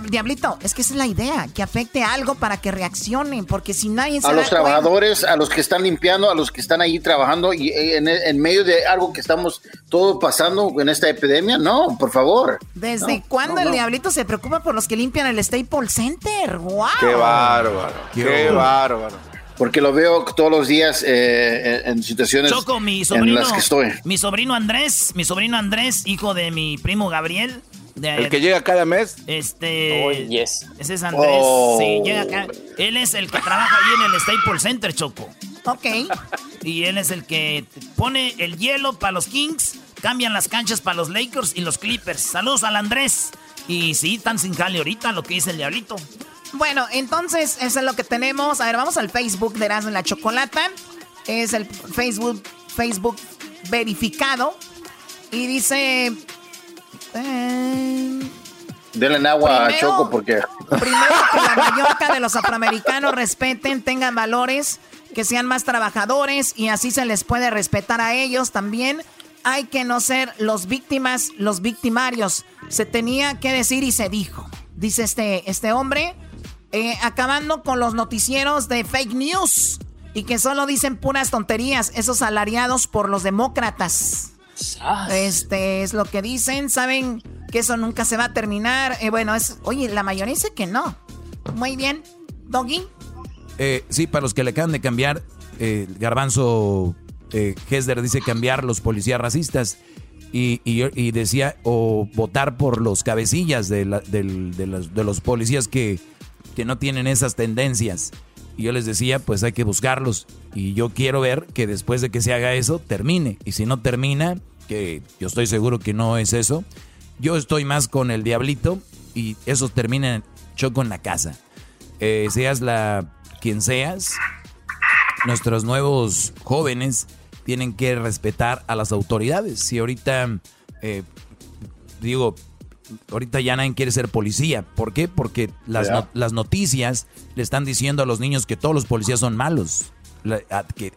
Speaker 7: Diablito, es que esa es la idea, que afecte algo para que reaccionen, porque si nadie se
Speaker 8: A los trabajadores, a los que están limpiando, a los que están ahí trabajando y eh, en, medio de algo que estamos todo pasando en esta epidemia, no, por favor.
Speaker 7: ¿Desde cuándo el Diablito se preocupa por los que limpian el Staples Center? ¡Wow!
Speaker 5: ¡Qué bárbaro! ¡Qué, bárbaro!
Speaker 8: Porque lo veo todos los días eh, en, situaciones
Speaker 2: Choco, mi sobrino,
Speaker 8: en las que estoy.
Speaker 2: Mi sobrino Andrés, mi sobrino Andrés, hijo de mi primo Gabriel.
Speaker 5: el que llega cada mes.
Speaker 2: Este.
Speaker 14: Oh, yes.
Speaker 2: Ese es Andrés.
Speaker 8: Oh.
Speaker 2: Sí, llega acá. Él es el que trabaja ahí en el Staples Center, Choco.
Speaker 7: Ok.
Speaker 2: Y él es el que pone el hielo para los Kings, cambian las canchas para los Lakers y los Clippers. Saludos al Andrés. Y sí, están sin jale ahorita, lo que dice el diablito.
Speaker 7: Bueno, entonces eso es lo que tenemos. A ver, vamos al Facebook de Erasmo en la Chocolata. Es el Facebook, Facebook verificado. Y dice... eh,
Speaker 8: Denle agua a Choco porque
Speaker 7: Primero que la Mallorca de los afroamericanos respeten, tengan valores, que sean más trabajadores y así se les puede respetar a ellos también. Hay que no ser los víctimas, los victimarios. Se tenía que decir y se dijo. Dice este, este hombre, eh, acabando con los noticieros de fake news y que solo dicen puras tonterías, esos salariados por los demócratas. Este es lo que dicen. Saben que eso nunca se va a terminar. Eh, bueno, es. Oye, la mayoría dice que no. Muy bien. Doggy.
Speaker 3: Eh, sí, para los que le acaban de cambiar, eh, Garbanzo eh, Hesder dice cambiar los policías racistas y, y- y decía o votar por los cabecillas de, la- del- de los, de los policías que, que no tienen esas tendencias. Y yo les decía, pues hay que buscarlos. Y yo quiero ver que después de que se haga eso, termine. Y si no termina, que yo estoy seguro que no es eso, yo estoy más con el diablito y eso termina choco en la casa. Eh, seas la quien seas, nuestros nuevos jóvenes tienen que respetar a las autoridades. Si ahorita, eh, digo, ahorita ya nadie quiere ser policía. ¿Por qué? Porque las, no- las noticias le están diciendo a los niños que todos los policías son malos. La- a- que,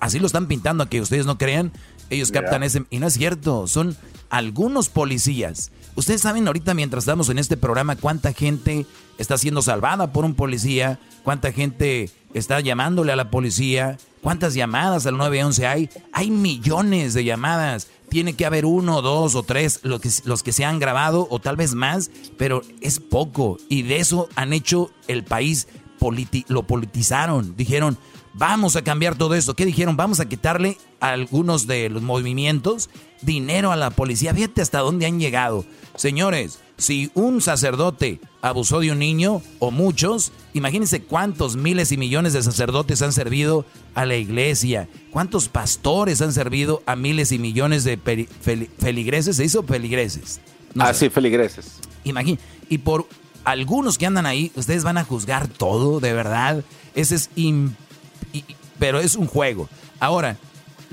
Speaker 3: así lo están pintando a que ustedes no crean. Ellos captan ese... Y no es cierto, son algunos policías. Ustedes saben ahorita mientras estamos en este programa cuánta gente está siendo salvada por un policía, cuánta gente está llamándole a la policía, cuántas llamadas al 911 hay. Hay millones de llamadas. Tiene que haber uno, dos o tres los que, los que se han grabado o tal vez más, pero es poco. Y de eso han hecho el país, politi- lo politizaron. Dijeron, vamos a cambiar todo esto. ¿Qué dijeron? Vamos a quitarle a algunos de los movimientos dinero a la policía. Fíjate hasta dónde han llegado. Señores, si un sacerdote abusó de un niño o muchos, imagínense cuántos miles y millones de sacerdotes han servido a la iglesia, cuántos pastores han servido a miles y millones de fel- feligreses. ¿Se hizo feligreses? No
Speaker 5: ah,
Speaker 3: sé.
Speaker 5: sí, feligreses.
Speaker 3: Imagín, y por algunos que andan ahí, ustedes van a juzgar todo, de verdad. Ese es. pero es un juego. Ahora,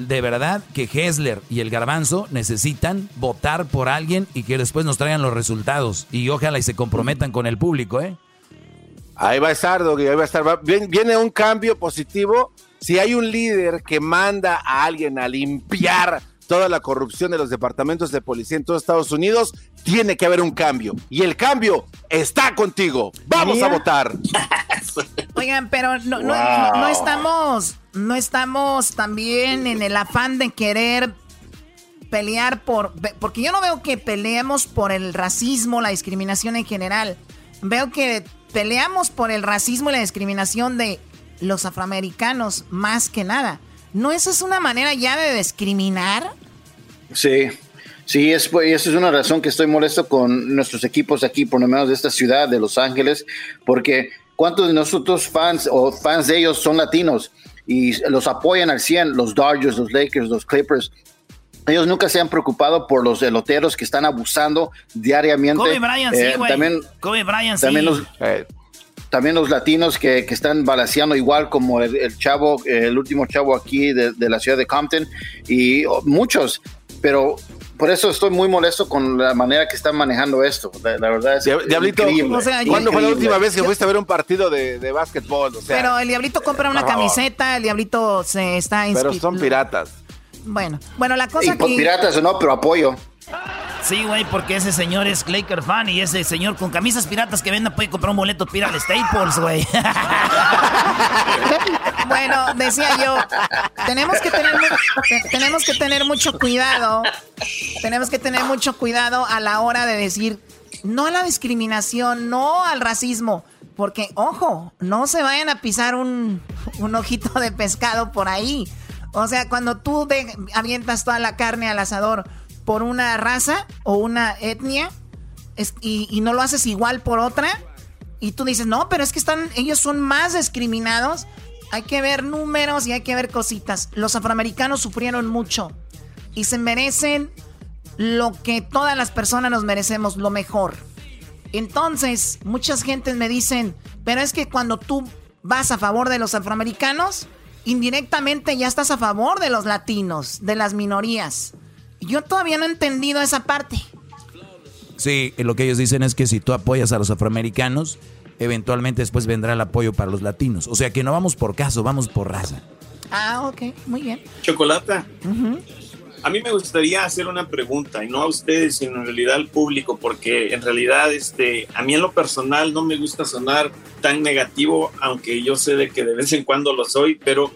Speaker 3: de verdad que Hessler y el Garbanzo necesitan votar por alguien y que después nos traigan los resultados. Y ojalá y se comprometan con el público, ¿eh?
Speaker 5: Ahí va a estar, Doggy, ahí va a estar. Viene un cambio positivo. Si hay un líder que manda a alguien a limpiar toda la corrupción de los departamentos de policía en todos Estados Unidos, tiene que haber un cambio. Y el cambio está contigo. Vamos a votar.
Speaker 7: Oigan, pero no, no- no estamos, no estamos también en el afán de querer pelear por, porque yo no veo que peleemos por el racismo, la discriminación en general. Veo que peleamos por el racismo y la discriminación de los afroamericanos más que nada. ¿No esa es una manera ya de discriminar?
Speaker 8: Sí, sí, es, pues, esa es una razón que estoy molesto con nuestros equipos aquí, por lo menos de esta ciudad, de Los Ángeles, porque ¿cuántos de nosotros fans o fans de ellos son latinos y los apoyan al 100? Los Dodgers, los Lakers, los Clippers. Ellos nunca se han preocupado por los eloteros que están abusando diariamente.
Speaker 2: Kobe Bryant,
Speaker 8: Eh,
Speaker 2: sí, güey.
Speaker 8: También,
Speaker 2: Kobe Bryant, sí.
Speaker 8: también los, también los latinos que, que están balaseando igual como el, el chavo, eh, el último chavo aquí de, de la ciudad de Compton y oh, muchos, pero por eso estoy muy molesto con la manera que están manejando esto. La, la verdad es
Speaker 5: Diablito,
Speaker 8: increíble,
Speaker 7: O sea, yo-
Speaker 5: ¿cuándo fue la última vez que fuiste a ver un partido de, de básquetbol? O sea,
Speaker 7: pero el diablito compra una
Speaker 5: favor.
Speaker 7: camiseta, el diablito se está
Speaker 5: pero son piratas.
Speaker 7: Bueno, bueno, la
Speaker 8: Y
Speaker 7: cosa
Speaker 8: por
Speaker 7: que...
Speaker 8: piratas o no, pero apoyo.
Speaker 2: Sí, güey, porque ese señor es Laker fan y ese señor con camisas piratas que venda puede comprar un boleto para Staples, güey.
Speaker 7: Bueno, decía yo, tenemos que tener tenemos que tener mucho cuidado. Tenemos que tener mucho cuidado a la hora de decir no a la discriminación, no al racismo, porque ojo, no se vayan a pisar un un ojito de pescado por ahí. O sea, cuando tú avientas toda la carne al asador por una raza o una etnia y, y, no lo haces igual por otra, y tú dices, no, pero es que están, ellos son más discriminados. Hay que ver números y hay que ver cositas. Los afroamericanos sufrieron mucho y se merecen lo que todas las personas nos merecemos, lo mejor. Entonces, muchas gentes me dicen, pero es que cuando tú vas a favor de los afroamericanos, indirectamente ya estás a favor de los latinos, de las minorías. Yo todavía no he entendido esa parte.
Speaker 3: Sí, lo que ellos dicen es que si tú apoyas a los afroamericanos, eventualmente después vendrá el apoyo para los latinos. O sea que no vamos por caso, vamos por raza.
Speaker 7: Ah, ok, muy bien.
Speaker 10: Chocolata. A mí me gustaría hacer una pregunta, y no a ustedes, sino en realidad al público, porque en realidad este, a mí en lo personal no me gusta sonar tan negativo, aunque yo sé de que de vez en cuando lo soy, pero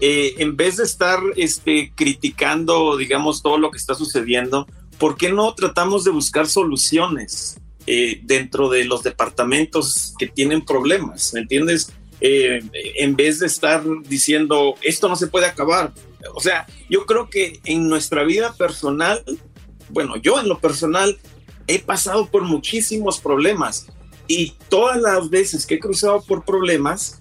Speaker 10: eh, en vez de estar este, criticando, digamos, todo lo que está sucediendo, ¿por qué no tratamos de buscar soluciones eh, dentro de los departamentos que tienen problemas? ¿Me entiendes? Eh, en vez de estar diciendo, esto no se puede acabar, o sea, yo creo que en nuestra vida personal, bueno, yo en lo personal he pasado por muchísimos problemas y todas las veces que he cruzado por problemas,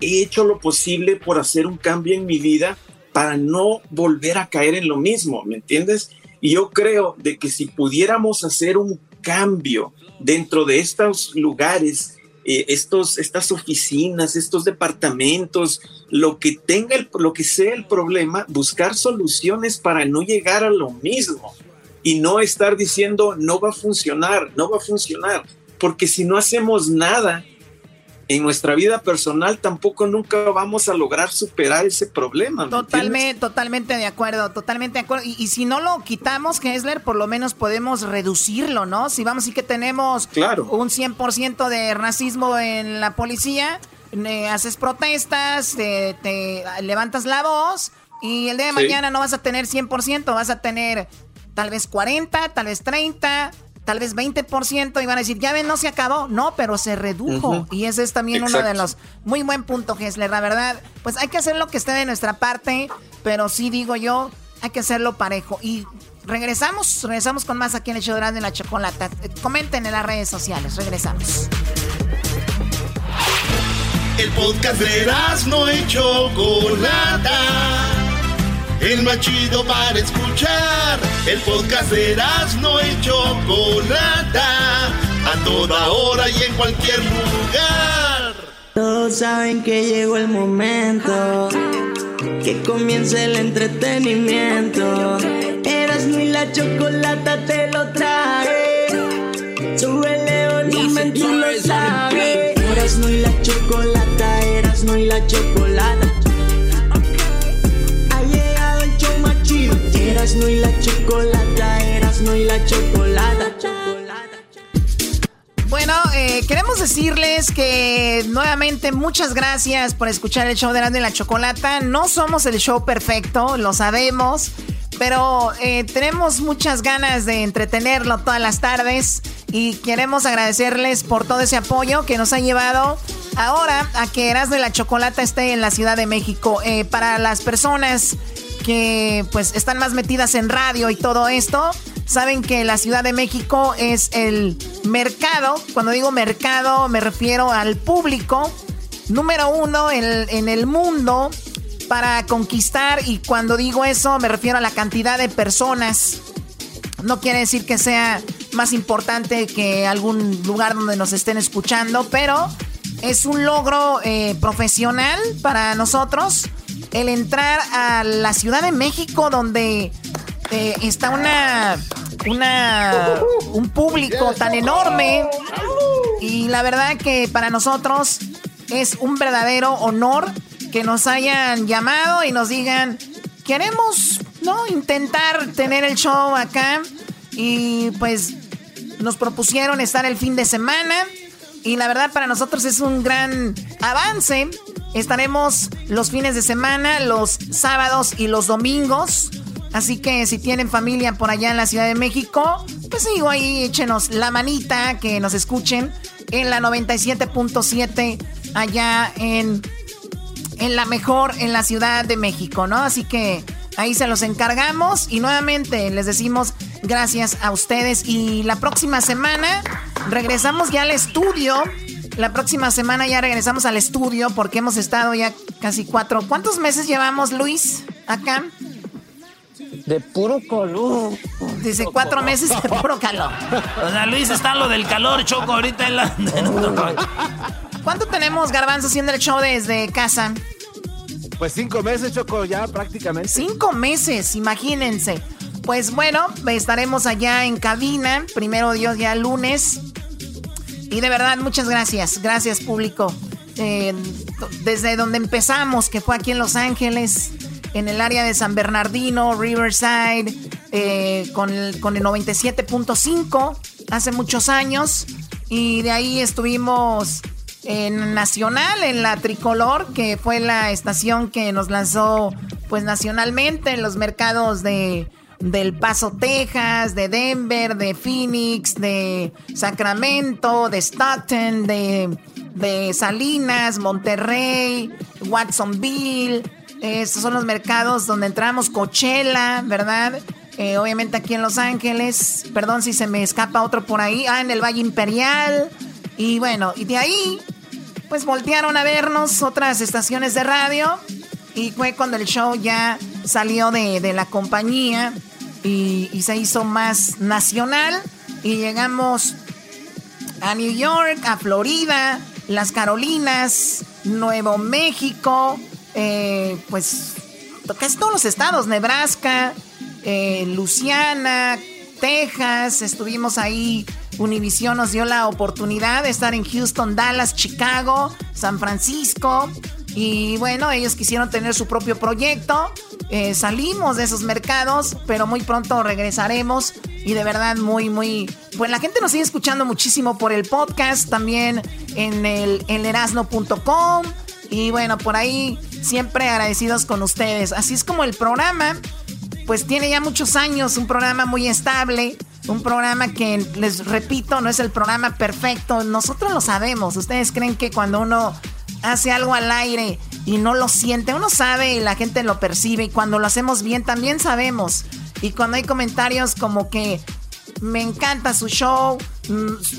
Speaker 10: he hecho lo posible por hacer un cambio en mi vida para no volver a caer en lo mismo, ¿me entiendes? Y yo creo de que si pudiéramos hacer un cambio dentro de estos lugares eh, estos, estas oficinas, estos departamentos, lo que tenga, el, lo que sea el problema, buscar soluciones para no llegar a lo mismo y no estar diciendo no va a funcionar, no va a funcionar, porque si no hacemos nada, en nuestra vida personal tampoco nunca vamos a lograr superar ese problema.
Speaker 7: Totalmente, totalmente de acuerdo, totalmente de acuerdo. Y, si no lo quitamos, Kessler, por lo menos podemos reducirlo, ¿no? Si vamos y que tenemos
Speaker 10: claro.
Speaker 7: un 100% de racismo en la policía, haces protestas, te, levantas la voz y el día de mañana no vas a tener 100%, vas a tener tal vez 40, tal vez 30, tal vez 20% y van a decir, ya ven, no se acabó. No, pero se redujo. Y ese es también uno de los muy buen punto, Gessler. La verdad, pues hay que hacer lo que esté de nuestra parte, pero sí digo yo, hay que hacerlo parejo. Y regresamos, regresamos con más aquí en el show de la chocolata. Comenten en las redes sociales, regresamos.
Speaker 6: El podcast de no hecho Chocolata el más chido para escuchar. El podcast de no y Chocolata, a toda hora y en cualquier lugar.
Speaker 1: Todos saben que llegó el momento, que comience el entretenimiento. Eras muy la chocolata te lo trae. Súbele volumen, tú lo sabes. Eras muy la chocolata, eras muy la chocolata Erasno y la chocolata, Erasno y la chocolata.
Speaker 7: Bueno, eh, queremos decirles que nuevamente muchas gracias por escuchar el show de Erasmo y la Chocolata. No somos el show perfecto, lo sabemos, pero eh, tenemos muchas ganas de entretenerlo todas las tardes y queremos agradecerles por todo ese apoyo que nos ha llevado ahora a que Erasmo y la Chocolata esté en la Ciudad de México. Eh, para las personas que pues están más metidas en radio y todo esto, saben que la Ciudad de México es el mercado, cuando digo mercado me refiero al público número uno en, el mundo para conquistar y cuando digo eso me refiero a la cantidad de personas. No quiere decir que sea más importante que algún lugar donde nos estén escuchando, pero es un logro eh, profesional para nosotros el entrar a la Ciudad de México donde eh, está una, una, un público tan enorme. Y la verdad que para nosotros es un verdadero honor que nos hayan llamado y nos digan queremos no intentar tener el show acá y pues nos propusieron estar el fin de semana. Y la verdad para nosotros es un gran avance Estaremos los fines de semana, los sábados y los domingos. Así que si tienen familia por allá en la Ciudad de México, pues digo ahí, échenos la manita, que nos escuchen en la 97.7 allá en, en la mejor en la Ciudad de México, ¿no? Así que ahí se los encargamos y nuevamente les decimos gracias a ustedes y la próxima semana regresamos ya al estudio. La próxima semana ya regresamos al estudio porque hemos estado ya casi cuatro. ¿Cuántos meses llevamos, Luis, acá?
Speaker 14: De puro calor.
Speaker 7: Dice cuatro meses de puro calor.
Speaker 2: O sea, Luis está lo del calor, Choco, ahorita en la...
Speaker 7: ¿Cuánto tenemos, Garbanzo, haciendo el show desde casa?
Speaker 5: Pues cinco meses, Choco, ya prácticamente.
Speaker 7: Cinco meses, imagínense. Pues bueno, estaremos allá en cabina. Primero Dios, ya lunes. Y de verdad, muchas gracias. Gracias, público. Eh, desde donde empezamos, que fue aquí en Los Ángeles, en el área de San Bernardino, Riverside, eh, con el, con el 97.5, hace muchos años. Y de ahí estuvimos en Nacional, en la Tricolor, que fue la estación que nos lanzó pues nacionalmente en los mercados de del Paso, Texas, de Denver, de Phoenix, de Sacramento, de Stockton, de, de Salinas, Monterrey, Watsonville. Estos son los mercados donde entramos, Coachella, ¿verdad? Eh, obviamente aquí en Los Ángeles. Perdón si se me escapa otro por ahí. Ah, en el Valle Imperial. Y bueno, y de ahí pues voltearon a vernos otras estaciones de radio y fue cuando el show ya salió de, la compañía y, se hizo más nacional y llegamos a New York, a Florida, las Carolinas, Nuevo México, eh, pues casi todos los estados, Nebraska, eh, Texas, estuvimos ahí Univision nos dio la oportunidad de estar en Houston, Dallas, Chicago, San Francisco. Y bueno, ellos quisieron tener su propio proyecto. Eh, salimos de esos mercados, pero muy pronto regresaremos. Y de verdad, muy, muy. Pues la gente nos sigue escuchando muchísimo por el podcast, también en el en erasno.com. Y bueno, por ahí siempre agradecidos con ustedes. Así es como el programa, pues tiene ya muchos años, un programa muy estable un programa que, les repito, no es el programa perfecto. Nosotros lo sabemos. Ustedes creen que cuando uno hace algo al aire y no lo siente, uno sabe y la gente lo percibe. Y cuando lo hacemos bien, también sabemos. Y cuando hay comentarios como que me encanta su show,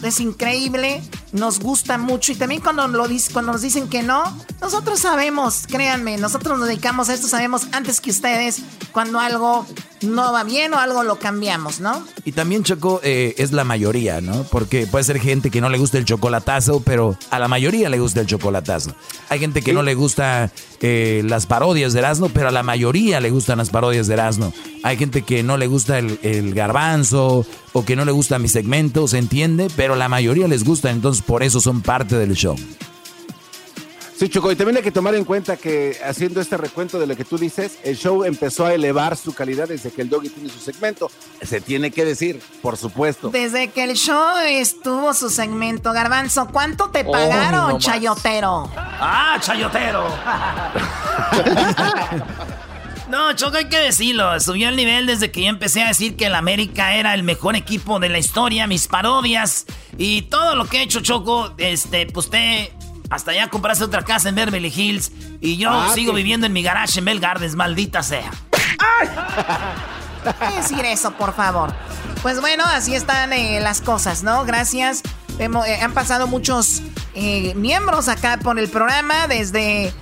Speaker 7: es increíble, nos gusta mucho y también cuando, lo, cuando nos dicen que no, nosotros sabemos, créanme, nosotros nos dedicamos a esto, sabemos antes que ustedes cuando algo no va bien o algo lo cambiamos, ¿no?
Speaker 3: Y también, Choco, eh, es la mayoría, ¿no? Porque puede ser gente que no le gusta el chocolatazo, pero a la mayoría le gusta el chocolatazo. Hay gente que no le gusta eh, las parodias de Erasmo, pero a la mayoría le gustan las parodias de Erasmo. Hay gente que no le gusta el, el garbanzo o que no le gusta mi segmento, ¿se entiende? Pero la mayoría les gusta, entonces por eso son parte del show.
Speaker 5: Sí, Choco, y también hay que tomar en cuenta que haciendo este recuento de lo que tú dices, el show empezó a elevar su calidad desde que el Doggy tiene su segmento. Se tiene que decir, por supuesto.
Speaker 7: Desde que el show estuvo su segmento, Garbanzo, ¿cuánto te pagaron, chayotero?
Speaker 2: ¡Ah, chayotero! No, Choco, hay que decirlo. Subió el nivel desde que yo empecé a decir que el América era el mejor equipo de la historia, mis parodias y todo lo que he hecho, Choco. Este, pues te hasta ya compraste otra casa en Beverly Hills y yo ah, sigo viviendo en mi garage en Bell Gardens, maldita sea.
Speaker 7: ¡Ay! decir eso, por favor. Pues bueno, así están eh, las cosas, ¿no? Gracias. Eh, han pasado muchos eh, miembros acá por el programa, desde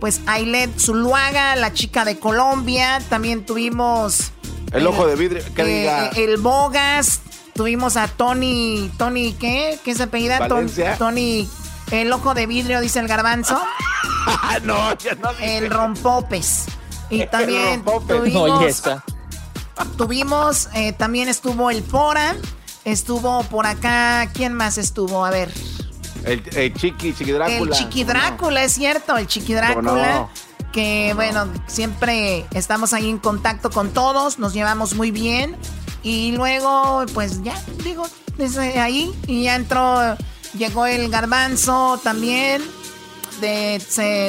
Speaker 7: pues Ailet Zuluaga, la chica de Colombia. También tuvimos.
Speaker 5: El ojo de vidrio, que diga.
Speaker 7: El Bogas. Tuvimos a Tony. ¿Tony qué? ¿Qué es apellida? Tony el ojo de vidrio, dice el garbanzo.
Speaker 5: no, ya no
Speaker 7: El rompopes. Y también tuvimos, tuvimos eh, también estuvo el Pora, estuvo por acá, ¿quién más estuvo? A ver.
Speaker 5: El, Chiqui, Chiqui Drácula.
Speaker 7: El Chiqui Drácula, es cierto, el Chiqui Drácula. Que bueno, siempre estamos ahí en contacto con todos, nos llevamos muy bien. Y luego, pues ya, digo, desde ahí, y ya entró Llegó el garbanzo también. De,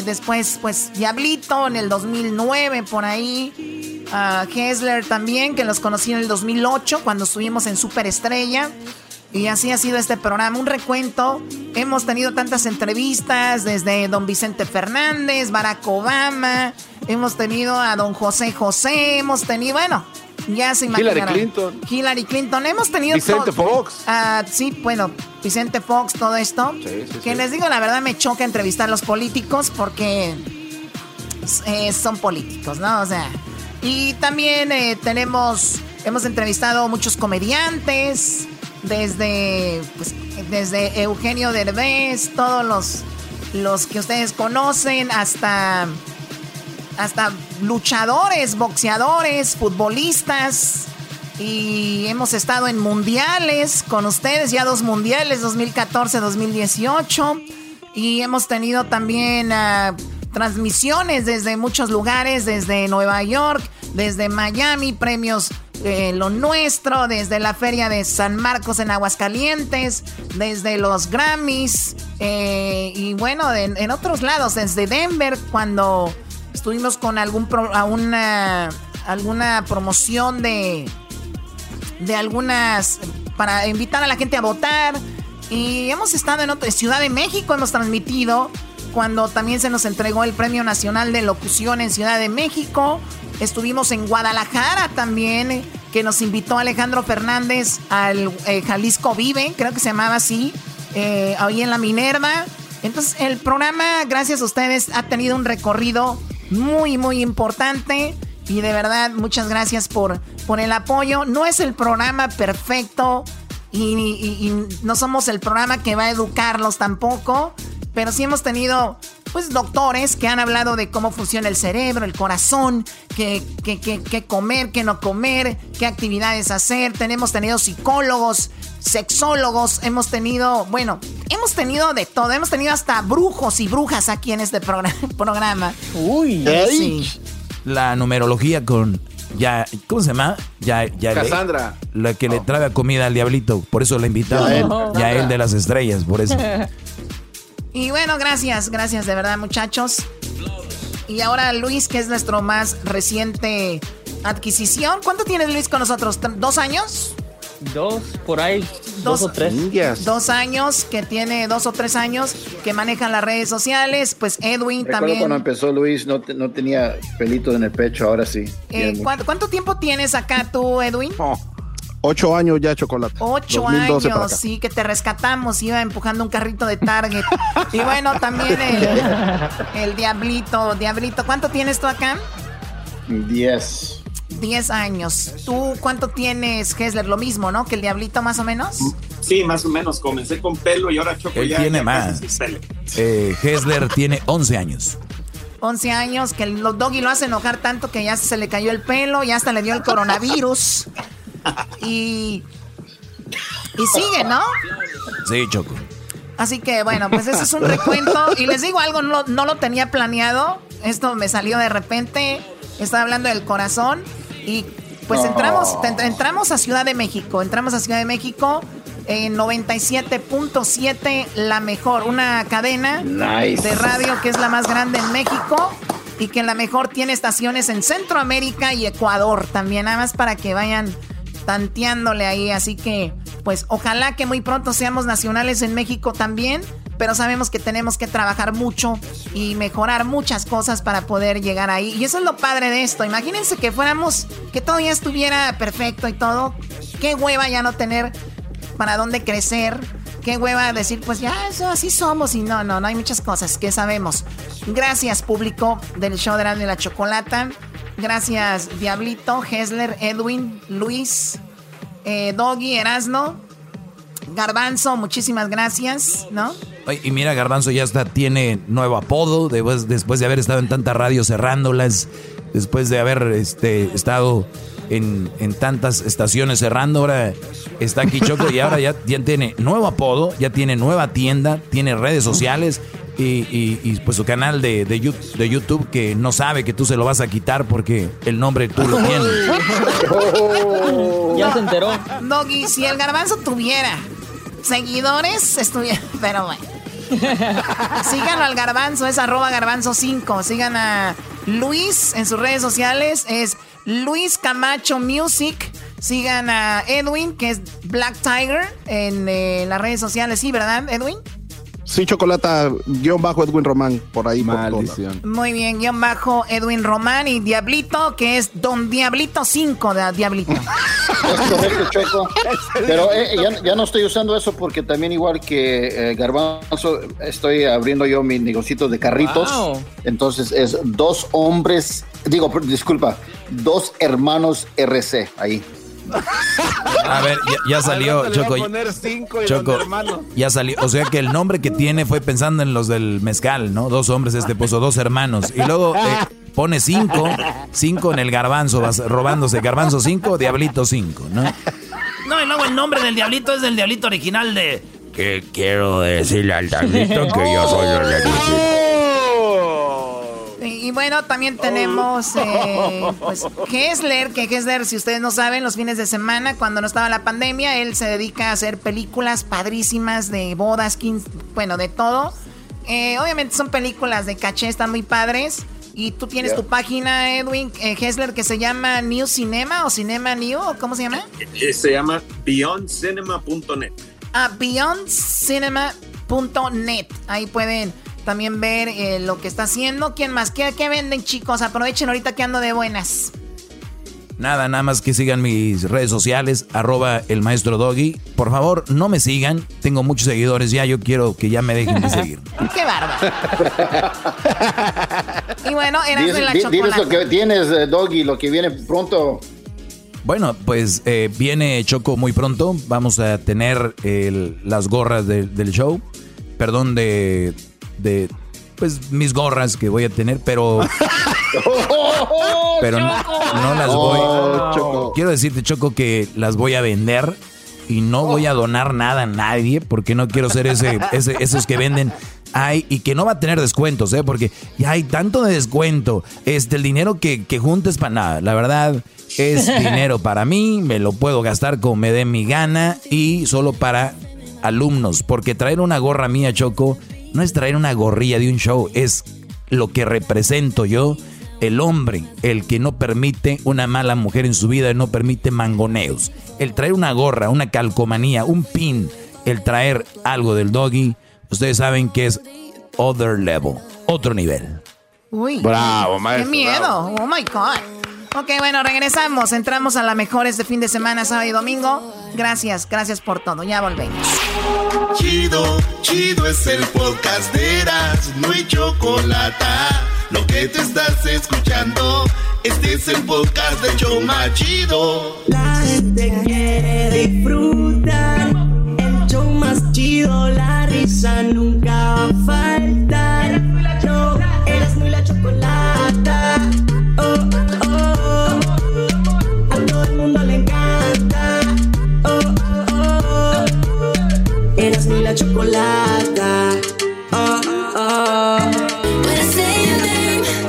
Speaker 7: después, pues, Diablito en el 2009, por ahí. Uh, Hessler también, que los conocí en el 2008, cuando estuvimos en Superestrella. Y así ha sido este programa, un recuento. Hemos tenido tantas entrevistas, desde don Vicente Fernández, Barack Obama, hemos tenido a don José José, hemos tenido, bueno, ya se
Speaker 5: Hillary Clinton.
Speaker 7: Hillary Clinton, hemos tenido...
Speaker 5: Vicente Fox.
Speaker 7: Ah, sí, bueno, Vicente Fox, todo esto. que les digo, la verdad me choca entrevistar a los políticos porque eh, son políticos, ¿no? O sea, y también eh, tenemos, hemos entrevistado muchos comediantes, desde, pues, desde Eugenio Derbez, todos los, los que ustedes conocen, hasta, hasta luchadores, boxeadores, futbolistas. Y hemos estado en mundiales con ustedes, ya dos mundiales, 2014-2018. Y hemos tenido también ah, transmisiones desde muchos lugares, desde Nueva York, desde Miami, premios eh, lo nuestro, desde la feria de San Marcos en Aguascalientes, desde los Grammys eh, y bueno, en, otros lados, desde Denver, cuando estuvimos con algún una, alguna promoción de, de algunas, para invitar a la gente a votar. Y hemos estado en otra, Ciudad de México, hemos transmitido cuando también se nos entregó el Premio Nacional de Locución en Ciudad de México. Estuvimos en Guadalajara también, que nos invitó Alejandro Fernández al eh, Jalisco Vive, creo que se llamaba así, eh, ahí en la Minerva. Entonces el programa, gracias a ustedes, ha tenido un recorrido muy, muy importante. Y de verdad, muchas gracias por, por el apoyo. No es el programa perfecto y no somos el programa que va a educarlos tampoco. Pero sí hemos tenido, pues, doctores que han hablado de cómo funciona el cerebro, el corazón, qué, qué, comer, qué no comer, qué actividades hacer. Tenemos tenido psicólogos, sexólogos, hemos tenido, bueno, hemos tenido de todo. Hemos tenido hasta brujos y brujas aquí en este programa.
Speaker 3: Uy, sí. La numerología con ya, ¿cómo se llama? Ya, ya
Speaker 5: Cassandra.
Speaker 3: la que le trae comida al diablito, por eso la invitaba. Ya él de las estrellas, por eso.
Speaker 7: Y bueno, gracias, gracias de verdad muchachos. Y ahora Luis, que es nuestro más reciente adquisición. ¿Cuánto tienes Luis con nosotros? ¿Dos años?
Speaker 14: Dos, por ahí, dos, o tres.
Speaker 7: Dos años, que tiene dos o tres años, que manejan las redes sociales. Pues Edwin también.
Speaker 8: cuando empezó Luis no, no tenía pelitos en el pecho, ahora sí.
Speaker 7: Eh, ¿cuánto, tiempo tienes acá tú, Edwin?
Speaker 9: Oh, Ocho años ya chocolate.
Speaker 7: Ocho años, sí, que te rescatamos. Iba empujando un carrito de Target. y bueno, también el, Diablito. Diablito, ¿cuánto tienes tú acá?
Speaker 8: Diez.
Speaker 7: Diez años. ¿Tú cuánto tienes, Hesler? Lo mismo, ¿no? Que el Diablito, más o menos.
Speaker 10: Sí, más o menos. Comencé con pelo y ahora choco
Speaker 3: Él tiene más. Eh, Hesler tiene once años.
Speaker 7: 11 años, que el doggy lo hace enojar tanto que ya se le cayó el pelo, ya hasta le dio el coronavirus. Y, y sigue, ¿no?
Speaker 3: Sí, Choco.
Speaker 7: Así que bueno, pues ese es un recuento. Y les digo algo, no, no lo tenía planeado. Esto me salió de repente. Estaba hablando del corazón. Y pues entramos, entramos a Ciudad de México. Entramos a Ciudad de México en 97.7, la mejor. Una cadena de radio que es la más grande en México. Y que la mejor tiene estaciones en Centroamérica y Ecuador también. Nada más para que vayan tanteándole ahí. Así que, pues ojalá que muy pronto seamos nacionales en México también. Pero sabemos que tenemos que trabajar mucho y mejorar muchas cosas para poder llegar ahí. Y eso es lo padre de esto. Imagínense que fuéramos, que todo ya estuviera perfecto y todo. Qué hueva ya no tener para dónde crecer. Qué hueva decir, pues ya, eso así somos. Y no, no, no hay muchas cosas que sabemos. Gracias, público del show de la Chocolata. Gracias, Diablito, Hesler, Edwin, Luis, eh, Doggy, Erasno, Garbanzo, muchísimas gracias, ¿no?
Speaker 3: Y mira, Garbanzo ya está, tiene nuevo apodo después, después de haber estado en tantas radios cerrándolas, después de haber este, estado en, tantas estaciones cerrando, ahora está aquí Choco y ahora ya tiene nuevo apodo, ya tiene nueva tienda, tiene redes sociales y, pues su canal de, de, YouTube que no sabe que tú se lo vas a quitar porque el nombre tú lo tienes.
Speaker 14: ya se enteró.
Speaker 7: Doggy, si el garbanzo tuviera seguidores, estuviera. Pero bueno. Síganlo al garbanzo, es arroba garbanzo 5. Sigan a Luis en sus redes sociales, es Luis Camacho Music. Sigan a Edwin, que es Black Tiger, en eh, las redes sociales. Sí, ¿verdad, Edwin?
Speaker 9: Sí, Chocolata, guion bajo Edwin Román, por ahí.
Speaker 19: Maldición.
Speaker 7: Muy bien, guion bajo Edwin Román y Diablito, que es Don Diablito 5 de Diablito.
Speaker 8: Es correcto, Choco. Pero eh, ya, ya no estoy usando eso porque también igual que eh, Garbanzo, estoy abriendo yo mi negocito de carritos.
Speaker 14: Wow.
Speaker 8: Entonces es dos hombres, digo, disculpa, dos hermanos RC ahí.
Speaker 3: A ver, ya, ya salió, Choco.
Speaker 5: poner cinco y
Speaker 3: Choco, ya salió. O sea que el nombre que tiene fue pensando en los del mezcal, ¿no? Dos hombres, este puso dos hermanos. Y luego eh, pone cinco, cinco en el garbanzo, vas robándose garbanzo cinco, diablito cinco, ¿no?
Speaker 2: No, y luego el nombre del diablito es del diablito original de.
Speaker 20: Que quiero decirle al diablito que yo soy el Eliseo.
Speaker 7: Y, bueno, también tenemos eh, pues, Hessler, que Hessler, si ustedes no saben, los fines de semana, cuando no estaba la pandemia, él se dedica a hacer películas padrísimas de bodas, 15, bueno, de todo. Eh, obviamente son películas de caché, están muy padres. Y tú tienes tu página, Edwin eh, Hessler, que se llama New Cinema o Cinema New, ¿o ¿cómo se llama?
Speaker 10: Eh, Se llama beyondcinema.net.
Speaker 7: a beyondcinema.net. Ahí pueden también ver eh, lo que está haciendo. ¿Quién más? ¿Qué, qué venden, chicos? Aprovechen ahorita que ando de buenas.
Speaker 3: Nada, nada más que sigan mis redes sociales, arroba el maestro Doggy. Por favor, no me sigan. Tengo muchos seguidores ya. Yo quiero que ya me dejen de seguir.
Speaker 7: ¡Qué bárbaro! y bueno, eras de la
Speaker 8: di- diles lo
Speaker 7: chocolate.
Speaker 8: que tienes, eh, Doggy, lo que viene pronto.
Speaker 3: Bueno, pues eh, viene Choco muy pronto. Vamos a tener el- las gorras de- del show. Perdón de, de, pues mis gorras que voy a tener, pero pero no, no las voy.
Speaker 9: Oh.
Speaker 3: Quiero decirte, Choco, que las voy a vender y no voy a donar nada a nadie porque no quiero ser ese, ese- esos que venden. Ay, y que no va a tener descuentos, ¿eh? Porque ya hay tanto de descuento. Este, el dinero que, que juntes para nada. La verdad, es dinero para mí. Me lo puedo gastar como me dé mi gana y solo para alumnos. Porque traer una gorra mía, Choco, no es traer una gorrilla de un show. Es lo que represento yo el hombre, el que no permite una mala mujer en su vida, no permite mangoneos. El traer una gorra, una calcomanía, un pin, el traer algo del doggy, ustedes saben que es other level, otro nivel.
Speaker 7: Uy.
Speaker 3: Bravo,
Speaker 7: ¡Qué
Speaker 3: maestro,
Speaker 7: miedo! ¡Oh, my God! Ok, bueno, regresamos. Entramos a la mejor este fin de semana, sábado y domingo. Gracias, gracias por todo. Ya volvemos.
Speaker 6: Chido, chido es el podcast de Eras, no hay chocolate. Lo que te estás escuchando, este es el podcast de Choma Chido.
Speaker 1: La gente quiere disfrutar. El show más chido, la risa nunca va chocolata. Oh, oh.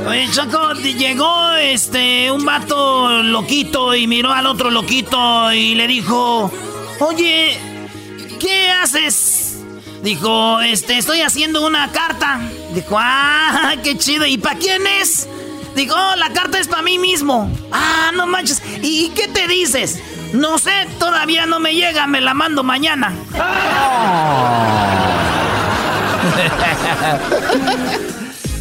Speaker 2: Oye, Choco, llegó este un vato loquito y miró al otro loquito y le dijo, oye, ¿qué haces? Dijo, este, estoy haciendo una carta. Dijo, ah, qué chido. ¿Y para quién es? Dijo, "Oh, la carta es para mí mismo. Ah, no manches. ¿Y qué te dices? No sé, todavía no me llega, me la mando mañana.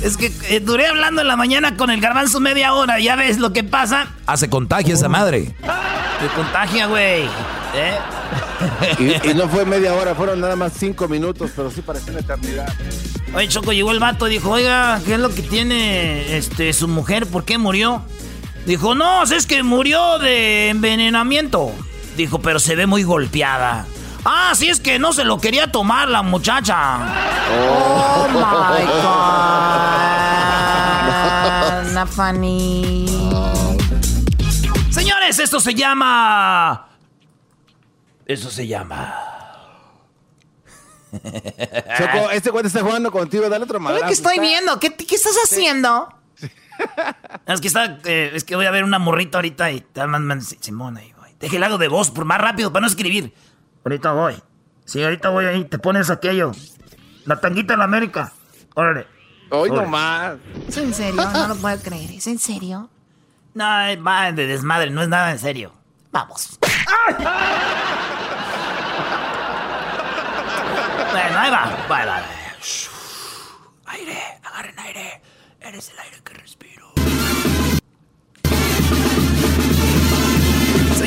Speaker 2: Es que eh, duré hablando en la mañana con el garbanzo media hora. Ya ves lo que pasa.
Speaker 3: Hace contagia esa madre.
Speaker 2: Te contagia, güey. ¿Eh?
Speaker 5: Y, y no fue media hora, fueron nada más cinco minutos, pero sí pareció una eternidad.
Speaker 2: Oye, Choco, llegó el vato y dijo, oiga, ¿qué es lo que tiene este, su mujer? ¿Por qué murió? Dijo, no, es que murió de envenenamiento. Dijo, pero se ve muy golpeada. Ah, sí, es que no se lo quería tomar la muchacha.
Speaker 7: Oh my God. Nafani.
Speaker 2: Señores, esto se llama... Eso se llama...
Speaker 5: Choco, este cuate está jugando contigo, dale otro madrazo.
Speaker 7: que estoy viendo. ¿Qué, qué estás haciendo?
Speaker 2: Es que está, eh, es que voy a ver una morrita ahorita y te man, man, Simón ahí voy. Déjale algo de voz por más rápido para no escribir. Ahorita voy. Sí, ahorita voy ahí, te pones aquello. La tanguita de la América. Órale.
Speaker 5: Hoy nomás.
Speaker 7: ¿Es en serio? No lo puedo creer. ¿Es en serio?
Speaker 2: No, eh, va de desmadre, no es nada en serio. Vamos. bueno, ahí va. Va, va, Aire, agarren aire. Eres el aire que respiro.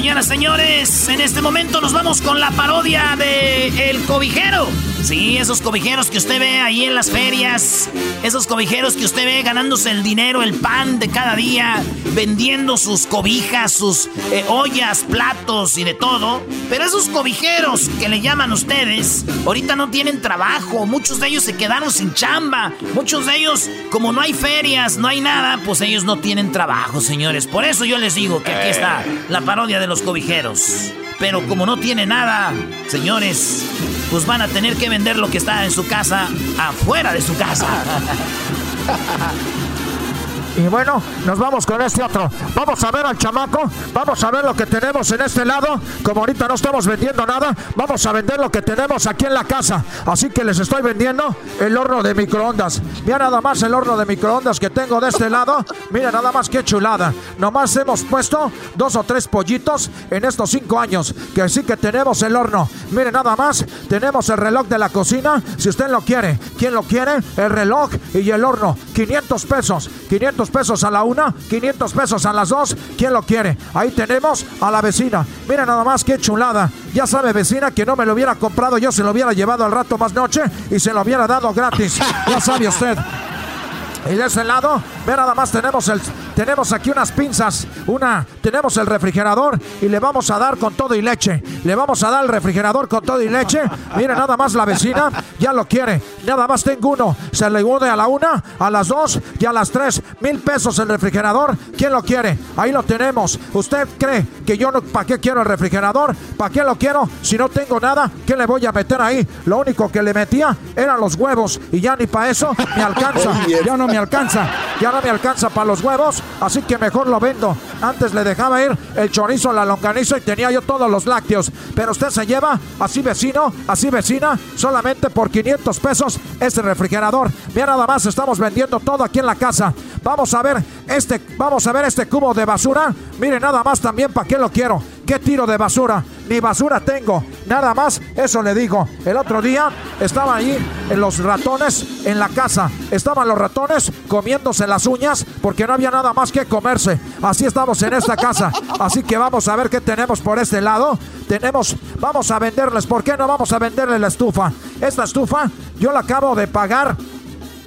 Speaker 2: Señoras, señores, en este momento nos vamos con la parodia de El Cobijero. Sí, esos cobijeros que usted ve ahí en las ferias, esos cobijeros que usted ve ganándose el dinero, el pan de cada día, vendiendo sus cobijas, sus eh, ollas, platos y de todo. Pero esos cobijeros que le llaman ustedes, ahorita no tienen trabajo, muchos de ellos se quedaron sin chamba, muchos de ellos, como no hay ferias, no hay nada, pues ellos no tienen trabajo, señores. Por eso yo les digo que aquí está la parodia de los cobijeros. Pero como no tiene nada, señores, pues van a tener que vender lo que está en su casa afuera de su casa.
Speaker 21: Y bueno, nos vamos con este otro. Vamos a ver al chamaco. Vamos a ver lo que tenemos en este lado. Como ahorita no estamos vendiendo nada, vamos a vender lo que tenemos aquí en la casa. Así que les estoy vendiendo el horno de microondas. Mira nada más el horno de microondas que tengo de este lado. Mira nada más qué chulada. Nomás hemos puesto dos o tres pollitos en estos cinco años. Que sí que tenemos el horno. Mire nada más. Tenemos el reloj de la cocina. Si usted lo quiere. ¿Quién lo quiere? El reloj y el horno. 500 pesos. 500 pesos a la una, 500 pesos a las dos. ¿Quién lo quiere? Ahí tenemos a la vecina. Mira nada más qué chulada. Ya sabe, vecina, que no me lo hubiera comprado, yo se lo hubiera llevado al rato más noche y se lo hubiera dado gratis. Ya sabe usted. Y de ese lado, ve nada más tenemos el tenemos aquí unas pinzas, una tenemos el refrigerador y le vamos a dar con todo y leche. Le vamos a dar el refrigerador con todo y leche. Mire nada más la vecina ya lo quiere. Nada más tengo uno. Se le une a la una, a las dos y a las tres. Mil pesos el refrigerador. ¿Quién lo quiere? Ahí lo tenemos. ¿Usted cree que yo no para qué quiero el refrigerador? ¿Para qué lo quiero? Si no tengo nada, ¿qué le voy a meter ahí? Lo único que le metía eran los huevos y ya ni para eso me alcanza. Ya no me alcanza. Ya no me alcanza para los huevos, así que mejor lo vendo. Antes le dejaba ir el chorizo, la longaniza y tenía yo todos los lácteos. Pero usted se lleva, así vecino, así vecina, solamente por 500 pesos este refrigerador. Mira nada más, estamos vendiendo todo aquí en la casa. Vamos a ver este, vamos a ver este cubo de basura. Mire nada más también para qué lo quiero. ¿Qué tiro de basura? Ni basura tengo. Nada más, eso le digo. El otro día estaban ahí en los ratones en la casa. Estaban los ratones comiéndose las uñas porque no había nada más que comerse. Así estamos en esta casa. Así que vamos a ver qué tenemos por este lado. Tenemos, vamos a venderles. ¿Por qué no vamos a venderle la estufa? Esta estufa yo la acabo de pagar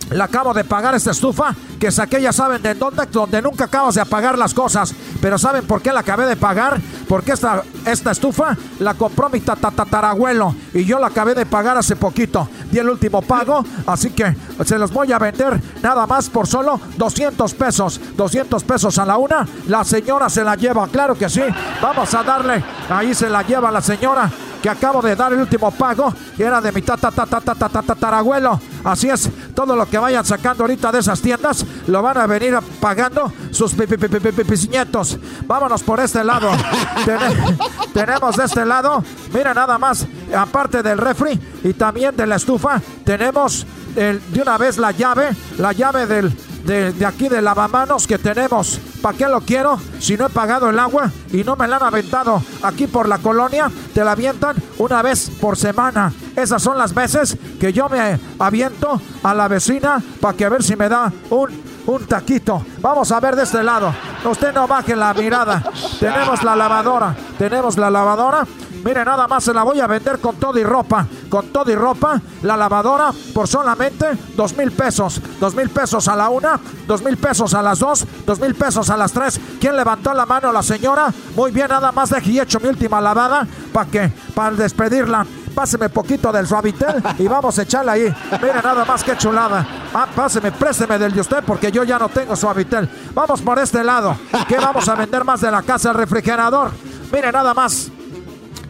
Speaker 21: le acabo de pagar esta estufa que saqué, ya saben de dónde, donde nunca acabas de apagar las cosas. Pero ¿saben por qué la acabé de pagar? Porque esta, esta estufa la compró mi tatatarabuelo y yo la acabé de pagar hace poquito. Di el último pago, así que se los voy a vender nada más por solo 200 pesos. 200 pesos a la una. La señora se la lleva, claro que sí. Vamos a darle, ahí se la lleva la señora que acabo de dar el último pago y era de mi tatarabuelo. Así es, todo lo que vayan sacando ahorita de esas tiendas lo van a venir pagando sus nietos. Vámonos por este lado. tenemos de este lado, mira nada más, aparte del refri y también de la estufa, tenemos de una vez la llave, la llave del de, aquí de lavamanos que tenemos. ¿Para qué lo quiero? Si no he pagado el agua y no me la han aventado aquí por la colonia, te la avientan una vez por semana. Esas son las veces que yo me aviento a la vecina para que a ver si me da un, un taquito. Vamos a ver de este lado. Usted no baje la mirada. Tenemos la lavadora. Tenemos la lavadora Mire, nada más se la voy a vender con todo y ropa. Con todo y ropa, la lavadora por solamente dos mil pesos. Dos mil pesos a la una, dos mil pesos a las dos, dos mil pesos a las tres. ¿Quién levantó la mano? La señora. Muy bien, nada más de hecho mi última lavada. ¿Para qué? Para despedirla páseme poquito del suavitel y vamos a echarle ahí. Mire nada más que chulada. Ah, páseme, présteme del de usted porque yo ya no tengo suavitel. Vamos por este lado. ¿Qué vamos a vender más de la casa? El refrigerador. Mire nada más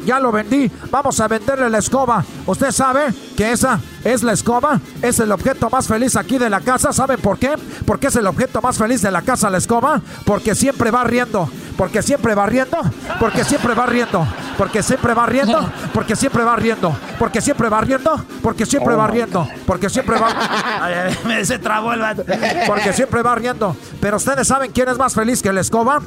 Speaker 21: ya lo vendí, vamos a venderle la escoba. Usted sabe que esa es la escoba, es el objeto más feliz aquí de la casa. ¿Saben por qué? Porque es el objeto más feliz de la casa, la escoba, porque siempre va riendo, porque siempre va riendo, porque siempre va riendo, porque siempre va riendo, porque siempre va riendo, porque siempre va riendo, porque siempre va riendo, porque siempre va.
Speaker 2: Se trabó el
Speaker 21: Porque siempre va riendo. Pero ustedes saben quién es más feliz que la escoba.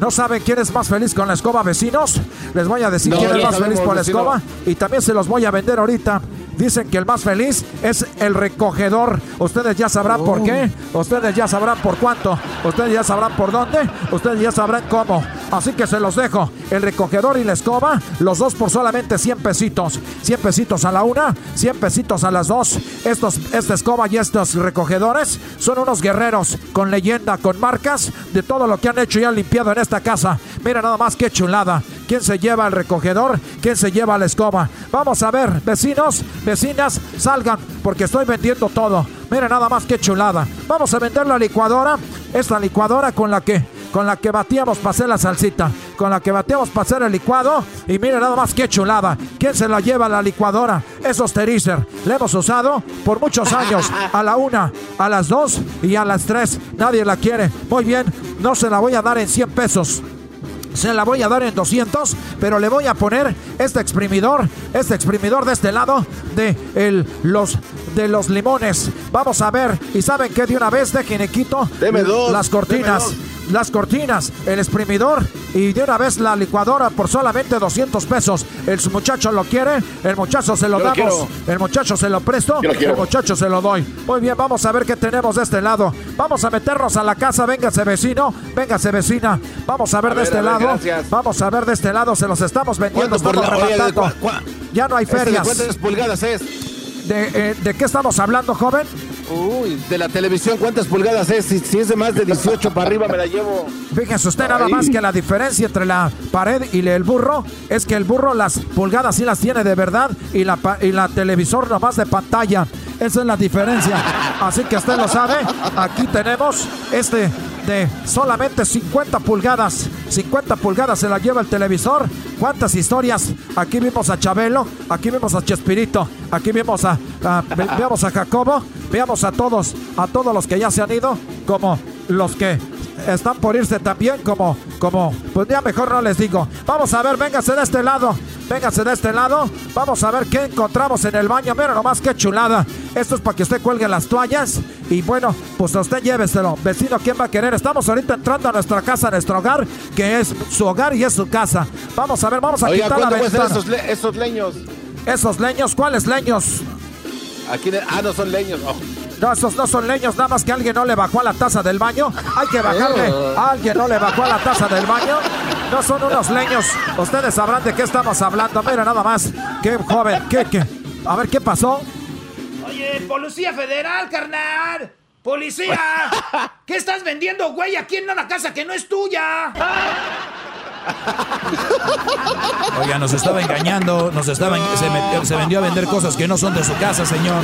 Speaker 21: ¿No saben quién es más feliz con la escoba, vecinos? Les voy a decir
Speaker 5: No,
Speaker 21: quién es más
Speaker 5: sabemos,
Speaker 21: feliz con la
Speaker 5: vecino.
Speaker 21: escoba y también se los voy a vender ahorita. Dicen que el más feliz es el recogedor. Ustedes ya sabrán por qué. Ustedes ya sabrán por cuánto. Ustedes ya sabrán por dónde. Ustedes ya sabrán cómo. Así que se los dejo. El recogedor y la escoba, los dos por solamente 100 pesitos. 100 pesitos a la una, 100 pesitos a las dos. Estos, esta escoba y estos recogedores son unos guerreros con leyenda, con marcas de todo lo que han hecho y han limpiado en esta casa. Mira nada más qué chulada. ¿Quién se lleva el recogedor? ¿Quién se lleva la escoba? Vamos a ver, vecinos, vecinas, salgan, porque estoy vendiendo todo. Mira nada más qué chulada. Vamos a vender la licuadora. Esta licuadora con la que con la que batíamos para hacer la salsita, con la que batíamos para hacer el licuado. Y mira nada más qué chulada. ¿Quién se la lleva la licuadora? Esos Terizer. La hemos usado por muchos años. A la una, a las dos y a las tres. Nadie la quiere. Muy bien, no se la voy a dar en 100 pesos. Se la voy a dar en 200, pero le voy a poner este exprimidor, este exprimidor de este lado de el, los de los limones. Vamos a ver, y saben que de una vez dejen y quito
Speaker 5: dos,
Speaker 21: las cortinas. Las cortinas, el exprimidor y de una vez la licuadora por solamente 200 pesos. El muchacho lo quiere, el muchacho se lo
Speaker 5: Yo
Speaker 21: damos, el muchacho se lo presto,
Speaker 5: lo
Speaker 21: el muchacho se lo doy. Muy bien, vamos a ver qué tenemos de este lado. Vamos a meternos a la casa, véngase vecino, véngase vecina. Vamos a ver
Speaker 5: A
Speaker 21: de
Speaker 5: ver,
Speaker 21: este
Speaker 5: ver,
Speaker 21: lado.
Speaker 5: gracias.
Speaker 21: Vamos a ver de este lado, se los estamos vendiendo,
Speaker 5: ¿Cuánto por
Speaker 21: estamos
Speaker 5: la-
Speaker 21: rematando. Ya no hay
Speaker 5: ¿Este
Speaker 21: ferias.
Speaker 5: ¿Cuántas pulgadas es?
Speaker 21: ¿De, eh, ¿De qué estamos hablando, joven?
Speaker 5: Uy, de la televisión, ¿cuántas pulgadas es? Si, si es de más de 18 para arriba, me la llevo.
Speaker 21: Fíjese usted nada más que la diferencia entre la pared y el burro es que el burro las pulgadas sí las tiene de verdad y la, y la televisor nomás de pantalla. Esa es la diferencia. Así que usted lo sabe. Aquí tenemos este solamente 50 pulgadas. 50 pulgadas se la lleva el televisor. ¿Cuántas historias? Aquí vimos a Chabelo, aquí vimos a Chespirito, aquí vimos a, a- ve- veamos a Jacobo, veamos a todos, a todos los que ya se han ido, como los que están por irse también, como, como, pues ya mejor no les digo. Vamos a ver, véngase de este lado, véngase de este lado, vamos a ver qué encontramos en el baño. Mira nomás qué chulada. Esto es para que usted cuelgue las toallas y bueno, pues usted lléveselo. Vecino, ¿quién va a querer? Estamos ahorita entrando a nuestra casa, a nuestro hogar, que es su hogar y es su casa. Vamos a ver, vamos a
Speaker 5: Oiga,
Speaker 21: quitar la
Speaker 5: ¿cuánto cuestan
Speaker 21: ventana.
Speaker 5: esos, le- esos leños?
Speaker 21: Esos leños, ¿cuáles leños?
Speaker 5: Aquí ah, no son leños. Oh.
Speaker 21: No, esos no son leños, nada más que alguien no le bajó a la taza del baño. Hay que bajarle. Alguien no le bajó a la taza del baño. No son unos leños. Ustedes sabrán de qué estamos hablando. Mira, nada más. Qué joven, qué, qué. A ver, ¿qué pasó?
Speaker 2: Oye, Policía Federal, carnal. Policía. ¿Qué estás vendiendo, güey, aquí en una casa que no es tuya?
Speaker 3: Oiga, nos estaba engañando, nos estaba, en- se, metió- se vendió a vender cosas que no son de su casa, señor.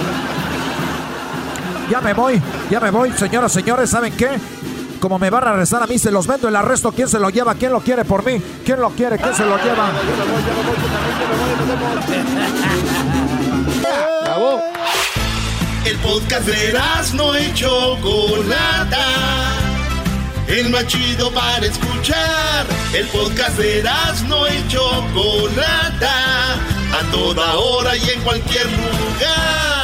Speaker 21: Ya me voy, ya me voy, señoras, señores. ¿Saben qué? Como me van a arrestar a mí, se los vendo el arresto. ¿Quién se lo lleva? ¿Quién lo quiere por mí? ¿Quién lo quiere? ¿Quién se lo lleva?
Speaker 6: El podcast de no y Chocolata. El más chido para escuchar. El podcast de no y Chocolata. A toda hora y en cualquier lugar.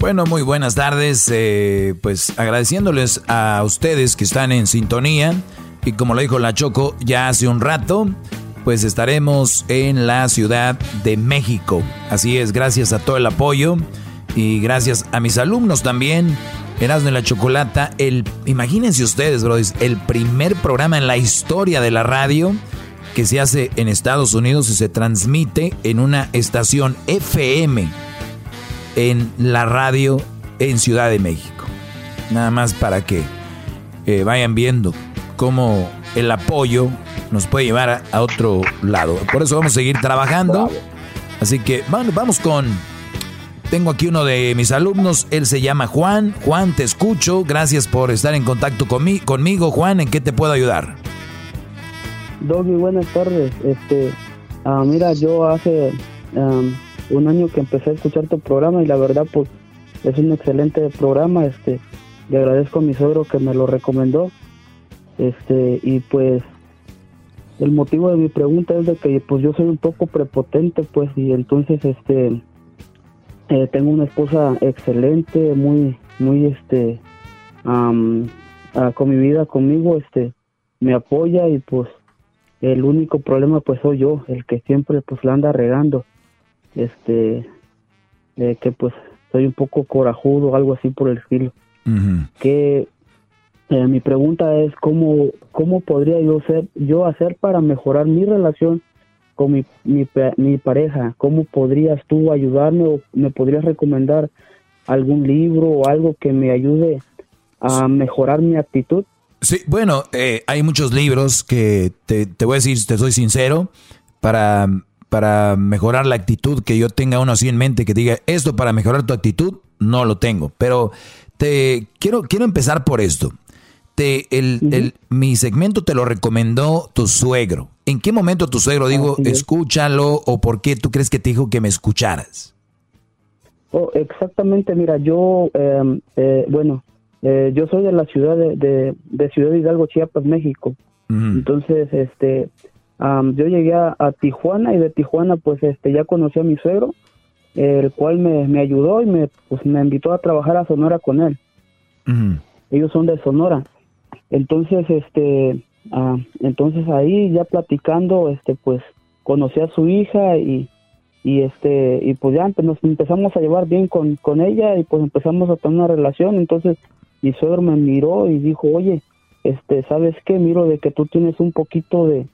Speaker 3: Bueno, muy buenas tardes. eh, pues agradeciéndoles a ustedes que están en sintonía. Y como lo dijo la Choco ya hace un rato, pues estaremos en la Ciudad de México. Así es, gracias a todo el apoyo y gracias a mis alumnos también. Erasmo y la Chocolata, el, imagínense ustedes, brothers, el primer programa en la historia de la radio que se hace en Estados Unidos y se transmite en una estación FM en la radio en Ciudad de México. Nada más para que eh, vayan viendo cómo el apoyo nos puede llevar a, otro lado. Por eso vamos a seguir trabajando. Así que bueno, vamos con... Tengo aquí uno de mis alumnos, él se llama Juan. Juan, te escucho. Gracias por estar en contacto conmi- conmigo. Juan, ¿en qué te puedo ayudar?
Speaker 22: Doggy, buenas tardes. Este, Ah, mira, yo hace am, un año que empecé a escuchar tu programa y la verdad, pues, es un excelente programa. Este, le agradezco a mi suegro que me lo recomendó. Este, y pues, el motivo de mi pregunta es de que, pues, yo soy un poco prepotente, pues, y entonces, este, eh, tengo una esposa excelente, muy, muy, este, ah, con mi vida conmigo, este, me apoya y pues el único problema pues soy yo, el que siempre pues la anda regando, este, que pues soy un poco corajudo, algo así por el estilo. Que eh, mi pregunta es cómo, cómo podría yo ser, yo hacer para mejorar mi relación con mi, mi, mi pareja, cómo podrías tú ayudarme o me podrías recomendar algún libro o algo que me ayude a mejorar mi actitud.
Speaker 3: Sí, bueno, eh, hay muchos libros que te, te voy a decir, te soy sincero, para, para mejorar la actitud, que yo tenga uno así en mente, que diga, esto para mejorar tu actitud, no lo tengo. Pero te quiero, quiero empezar por esto. Te, el, el- mi segmento te lo recomendó tu suegro. ¿En qué momento tu suegro dijo, escúchalo, o por qué tú crees que te dijo que me escucharas?
Speaker 22: Oh, exactamente, mira, yo, eh, eh, bueno, eh, yo soy de la ciudad de, de, de Ciudad Hidalgo, Chiapas, México. Entonces, este, am, yo llegué a, a Tijuana y de Tijuana, pues, este, ya conocí a mi suegro, el cual me, me ayudó y me, pues, me invitó a trabajar a Sonora con él. Ellos son de Sonora. Entonces, este, entonces ahí ya platicando, este, pues, conocí a su hija y, y este y pues ya nos empezamos a llevar bien con, con ella y pues empezamos a tener una relación entonces mi suegro me miró y dijo oye este sabes qué miro de que tú tienes un poquito de,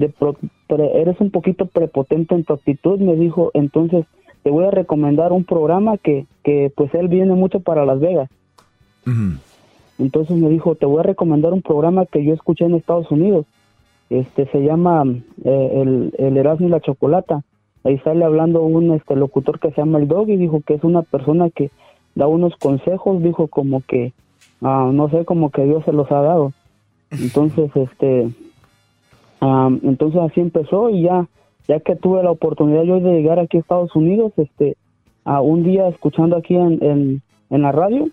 Speaker 22: de pro- pre- eres un poquito prepotente en tu actitud me dijo entonces te voy a recomendar un programa que que pues él viene mucho para Las Vegas. Entonces me dijo te voy a recomendar un programa que yo escuché en Estados Unidos. Este se llama eh, el, el Erasmo y la Chocolata. Ahí sale hablando un este locutor que se llama el Dog y dijo que es una persona que da unos consejos dijo como que ah, no sé como que Dios se los ha dado. Entonces este ah, entonces así empezó y ya ya que tuve la oportunidad yo de llegar aquí a Estados Unidos este a un día escuchando aquí en, en, en la radio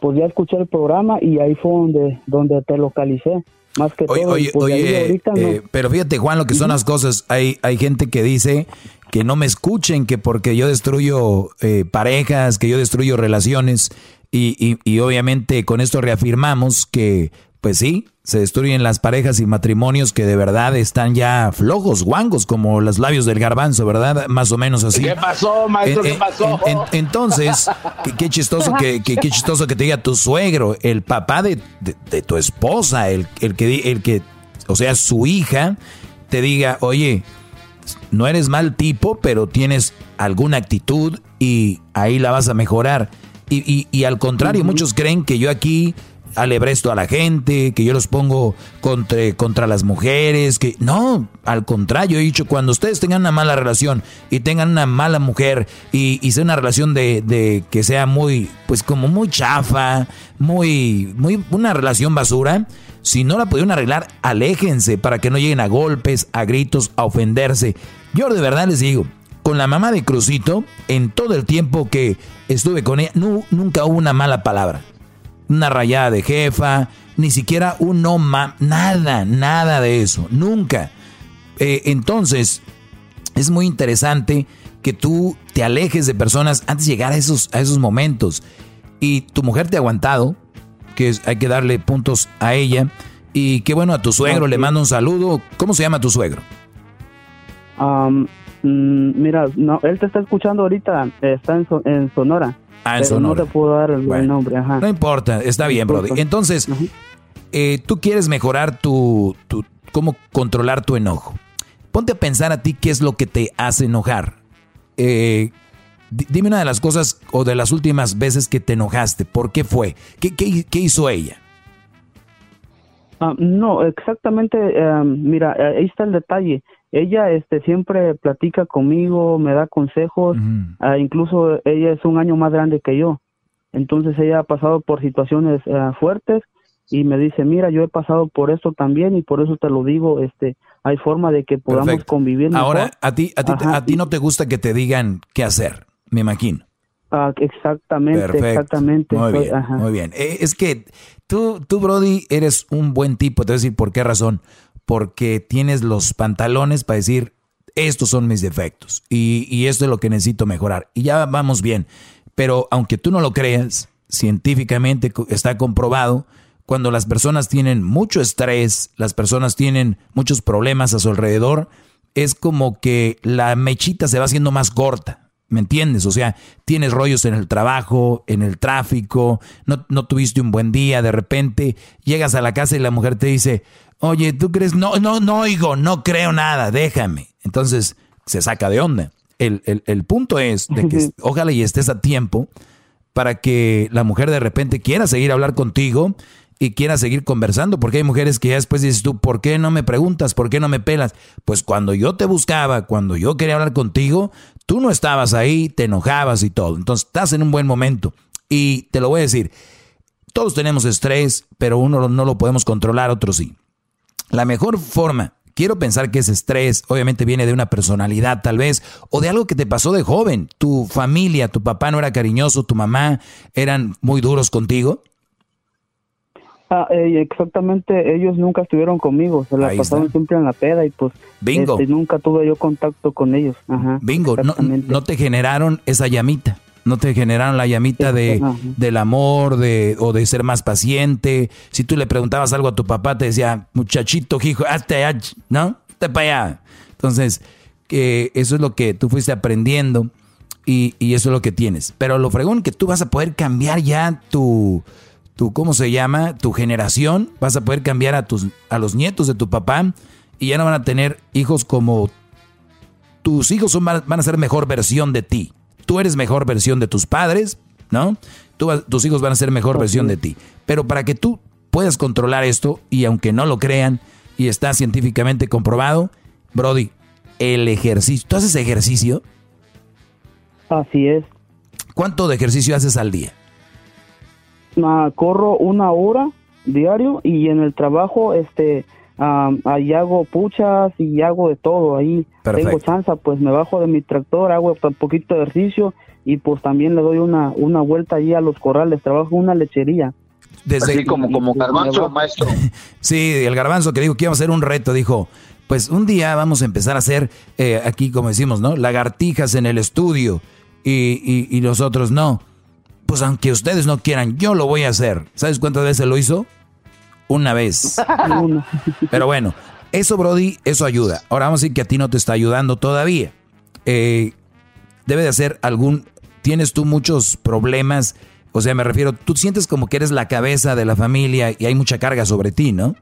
Speaker 22: pues ya escuché el programa y ahí fue donde donde te localicé más que
Speaker 3: Oye,
Speaker 22: todo
Speaker 3: oye,
Speaker 22: pues
Speaker 3: oye,
Speaker 22: ahorita no.
Speaker 3: eh, pero fíjate Juan lo que son las cosas. Hay, hay gente que dice que no me escuchen, que porque yo destruyo eh, parejas, que yo destruyo relaciones y, y, y obviamente con esto reafirmamos que pues sí, se destruyen las parejas y matrimonios que de verdad están ya flojos, guangos, como los labios del garbanzo, ¿verdad? Más o menos así.
Speaker 19: ¿Qué pasó, maestro? ¿Qué
Speaker 3: en-
Speaker 19: pasó?
Speaker 3: en- en- entonces, qué, chistoso que, qué chistoso que te diga tu suegro, el papá de, de- de tu esposa, el, el que el que, o sea, su hija, te diga, oye, no eres mal tipo, pero tienes alguna actitud y ahí la vas a mejorar. Y, y- y al contrario, muchos creen que yo aquí alebresto a la gente, que yo los pongo contra, contra las mujeres, que no, al contrario, he dicho, cuando ustedes tengan una mala relación y tengan una mala mujer y, sea una relación de, que sea muy, pues como muy chafa, muy, muy, una relación basura, si no la pudieron arreglar, aléjense para que no lleguen a golpes, a gritos, a ofenderse. Yo de verdad les digo, con la mamá de Crucito, en todo el tiempo que estuve con ella, nu- nunca hubo una mala palabra. Una rayada de jefa, ni siquiera un no ma, nada, nada de eso, nunca. Eh, entonces, es muy interesante que tú te alejes de personas antes de llegar a esos, a esos momentos. Y tu mujer te ha aguantado, que hay que darle puntos a ella. Y qué bueno a tu suegro, le mando un saludo. ¿Cómo se llama tu suegro?
Speaker 22: Mm, mira, no, él te está escuchando ahorita, está en Sonora.
Speaker 3: Ah, en Sonora.
Speaker 22: No te puedo dar el,
Speaker 3: Bueno.
Speaker 22: nombre, ajá.
Speaker 3: No importa, está bien, Brody. Entonces, eh, tú quieres mejorar tu, tu- cómo controlar tu enojo. Ponte a pensar a ti qué es lo que te hace enojar. Eh, di- dime una de las cosas o de las últimas veces que te enojaste. ¿Por qué fue? ¿Qué, qué- qué hizo ella?
Speaker 22: Ah, no, exactamente, em, mira, eh, ahí está el detalle. Ella este, siempre platica conmigo, me da consejos, ah, incluso ella es un año más grande que yo. Entonces ella ha pasado por situaciones eh, fuertes y me dice, mira, yo he pasado por esto también y por eso te lo digo, este, hay forma de que podamos
Speaker 3: Perfecto.
Speaker 22: convivir mejor.
Speaker 3: Ahora, a ti, a ti,
Speaker 22: Ajá,
Speaker 3: a ti no te gusta que te digan qué hacer, me imagino.
Speaker 22: Ah, exactamente,
Speaker 3: Perfecto.
Speaker 22: exactamente.
Speaker 3: Muy
Speaker 22: Soy-
Speaker 3: bien,
Speaker 22: ajá.
Speaker 3: muy bien. Eh, es que tú, tú, Brody, eres un buen tipo. Te voy a decir por qué razón. Porque tienes los pantalones para decir, estos son mis defectos y, esto es lo que necesito mejorar. Y ya vamos bien. Pero aunque tú no lo creas, científicamente está comprobado, cuando las personas tienen mucho estrés, las personas tienen muchos problemas a su alrededor, es como que la mechita se va haciendo más corta. ¿Me entiendes? O sea, tienes rollos en el trabajo, en el tráfico, no, no tuviste un buen día, de repente llegas a la casa y la mujer te dice, oye, ¿tú crees? No, no, no oigo, no creo nada, déjame. Entonces se saca de onda. El, el- el punto es de que ojalá y estés a tiempo para que la mujer de repente quiera seguir a hablar contigo y quiera seguir conversando, porque hay mujeres que ya después dices tú, ¿por qué no me preguntas? ¿Por qué no me pelas? Pues cuando yo te buscaba, cuando yo quería hablar contigo, tú no estabas ahí, te enojabas y todo. Entonces estás en un buen momento. Y te lo voy a decir, todos tenemos estrés, pero uno no lo podemos controlar, otros sí. La mejor forma, quiero pensar que ese estrés obviamente viene de una personalidad tal vez, o de algo que te pasó de joven. Tu familia, tu papá no era cariñoso, tu mamá eran muy duros contigo.
Speaker 22: Ah, eh, exactamente, ellos nunca estuvieron conmigo, se la
Speaker 3: Ahí
Speaker 22: pasaron
Speaker 3: está.
Speaker 22: siempre en la peda y pues
Speaker 3: Bingo.
Speaker 22: este, nunca tuve yo contacto con ellos. Ajá,
Speaker 3: Bingo, no te generaron esa llamita. No te generaron la llamita de, del amor de, o de ser más paciente. Si tú le preguntabas algo a tu papá, te decía, muchachito, hijo, hazte allá", ¿no? Hazte para allá. Entonces, que eso es lo que tú fuiste aprendiendo y, y eso es lo que tienes. Pero lo fregón que tú vas a poder cambiar ya tu, tu, ¿cómo se llama? Tu generación. Vas a poder cambiar a, tus, a los nietos de tu papá y ya no van a tener hijos como tus hijos son, van a ser mejor versión de ti. Tú eres mejor versión de tus padres, ¿no? Tú tus hijos van a ser mejor versión de ti. Pero para que tú puedas controlar esto, y aunque no lo crean, y está científicamente comprobado, Brody, el ejercicio. ¿Tú haces ejercicio?
Speaker 22: Así es.
Speaker 3: ¿Cuánto de ejercicio haces al día?
Speaker 22: Ah, corro una hora diario y en el trabajo este ah, ahí hago puchas y hago de todo ahí
Speaker 3: Perfecto.
Speaker 22: tengo chance pues me bajo de mi tractor hago un poquito de ejercicio y pues también le doy una una vuelta allí a los corrales trabajo en una lechería
Speaker 3: Desde-
Speaker 8: Así como, como garbanzo, maestro.
Speaker 3: Sí, el garbanzo que dijo que iba a hacer un reto, dijo, pues un día vamos a empezar a hacer, eh, aquí como decimos, ¿no? Lagartijas en el estudio y, y, y nosotros no. Pues aunque ustedes no quieran, yo lo voy a hacer. ¿Sabes cuántas veces lo hizo? Una vez. Pero bueno, eso, Brody, eso ayuda. Ahora vamos a decir que a ti no te está ayudando todavía. Eh, debe de hacer algún... Tienes tú muchos problemas. O sea, me refiero, tú sientes como que eres la cabeza de la familia y hay mucha carga sobre ti, ¿no?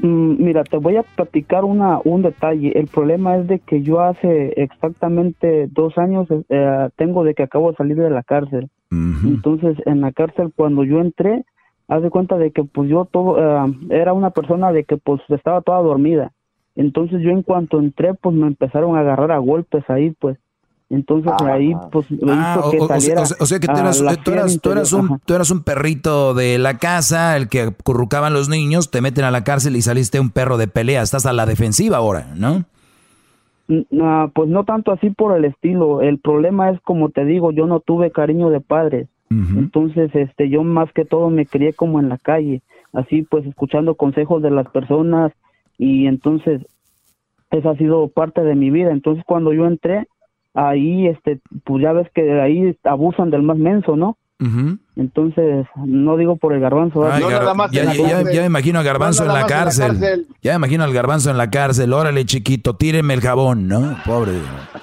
Speaker 22: Mm, Mira, te voy a platicar una, un detalle. El problema es de que yo hace exactamente dos años eh, tengo de que acabo de salir de la cárcel. Entonces, en la cárcel, cuando yo entré, haz de cuenta de que pues yo todo, eh, era una persona de que pues estaba toda dormida. Entonces yo en cuanto entré, pues me empezaron a agarrar a golpes ahí, pues. Entonces ahí, pues, me
Speaker 3: Ah,
Speaker 22: hizo
Speaker 3: o,
Speaker 22: que
Speaker 3: o-
Speaker 22: saliera
Speaker 3: o sea- o sea que tú
Speaker 22: a
Speaker 3: eras,
Speaker 22: la
Speaker 3: tú eras- tú eras
Speaker 22: interior.
Speaker 3: un,
Speaker 22: Ajá.
Speaker 3: tú eras un perrito de la casa, el que acurrucaban los niños, te meten a la cárcel y saliste un perro de pelea. Estás a la defensiva ahora, ¿no?
Speaker 22: Ah, pues no tanto así por el estilo. El problema es como te digo, yo no tuve cariño de padres. Entonces, este, yo más que todo me crié como en la calle, así pues escuchando consejos de las personas y entonces esa ha sido parte de mi vida. Entonces, cuando yo entré ahí, este, pues ya ves que ahí abusan del más menso, ¿no? Entonces, no digo por el garbanzo.
Speaker 3: Ay,
Speaker 22: ¿verdad?
Speaker 3: Gar- ya, ya- ya- ya me imagino a Garbanzo
Speaker 22: No
Speaker 3: en la
Speaker 22: más en la
Speaker 3: cárcel. Ya me imagino al Garbanzo en la cárcel. Órale, chiquito, tírenme el jabón, ¿no? Pobre.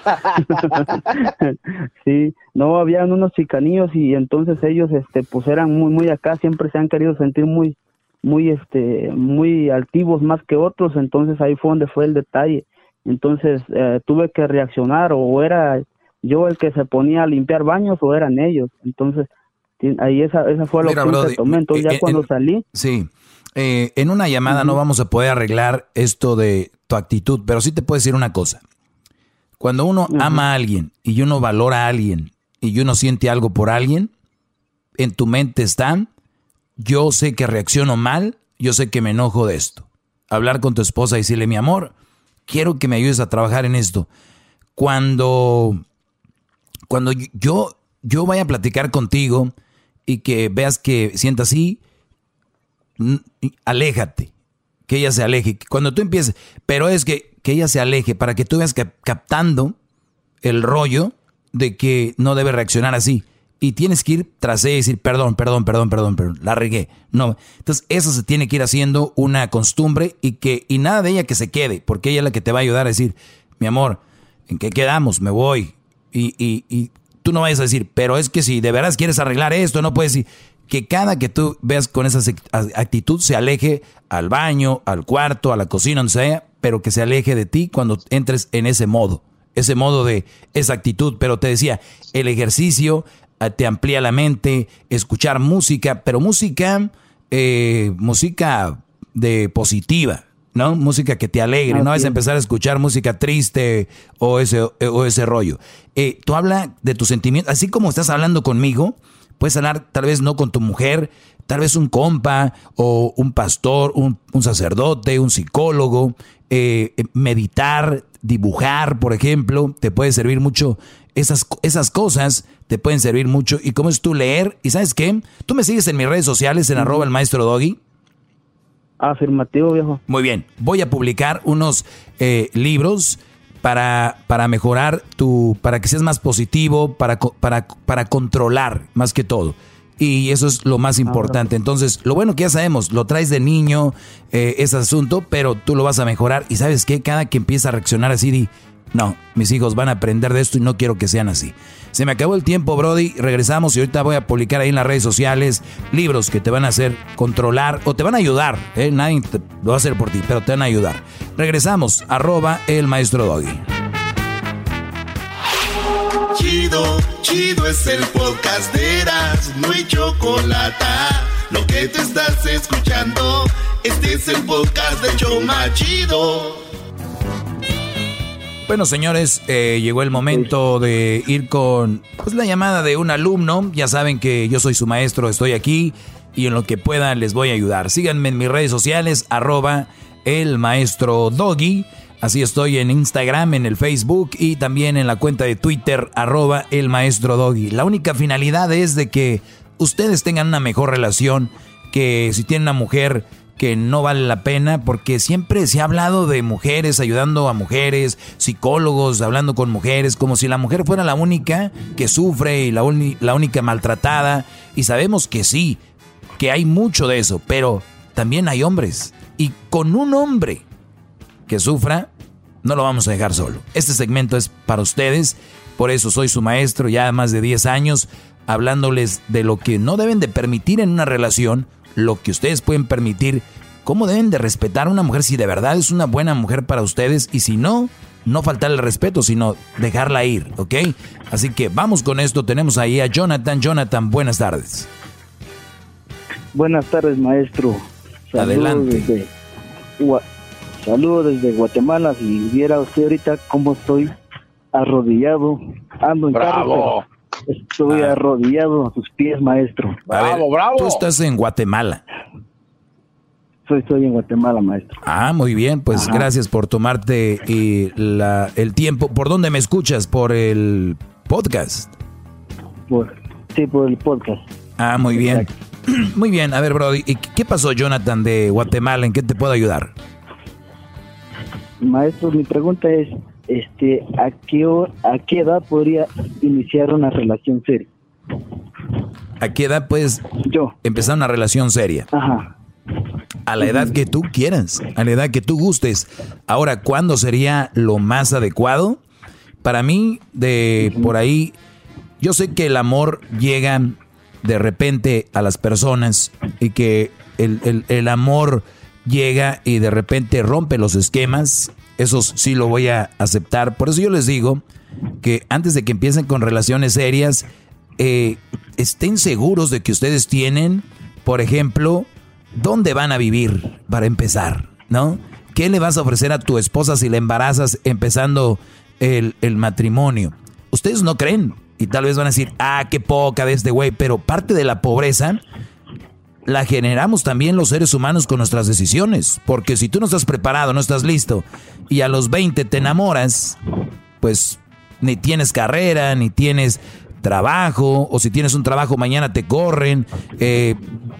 Speaker 22: sí, no, habían unos chicanillos y entonces ellos, este, pues eran muy, muy acá, siempre se han querido sentir muy, muy, este, muy altivos más que otros, entonces ahí fue donde fue el detalle. Entonces eh, tuve que reaccionar o era yo el que se ponía a limpiar baños o eran ellos. Entonces ahí esa, esa fue la
Speaker 3: Mira,
Speaker 22: opción
Speaker 3: Brody,
Speaker 22: que tomé. Entonces
Speaker 3: eh,
Speaker 22: ya
Speaker 3: eh,
Speaker 22: cuando salí,
Speaker 3: Sí. Eh, en una llamada no vamos a poder arreglar esto de tu actitud, pero sí te puedo decir una cosa. Cuando uno ama a alguien y uno valora a alguien y uno siente algo por alguien, en tu mente está, yo sé que reacciono mal, yo sé que me enojo de esto. hablar con tu esposa y decirle, mi amor, quiero que me ayudes a trabajar en esto. Cuando, cuando yo, yo vaya a platicar contigo y que veas que sienta así, aléjate, que ella se aleje. Cuando tú empieces, pero es que, que ella se aleje para que tú veas que, captando el rollo de que no debe reaccionar así. Y tienes que ir tras ella y decir, perdón, perdón, perdón, perdón, perdón, la regué. No. Entonces, eso se tiene que ir haciendo una costumbre y que, y nada de ella que se quede, porque ella es la que te va a ayudar a decir, mi amor, ¿en qué quedamos? Me voy. Y, y, y tú no vayas a decir, pero es que si de veras quieres arreglar esto, no puedes decir que cada que tú veas con esa actitud se aleje al baño, al cuarto, a la cocina, donde sea, pero que se aleje de ti cuando entres en ese modo, ese modo de esa actitud. Pero te decía, el ejercicio eh, te amplía la mente, escuchar música, pero música, eh, música de positiva, ¿no? Música que te alegre, no es empezar a escuchar música triste o ese, o ese rollo. Eh, tú habla de tus sentimientos, así como estás hablando conmigo, puedes hablar tal vez no con tu mujer, tal vez un compa o un pastor, un, sacerdote, un psicólogo, eh, meditar, dibujar, por ejemplo, te puede servir mucho. Esas, esas cosas te pueden servir mucho. Y cómo es tú leer. ¿Y sabes qué? Tú me sigues en mis redes sociales en arroba el maestro Doggy.
Speaker 22: Afirmativo, viejo.
Speaker 3: Muy bien. Voy a publicar unos eh, libros para, para mejorar tu, para que seas más positivo, para, para, para controlar más que todo. Y eso es lo más importante. Entonces, lo bueno que ya sabemos, lo traes de niño, eh, ese asunto, pero tú lo vas a mejorar. Y sabes que cada que empieza a reaccionar así, no, mis hijos van a aprender de esto y no quiero que sean así. Se me acabó el tiempo, Brody. Regresamos y ahorita voy a publicar ahí en las redes sociales libros que te van a hacer controlar o te van a ayudar. ¿eh? Nadie lo va a hacer por ti, pero te van a ayudar. Regresamos, arroba el maestro Doggy.
Speaker 6: Chido, chido es el podcast de Eras, no hay chocolate. Lo que te estás escuchando, este es el podcast de Choma Chido.
Speaker 3: Bueno, señores, eh, llegó el momento de ir con pues, la llamada de un alumno. Ya saben que yo soy su maestro, estoy aquí y en lo que pueda les voy a ayudar. Síganme en mis redes sociales, arroba el maestro Doggy. Así estoy en Instagram, en el Facebook y también en la cuenta de Twitter, arroba el maestro Doggy. La única finalidad es de que ustedes tengan una mejor relación, que si tienen una mujer que no vale la pena porque siempre se ha hablado de mujeres ayudando a mujeres, psicólogos hablando con mujeres, como si la mujer fuera la única que sufre y la, la única maltratada. Y sabemos que sí, que hay mucho de eso, pero también hay hombres. Y con un hombre que sufra, no lo vamos a dejar solo. Este segmento es para ustedes, por eso soy su maestro ya más de 10 años, hablándoles de lo que no deben de permitir en una relación lo que ustedes pueden permitir, cómo deben de respetar a una mujer si de verdad es una buena mujer para ustedes y si no, no faltar el respeto, sino dejarla ir, ¿ok? Así que vamos con esto, tenemos ahí a Jonathan. Jonathan, buenas tardes.
Speaker 22: Buenas tardes, maestro.
Speaker 3: Adelante.
Speaker 22: saludos desde Guatemala. Si viera usted ahorita cómo estoy arrodillado, ando en Bravo. Estoy ah. arrodillado a sus pies, maestro.
Speaker 3: Bravo, bravo. Tú estás en Guatemala.
Speaker 22: Soy, estoy en Guatemala, maestro.
Speaker 3: Ah, muy bien. Pues gracias por tomarte y la, el tiempo. ¿Por dónde me escuchas? ¿Por el podcast?
Speaker 22: Por, sí, por el podcast.
Speaker 3: Ah, muy bien. Muy bien. A ver, Brody, ¿y qué pasó, Jonathan, de Guatemala? ¿En qué te puedo ayudar?
Speaker 22: Maestro, mi pregunta es, este, ¿a qué, ¿a qué edad podría iniciar una relación seria?
Speaker 3: ¿A qué edad puedes
Speaker 22: Yo.
Speaker 3: empezar una relación seria?
Speaker 22: Ajá.
Speaker 3: A la edad que tú quieras, a la edad que tú gustes. Ahora, ¿cuándo sería lo más adecuado? Para mí, de por ahí, yo sé que el amor llega de repente a las personas y que el, el, el amor llega y de repente rompe los esquemas eso sí lo voy a aceptar. Por eso yo les digo que antes de que empiecen con relaciones serias, eh, estén seguros de que ustedes tienen, por ejemplo, dónde van a vivir para empezar, ¿no? ¿Qué le vas a ofrecer a tu esposa si la embarazas empezando el, el matrimonio? Ustedes no creen y tal vez van a decir, ah, qué poca de este güey, pero parte de la pobreza la generamos también los seres humanos con nuestras decisiones. Porque si tú no estás preparado, no estás listo, y a los 20 te enamoras, pues ni tienes carrera, ni tienes trabajo, o si tienes un trabajo mañana te corren, eh,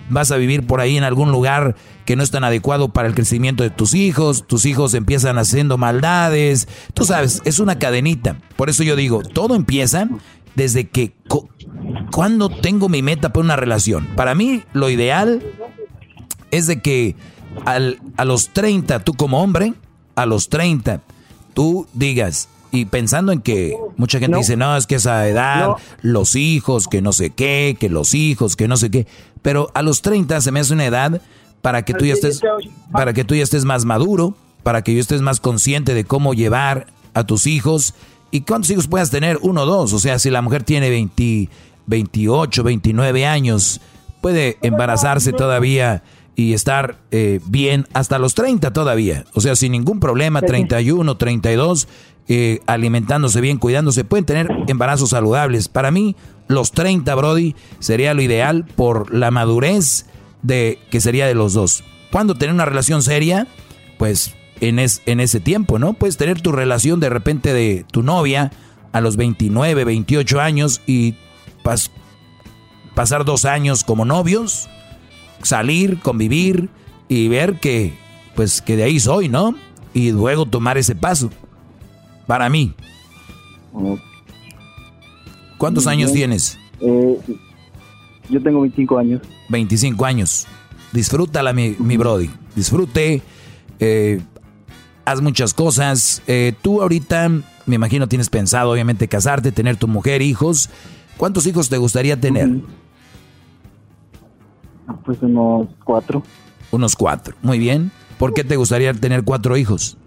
Speaker 3: vas a vivir por ahí en algún lugar que no es tan adecuado para el crecimiento de tus hijos, tus hijos empiezan haciendo maldades, tú sabes, es una cadenita. Por eso yo digo, todo empieza desde que cuando tengo mi meta para una relación. Para mí lo ideal es de que al, a los 30, tú como hombre, a los 30, tú digas, y pensando en que mucha gente dice, no, es que esa edad, los hijos, que no sé qué, que los hijos, que no sé qué. Pero a los 30 se me hace una edad para que tú ya estés, para que tú ya estés más maduro, para que yo estés más consciente de cómo llevar a tus hijos. ¿Y cuántos hijos puedas tener? Uno o dos. O sea, si la mujer tiene 20, 28, 29 años, puede embarazarse todavía y estar eh, bien hasta los 30 todavía. O sea, sin ningún problema, 31, 32 eh, alimentándose bien, cuidándose, pueden tener embarazos saludables. Para mí, los 30, Brody, sería lo ideal por la madurez de que sería de los dos. Cuando tener una relación seria, pues en, es, en ese tiempo, ¿no? Puedes tener tu relación de repente de tu novia a los 29, 28 años y pasar dos años como novios, salir, convivir y ver que, pues, que de ahí soy, ¿no? Y luego tomar ese paso. Para mí. ¿Cuántos años tienes?
Speaker 22: Eh, yo tengo 25 años.
Speaker 3: 25 años. Disfrútala, mi, mi Brody. Disfrute. Eh, haz muchas cosas. Eh, tú ahorita, me imagino, tienes pensado, obviamente, casarte, tener tu mujer, hijos. ¿Cuántos hijos te gustaría tener?
Speaker 22: Pues unos cuatro.
Speaker 3: Unos cuatro. Muy bien. ¿Por qué te gustaría tener cuatro hijos?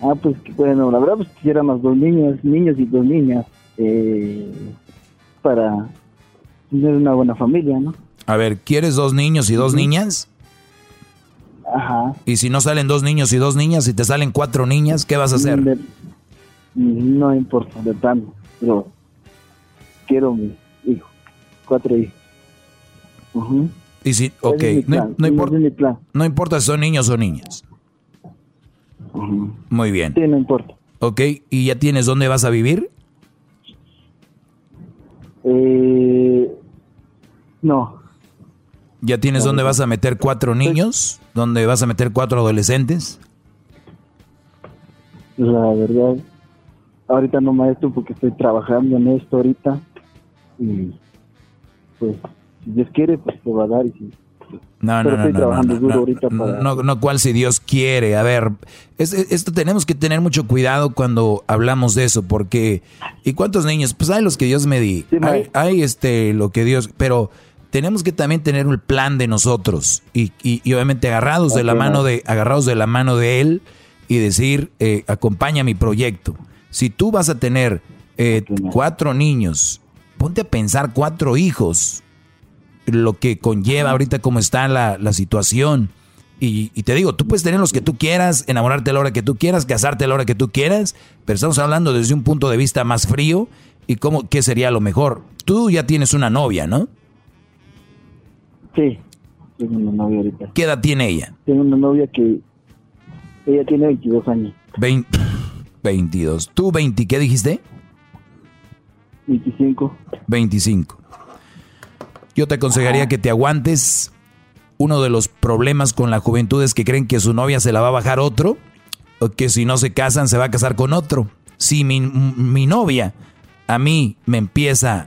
Speaker 22: Ah, pues bueno, la verdad, pues quisiera más dos niños, niños y dos niñas, eh, para tener una buena familia, ¿no?
Speaker 3: A ver, ¿quieres dos niños y dos niñas?
Speaker 22: Ajá.
Speaker 3: Y si no salen dos niños y dos niñas, y te salen cuatro niñas, ¿qué vas a hacer?
Speaker 22: no importa, de tanto, pero quiero mi hijo, cuatro hijos.
Speaker 3: Y si, ok, no, importa, no importa si son niños o niñas. Muy bien.
Speaker 22: Sí, no importa.
Speaker 3: Ok, ¿y ya tienes dónde vas a vivir?
Speaker 22: Eh, no.
Speaker 3: ¿Ya tienes dónde vas a meter cuatro niños? ¿Dónde vas a meter cuatro adolescentes?
Speaker 22: La verdad, ahorita no maestro porque estoy trabajando en esto ahorita y pues si Dios quiere pues te va a dar y si
Speaker 3: no, no, no, no, no, no, no, cuál si Dios quiere. A ver, esto tenemos que tener mucho cuidado cuando hablamos de eso, porque ¿y cuántos niños? Pues hay los que Dios me di, hay, este lo que Dios, pero tenemos que también tener un plan de nosotros y, y, obviamente agarrados de la mano de agarrados de la mano de él y decir eh, acompaña mi proyecto. Si tú vas a tener eh, cuatro niños, ponte a pensar cuatro hijos lo que conlleva ahorita cómo está la, situación. Y, te digo, tú puedes tener los que tú quieras, enamorarte a la hora que tú quieras, casarte a la hora que tú quieras, pero estamos hablando desde un punto de vista más frío y cómo, qué sería lo mejor. Tú ya tienes una novia, ¿no?
Speaker 22: Sí, tengo una novia ahorita.
Speaker 3: ¿Qué edad tiene ella?
Speaker 22: Tengo una novia que ella tiene 22 años.
Speaker 3: 22. ¿Tú 20? ¿Qué dijiste?
Speaker 22: 25.
Speaker 3: 25. Yo te aconsejaría que te aguantes. Uno de los problemas con la juventud es que creen que su novia se la va a bajar otro, o que si no se casan se va a casar con otro. Si mi, novia a mí me empieza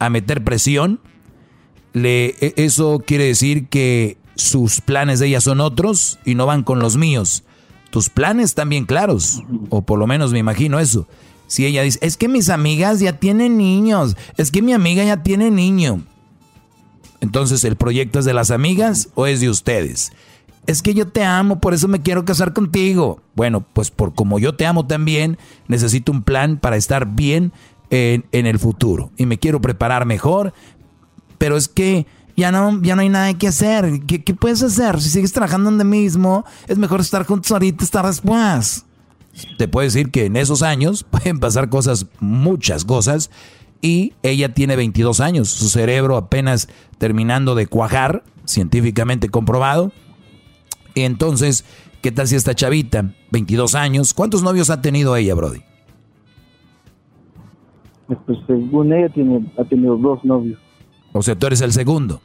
Speaker 3: a meter presión, le, e, eso quiere decir que sus planes de ella son otros y no van con los míos. Tus planes están bien claros, o por lo menos me imagino eso. Si ella dice, es que mis amigas ya tienen niños, es que mi amiga ya tiene niño, entonces, ¿el proyecto es de las amigas o es de ustedes? Es que yo te amo, por eso me quiero casar contigo. Bueno, pues por como yo te amo también, necesito un plan para estar bien en, el futuro. Y me quiero preparar mejor, pero es que ya no, ya no hay nada que hacer. ¿Qué, ¿Qué, puedes hacer? Si sigues trabajando donde mismo, es mejor estar juntos ahorita, estar después. Te puedo decir que en esos años pueden pasar cosas, muchas cosas, y ella tiene 22 años, su cerebro apenas terminando de cuajar, científicamente comprobado. Y entonces, ¿qué tal si esta chavita, 22 años, cuántos novios ha tenido ella, Brody?
Speaker 23: Pues según ella tiene, ha tenido dos novios.
Speaker 3: O sea, tú eres el segundo.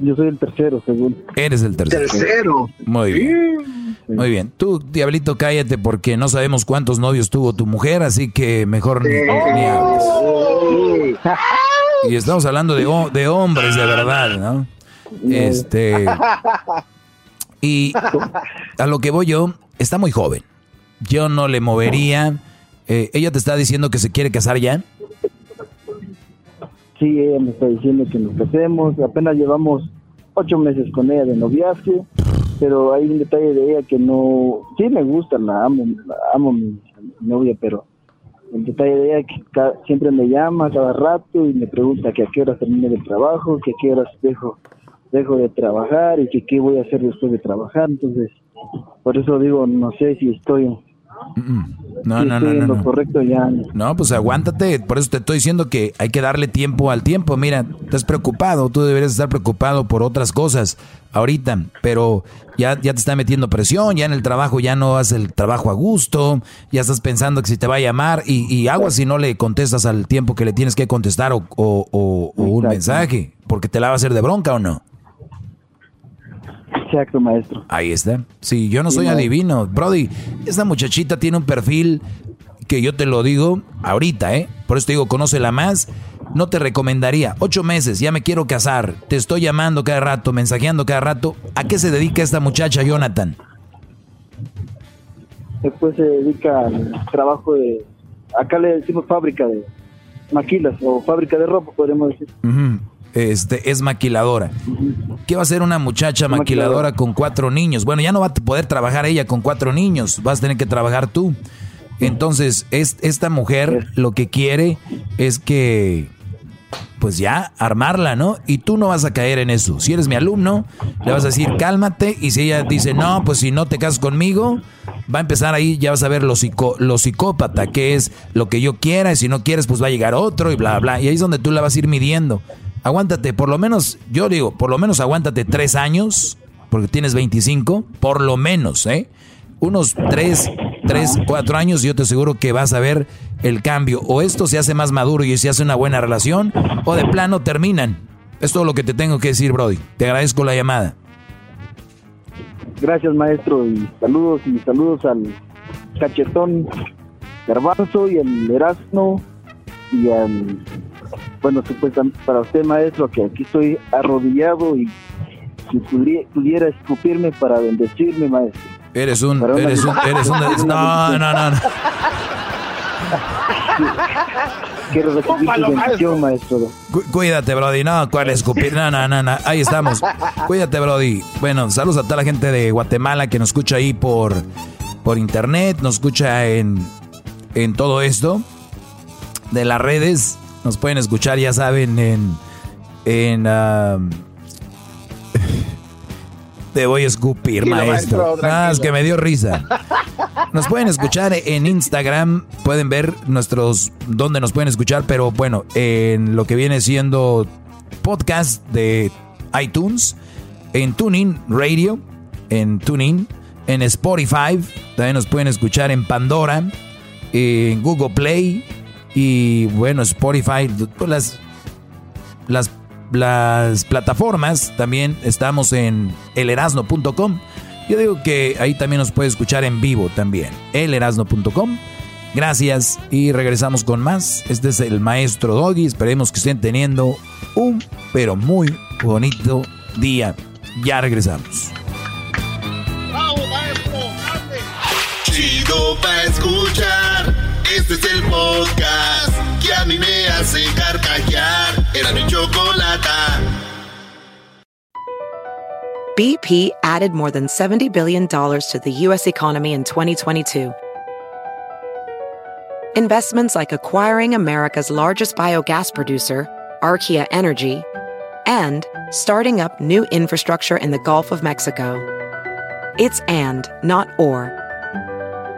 Speaker 23: Yo soy el tercero, según.
Speaker 3: Eres el tercero.
Speaker 23: Tercero.
Speaker 3: Muy bien. Muy bien. Tú, diablito, cállate porque no sabemos cuántos novios tuvo tu mujer, así que mejor ni, ni hables. Y estamos hablando de, ho- de hombres de verdad, ¿no? Este. Y a lo que voy yo, está muy joven. Yo no le movería. Eh, ella te está diciendo que se quiere casar ya.
Speaker 23: Sí, ella me está diciendo que nos casemos. Apenas llevamos ocho meses con ella de noviazgo, pero hay un detalle de ella que no... Sí me gusta, la amo, la amo mi, novia, pero el detalle de ella es que siempre me llama cada rato y me pregunta que a qué horas termine el trabajo, que a qué horas dejo, dejo de trabajar y que qué voy a hacer después de trabajar. Entonces, por eso digo, no sé si estoy...
Speaker 3: No, no, no, no, no.
Speaker 23: correcto ya.
Speaker 3: No, pues aguántate. Por eso te estoy diciendo que hay que darle tiempo al tiempo. Mira, estás preocupado. Tú deberías estar preocupado por otras cosas ahorita. Pero ya, ya te está metiendo presión. Ya en el trabajo ya no haces el trabajo a gusto. Ya estás pensando que si te va a llamar. Y, y aguas si no le contestas al tiempo que le tienes que contestar o, o- o- o un mensaje. Porque te la va a hacer de bronca o no.
Speaker 23: Exacto, maestro.
Speaker 3: Ahí está. Sí, yo no soy
Speaker 23: Sí,
Speaker 3: adivino. Brody, esta muchachita tiene un perfil que yo te lo digo ahorita, ¿eh? Por eso te digo, conócela más. No te recomendaría. Ocho meses, ya me quiero casar. Te estoy llamando cada rato, mensajeando cada rato. ¿A qué se dedica esta muchacha, Jonathan?
Speaker 23: Después se dedica al trabajo de, acá le decimos fábrica de maquilas o fábrica de ropa, podríamos decir.
Speaker 3: Ujú. Este, es maquiladora. ¿Qué va a hacer una muchacha maquiladora con cuatro niños? Bueno, ya no va a poder trabajar ella con cuatro niños, vas a tener que trabajar tú. Entonces, es, esta mujer lo que quiere es que, pues ya, armarla, ¿no? Y tú no vas a caer en eso. Si eres mi alumno, le vas a decir, cálmate. Y si ella dice, no, pues si no te casas conmigo, va a empezar ahí, ya vas a ver lo, psico- lo psicópata, que es lo que yo quiera. Y si no quieres, pues va a llegar otro y bla, bla. Y ahí es donde tú la vas a ir midiendo. Aguántate, por lo menos, yo digo, por lo menos aguántate tres años, porque tienes 25, por lo menos, ¿eh? Unos tres, tres, cuatro años, yo te aseguro que vas a ver el cambio. O esto se hace más maduro y se hace una buena relación, o de plano terminan. Es todo lo que te tengo que decir, Brody. Te agradezco la llamada.
Speaker 23: Gracias, maestro, y saludos y saludos al cachetón Garbanzo y al Erasmo y al, bueno, supuestamente para usted, maestro, que aquí estoy arrodillado y si pudiera escupirme para bendecirme, maestro.
Speaker 3: Eres un,
Speaker 23: Para una-
Speaker 3: eres un, eres un, no, no, no, no.
Speaker 23: Quiero recibir su bendición, maestro.
Speaker 3: Cu- Cuídate, Brody. No, ¿cuál escupir? No, no, no, no. Ahí estamos. Cuídate, Brody. Bueno, saludos a toda la gente de Guatemala que nos escucha ahí por, por internet, nos escucha en, en todo esto. De las redes, nos pueden escuchar, ya saben, en. en ah, te voy a escupir, maestro.
Speaker 6: maestro,
Speaker 3: Ah, es que me dio risa. Nos pueden escuchar en Instagram, pueden ver nuestros dónde nos pueden escuchar, pero bueno, en lo que viene siendo podcast de iTunes, en Tuning Radio, en Tuning, en Spotify, también nos pueden escuchar en Pandora, en Google Play y bueno, Spotify, pues las las, las plataformas, también estamos en elerasno.com. Yo digo que ahí también nos puede escuchar en vivo también, elerasno.com. Gracias y regresamos con más. Este es el maestro Doggy. Esperemos que estén teniendo un pero muy bonito día. Ya regresamos.
Speaker 6: Chido pa' escuchar. Este es el podcast que a mí me hace carcajear. Era mi chocolata.
Speaker 24: BP added more than $70 billion to the U.S. economy in 2022. Investments like acquiring America's largest biogas producer, Archaea Energy, and starting up new infrastructure in the Gulf of Mexico. It's and, not or.